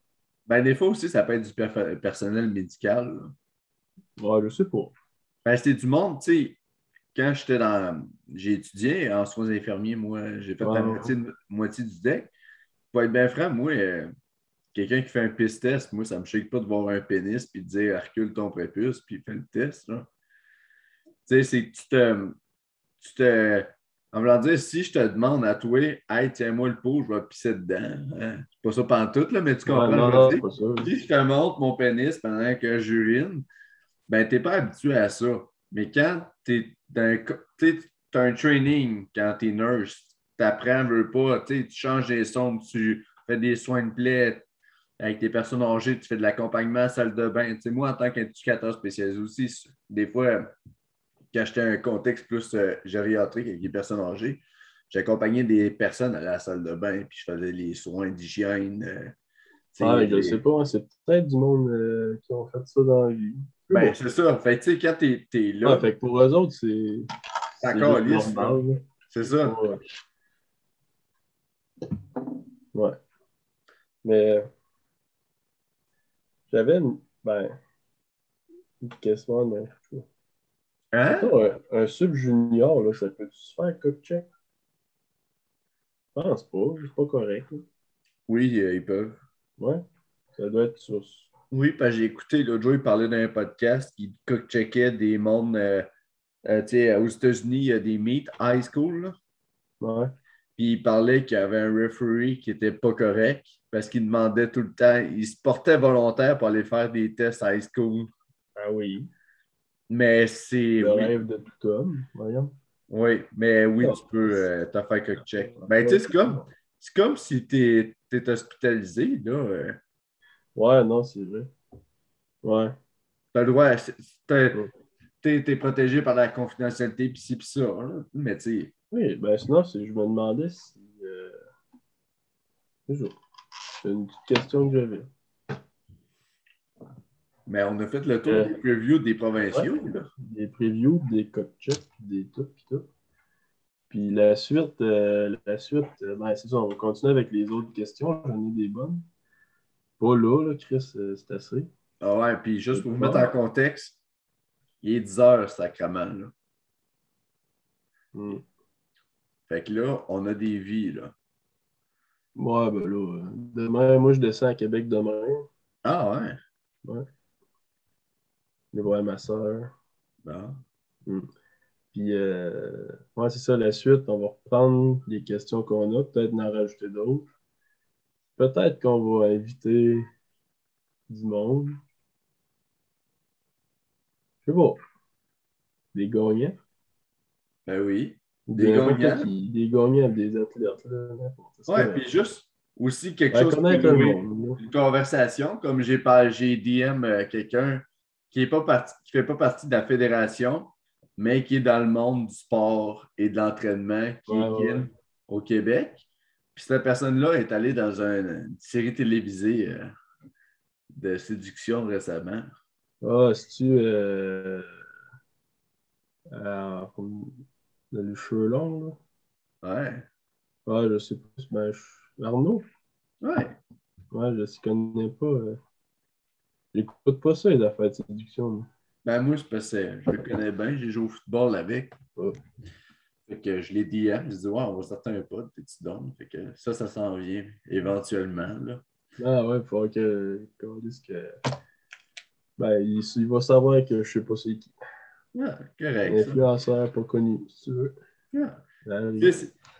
Ben, des fois aussi, ça peut être du personnel médical. là. Ouais, je sais pas. Ben, c'était du monde, tu sais, quand j'étais dans. J'ai étudié en soins infirmiers, moi, j'ai fait Ouais, la moitié du deck. Pour être bien franc, moi, euh, quelqu'un qui fait un piss test, moi, ça me choque pas de voir un pénis puis de dire recule ton prépuce puis fais le test. là. Tu sais, c'est que tu te. Tu te. En voulant dire, si je te demande à toi, hey, tiens-moi le pot, je vais pisser dedans. hein. C'est pas ça pantoute, là, mais tu comprends Ouais, non, non, pas ça. Si je te montre mon pénis pendant que j'urine, ben, tu n'es pas habitué à ça. Mais quand tu as un training, quand tu es nurse, tu apprends, veux pas, tu changes des sondes, tu fais des soins de plaie avec des personnes âgées, tu fais de l'accompagnement à la salle de bain. Tu sais, moi, en tant qu'éducateur spécialisé aussi, des fois, quand j'étais un contexte plus euh, gériatrique avec des personnes âgées, j'accompagnais des personnes à la salle de bain, puis je faisais les soins d'hygiène. euh, Ah, je les- sais pas, hein, c'est peut-être du monde euh, qui ont fait ça dans la vie. Ben, Bon. c'est ça. Fait tu sais, quand t'es es là, Ouais, fait que pour eux autres, c'est. c'est encore lisse. C'est ça. Ouais. Ouais. Mais j'avais une, ben, une question, mais Hein? un, un sub junior, là, ça peut se faire cook check? Je pense pas, c'est pas correct. là. Oui, euh, ils peuvent. Ouais. Ça doit être sur. Oui, parce que j'ai écouté l'autre jour, il parlait d'un podcast qui checkait des mondes. euh, euh, tu sais, aux États-Unis, il y a des meets high school. là. Ouais. Puis il parlait qu'il y avait un referee qui n'était pas correct parce qu'il demandait tout le temps, il se portait volontaire pour aller faire des tests high school. Ah oui. Mais c'est. Le Oui, rêve de tout homme, voyons. oui, mais oui, tu peux euh, t'en faire cook check. Ben, tu sais, c'est comme, c'est comme si tu es, hospitalisé, là. euh, Ouais, non, c'est vrai. Ouais. T'as le droit, c'est- t'es t'es protégé par la confidentialité, pis ci, pis ça. hein. Mais tu sais, Oui, ben sinon, je me demandais si. Euh... Toujours. C'est une petite question que j'avais. mais on a fait le tour Euh, des previews des provinciaux. là. Des previews, des cockchecks, des tout, pis tout. Puis la suite, euh, la suite, ben c'est ça, on va continuer avec les autres questions. J'en ai des bonnes. Pas là, là, Chris, c'est assez. Ah ouais, puis juste pour vous mettre en contexte, il est 10 heures, sacrement. Là. Hmm. Fait que là, on a des vies. Là. Ouais, ben là, euh, demain, moi je descends à Québec demain. Ah ouais? Je vais voir ma soeur. Bon. Puis, euh, ouais, c'est ça, la suite. On va reprendre les questions qu'on a, peut-être en rajouter d'autres. Peut-être qu'on va inviter du monde. Sais pas. Des gagnants. Ben oui. Des, gagnants. qui. Des gagnants, des athlètes. Là. Ouais, puis juste aussi quelque Ouais, chose monde. là. une conversation, comme j'ai DM euh, quelqu'un qui qui fait pas partie de la fédération, mais qui est dans le monde du sport et de l'entraînement, qui Ouais, est ouais, au Québec. Puis cette personne-là est allée dans un- une série télévisée euh, de séduction récemment. Ah, c'est-tu. Euh... euh, comme le cheveu long, Ouais. là? Ah, je sais pas. Ben, je- Arnaud? Ouais. Ouais, je ne connais pas. euh. J'écoute pas ça, les affaires de séduction. moi. Ben moi, c'est parce que je le connais bien, j'ai joué au football avec. Ouais. Fait que je l'ai DM, je dis ouais, on va sortir un pote, t'es-tu donnes? Fait que ça, ça s'en vient éventuellement. Là. Ah ouais, il faudra que. qu'on dise que. Ben, il, il va savoir que je sais pas c'est qui. Ah, correct. Influenceur pas connu, si tu veux. Ah.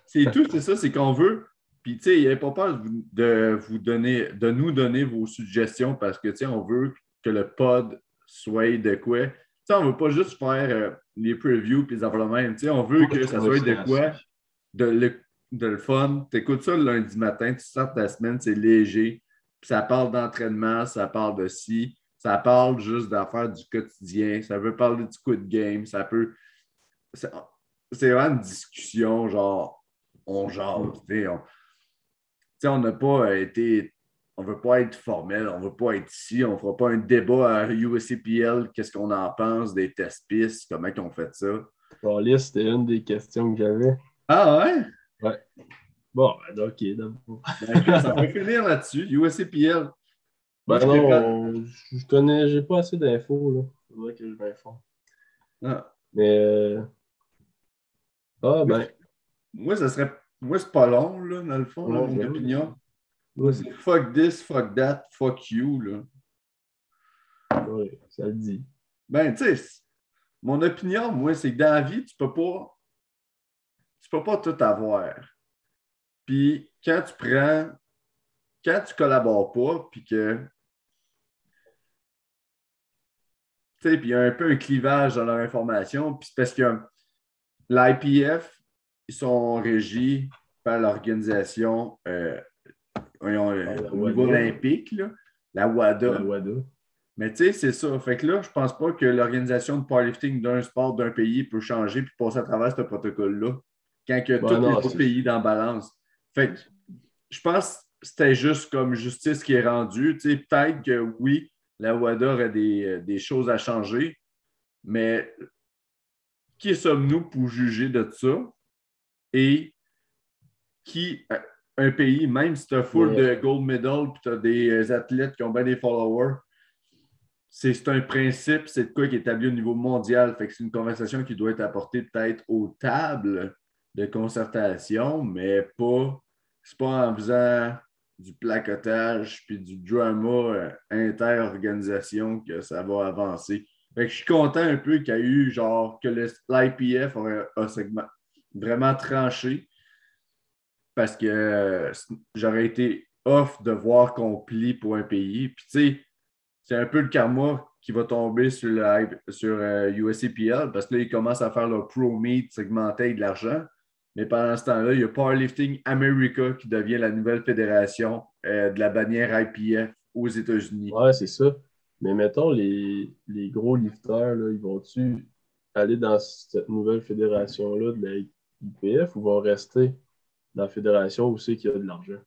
C'est tout, c'est ça, c'est qu'on veut. Puis, tu sais, il n'y a pas peur de vous, de vous donner, de nous donner vos suggestions parce que, tu sais, on veut que le pod soit de quoi. Tu sais, on ne veut pas juste faire euh, les previews puis les affaires même. Tu sais, on veut que ça soit de quoi, de le, de le fun. Tu écoutes ça le lundi matin, tu sors ta semaine, c'est léger. Puis ça parle d'entraînement, ça parle de ci, ça parle juste d'affaires du quotidien, ça veut parler du coup de game, ça peut. C'est vraiment une discussion, genre, on jase. tu sais, On n'a pas été. On ne veut pas être formel, on ne veut pas être ici, on ne fera pas un débat à USCPL, qu'est-ce qu'on en pense des test pistes, comment on fait ça. Bon, là, c'était une des questions que j'avais. Ah ouais? Bon, ben, ok, d'abord. Ben, ça peut finir là-dessus, USCPL. Ben Je non, on- je connais, j'ai pas assez d'infos, là. Faudrait que je m'informe. Ah. Mais. euh, Ah, ben. Moi, ça serait. Moi, c'est pas long, là, dans le fond, là, mon oui. opinion. Moi, c'est fuck this, fuck that, fuck you, là. Ouais, ça le dit. Ben, tu sais, mon opinion, moi, c'est que dans la vie, tu peux pas. Tu peux pas tout avoir. Puis quand tu prends. Quand tu collabores pas, puis que. Tu sais, puis il y a un peu un clivage dans leur information, puis c'est parce que l'IPF, ils sont régis par l'organisation euh, euh, la au niveau olympique, là, la WADA. La WADA. Mais tu sais, c'est ça. Fait que là, je pense pas que l'organisation de powerlifting d'un sport d'un pays peut changer puis passer à travers ce protocole-là quand que Ben tous les autres pays dans balance. Fait que je pense c'était juste comme justice qui est rendue. Tu sais, peut-être que oui, la WADA aurait des, euh, des choses à changer, mais qui sommes-nous pour juger de ça? Et qui, euh, un pays, même si tu as full Ouais. de gold medal puis tu as des euh, athlètes qui ont bien des followers, c'est c'est un principe, c'est de quoi qui est établi au niveau mondial. Fait que c'est une conversation qui doit être apportée peut-être aux tables de concertation, mais pas, c'est pas en faisant du placotage puis du drama euh, inter-organisation que ça va avancer. Je suis content un peu qu'il y a eu genre que l'IPF a segment- vraiment tranché parce que euh, j'aurais été off de voir qu'on plie pour un pays. Puis tu sais, c'est un peu le karma qui va tomber sur, le, sur euh, parce que là, ils commencent à faire leur pro meet segmenté de l'argent. Mais pendant ce temps-là, il y a Powerlifting America qui devient la nouvelle fédération euh, de la bannière IPF aux États-Unis. Ouais, c'est ça. Mais mettons, les, les gros lifteurs, là, ils vont-tu aller dans cette nouvelle fédération-là de la IPF ou vont rester dans la fédération où c'est qu'il y a de l'argent?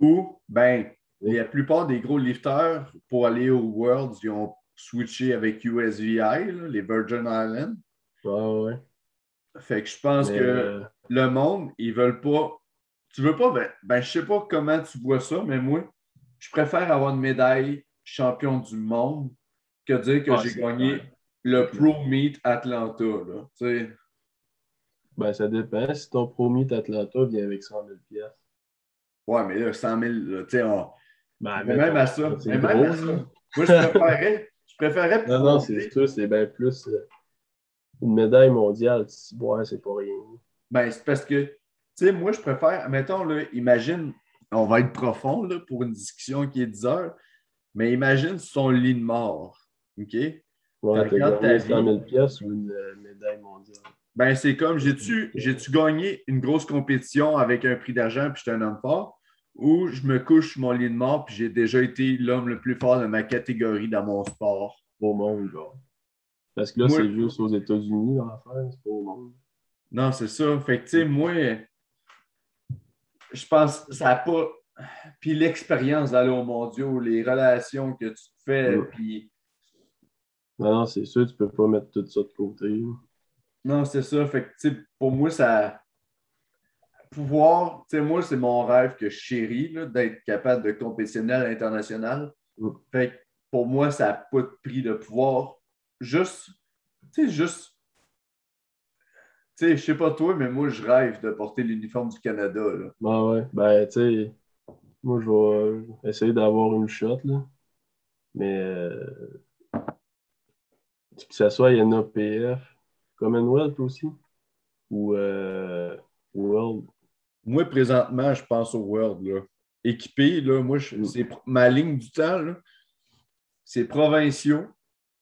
Ou, ben, la plupart des gros lifteurs, pour aller au Worlds, ils ont switché avec USVI, là, les Virgin Islands. Ouais, ouais. Fait que je pense Mais, que euh, le monde, ils veulent pas. Tu veux pas, ben, ben, je sais pas comment tu vois ça, mais moi, je préfère avoir une médaille champion du monde que dire que Ah, j'ai gagné le Pro Meet Atlanta. Là. Ben, ça dépend. Si ton pro meet Atlanta vient avec 100 000 piastres. ouais, mais là, 100 000, là, tu sais, on- Ben, même à ça, même gros, à ça, moi, je préférais, je préférais Non, non, c'est sûr, c'est bien plus. euh, une médaille mondiale, si ouais, c'est pas rien. Ben, c'est parce que, tu sais, moi, je préfère, mettons, là, imagine, on va être profond là, pour une discussion qui est 10 heures, mais imagine son lit de mort, OK? Ouais, T'as t'as regardé ta gagné vie. 100 000 pièces ou une euh, médaille mondiale. Ben, c'est comme, j'ai-tu gagné une grosse compétition avec un prix d'argent puis j'étais un homme fort, ou je me couche sur mon lit de mort puis j'ai déjà été l'homme le plus fort de ma catégorie dans mon sport? Au monde, genre. Parce que là, c'est juste aux États-Unis, l'affaire, c'est pas au monde. Non, c'est ça. Fait que, tu sais, moi, je pense que ça n'a pas. Puis l'expérience d'aller aux mondiaux, les relations que tu te fais, Ouais. puis. Non, non, c'est sûr, tu peux pas mettre tout ça de côté. Non, c'est ça. Fait que, tu sais, pour moi, ça. Pouvoir, tu sais, moi, c'est mon rêve que je chéris, d'être capable de compétitionnel international. Ouais. Fait que pour moi, ça n'a pas de prix de pouvoir juste, tu sais, juste. Tu sais, je sais pas toi, mais moi, je rêve de porter l'uniforme du Canada, là. Ben ouais, ben tu sais, moi je vais essayer d'avoir une shot, là. Mais euh, que ce soit NAPF, Commonwealth aussi, ou euh, World. Moi, présentement, je pense au World. Là. Équipé, là, moi, je- Mm. c'est ma ligne du temps, là, c'est provinciaux.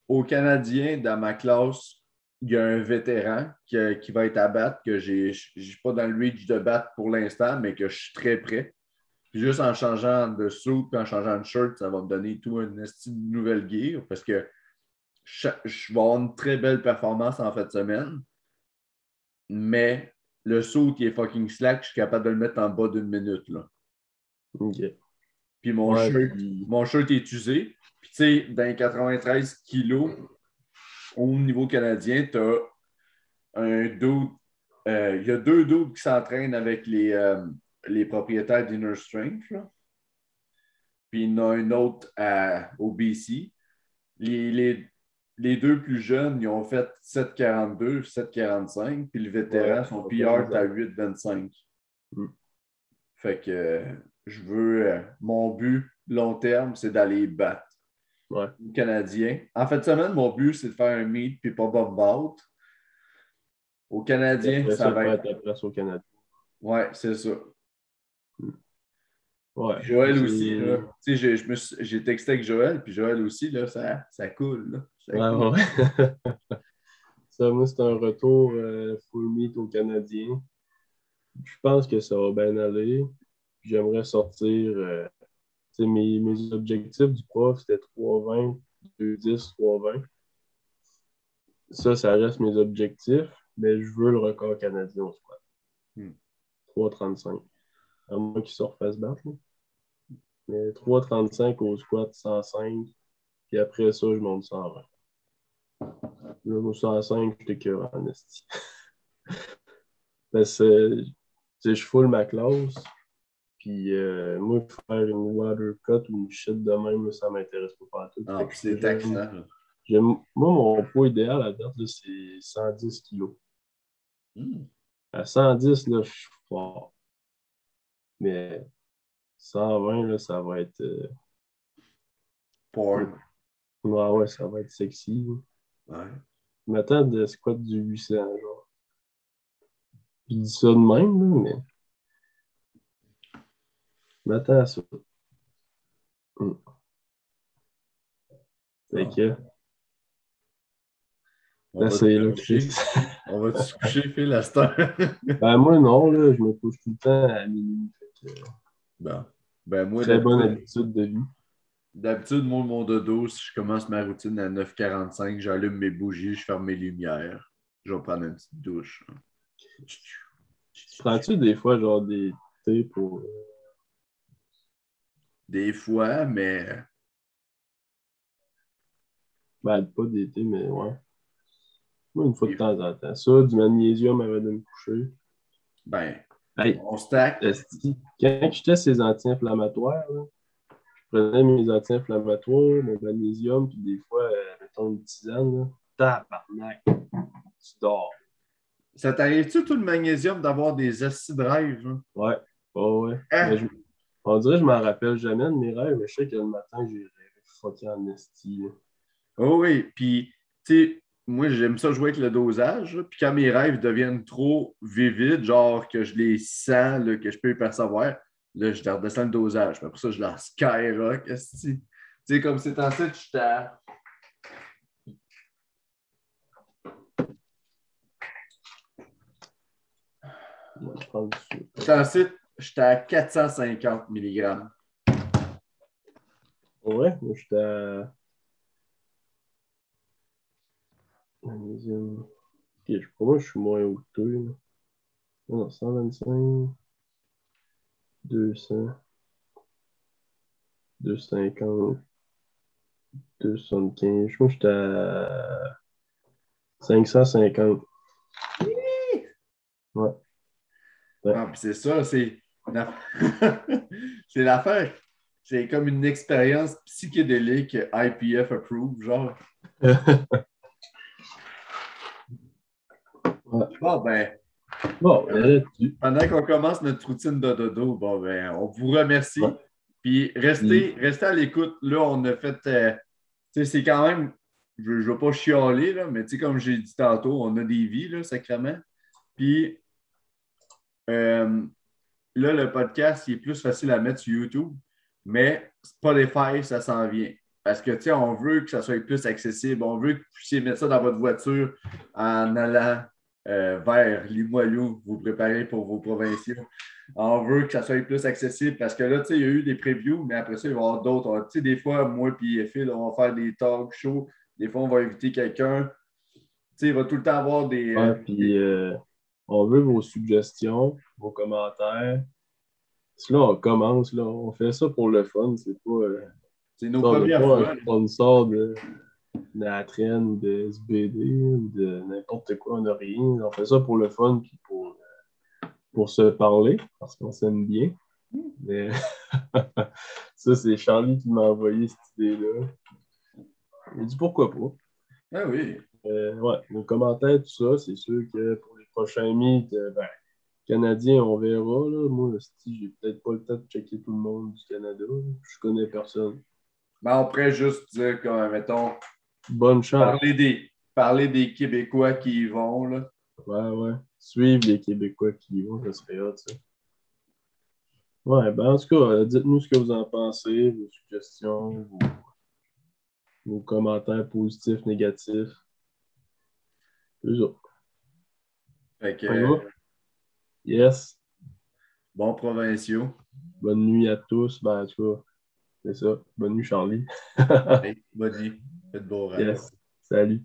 Aux Canadiens, dans ma classe, il y a un vétéran qui, va être à battre, que je ne pas dans le reach de battre pour l'instant, mais que je suis très prêt. Juste en changeant de puis en changeant de shirt, ça va me donner tout un esti de nouvelle gear parce que je, vais avoir une très belle performance en fin de semaine. Mais le saut qui est fucking slack, je suis capable de le mettre en bas d'une minute. Là. Puis mon, Ouais, shirt, puis- mon shirt est usé. Puis tu sais, dans les 93 kilos, au niveau canadien, tu as un dude. euh, Il y a deux dudes qui s'entraînent avec les, euh, les propriétaires d'Inner Strength. là. Puis il y en a un autre à, au BC. Les, les, les deux plus jeunes, ils ont fait 7,42, 7,45. Puis le vétéran, Ouais, son PR est à 8,25. Mm. Fait que euh, je veux. euh, mon but long terme, c'est d'aller battre Ouais. les Canadiens. En fait, semaine, mon but, c'est de faire un meet puis pas bomb out. Au Canadien, ça, ça, va être. place au Canada. Ouais, c'est ça. Ouais. Joël aussi, là. Tu sais, j'ai- suis- texté avec Joël, puis Joël aussi, là, ça, ça coule. Là. Ça ouais. ça, moi, c'est un retour euh, full meet au Canadien. Je pense que ça va bien aller. J'aimerais sortir. euh, mes, mes objectifs du prof, c'était 3,20, 2,10, 3,20. Ça, ça reste mes objectifs, mais je veux le record canadien au squat. Hmm. 3,35. À moins qu'il se refasse battre. là. Mais 3,35 au squat, 105. Puis après ça, je monte 120. Là, au 105, j'étais que en esti. Parce que je full ma classe. Puis euh, moi, faire une water cut ou une shit de même, ça m'intéresse pas partout. Ah, puis c'est taxant. Moi, mon poids idéal à date, là, c'est 110 kilos. Hmm. À 110, là, je suis fort. Mais 120, là, ça va être. euh, Porn. Ouais, ouais, ça va être sexy. Ouais. Je m'attends de squat du 800, genre. Je dis ça de même, là, mais. Je m'attends à ça. Fait que, On va, là, se c'est là que coucher. je- On va se coucher, Phil, à cette heure? Ben, moi, non, là, je me couche tout le temps à minuit. Que, Bon. Ben, moi, très bonne d'habitude- habitude de vie. D'habitude, moi, mon dodo, si je commence ma routine à 9h45, j'allume mes bougies, je ferme mes lumières. Je vais prendre une petite douche. Prends-tu des fois, genre, des thés pour. Euh, Des fois, mais Ben, pas thés, mais ouais. Moi, une fois de temps en temps. Ça, du magnésium avant de me coucher. ben, Hey, on stack. quand teste ces anti-inflammatoires, je prenais mes anti-inflammatoires, mon magnésium, puis des fois, euh, mettons une tisane, là, tabarnak, tu dors. Ça t'arrive-tu, tout le magnésium, d'avoir des acides rêves? hein? Ouais, ouais, ouais. Hein? Mais je- on dirait que je ne m'en rappelle jamais de mes rêves, mais je sais que le matin, j'ai rêvé fucking amnesty. Oh oui, puis, tu sais, moi, j'aime ça jouer avec le dosage. Puis quand mes rêves deviennent trop vivides, genre que je les sens, que je peux les percevoir, là, je redescends le dosage. Mais pour ça, je la skyrock. Tu sais, comme c'est en fait, je t'as. Je j'étais à 450 mg. Ouais, moi, j'étais à. Magnésium. Ok, je- pour moi, je suis moins haut que toi. là. Non, 125, 200, 250, 275. Je crois que j'étais à 550. Ouais. Ah, puis c'est ça, c'est c'est l'affaire. C'est comme une expérience psychédélique IPF approved, genre. Bon, ben, Bon, ben pendant qu'on commence notre routine de dodo, bon, ben, on vous remercie. Ouais. Puis restez, restez à l'écoute. Là, on a fait. euh, tu sais, c'est quand même. Je ne veux pas chialer, là, mais tu sais, comme j'ai dit tantôt, on a des vies, là, sacrément. Puis euh, là, le podcast, il est plus facile à mettre sur YouTube, mais Spotify, ça s'en vient. Parce que, tu sais, on veut que ça soit plus accessible. On veut que vous puissiez mettre ça dans votre voiture en allant euh, vers Limoilou, vous préparez pour vos provinciaux. On veut que ça soit plus accessible parce que là, tu sais, il y a eu des previews, mais après ça, il va y avoir d'autres. Tu sais, des fois, moi et Phil, on va faire des talk shows. Des fois, on va inviter quelqu'un. Tu sais, il va tout le temps avoir des. Ouais, euh, puis euh, on veut vos suggestions, vos commentaires. Là, on commence, là, on fait ça pour le fun, c'est pas. euh, c'est nos on premières fois. un sponsor de Natren ou de SBD ou de n'importe quoi, on n'a rien. On fait ça pour le fun puis pour, euh, pour se parler, parce qu'on s'aime bien. Mais ça, c'est Charlie qui m'a envoyé cette idée-là. Il dit pourquoi pas. Ah oui. Euh, ouais, vos commentaires, tout ça, c'est sûr que pour les prochains meets, euh, ben, Canadiens, on verra. Là. Moi, j'ai peut-être pas le temps de checker tout le monde du Canada. là. Je connais personne. Ben, on pourrait juste dire, comme, mettons, Bonne chance. parler des, parler des Québécois qui y vont. Là. Ouais, ouais. Suivre les Québécois qui y vont, ça serait hot, ça. Ouais, ben en tout cas, euh, dites-nous ce que vous en pensez, vos suggestions, vos, vos commentaires positifs, négatifs. Ça. Fait que? Yes. bon provinciaux. Bonne nuit à tous. Ben, en tout cas, c'est ça. Bonne nuit, Charlie. Hey, bonne nuit. Faites beau rêve. Yes. Salut.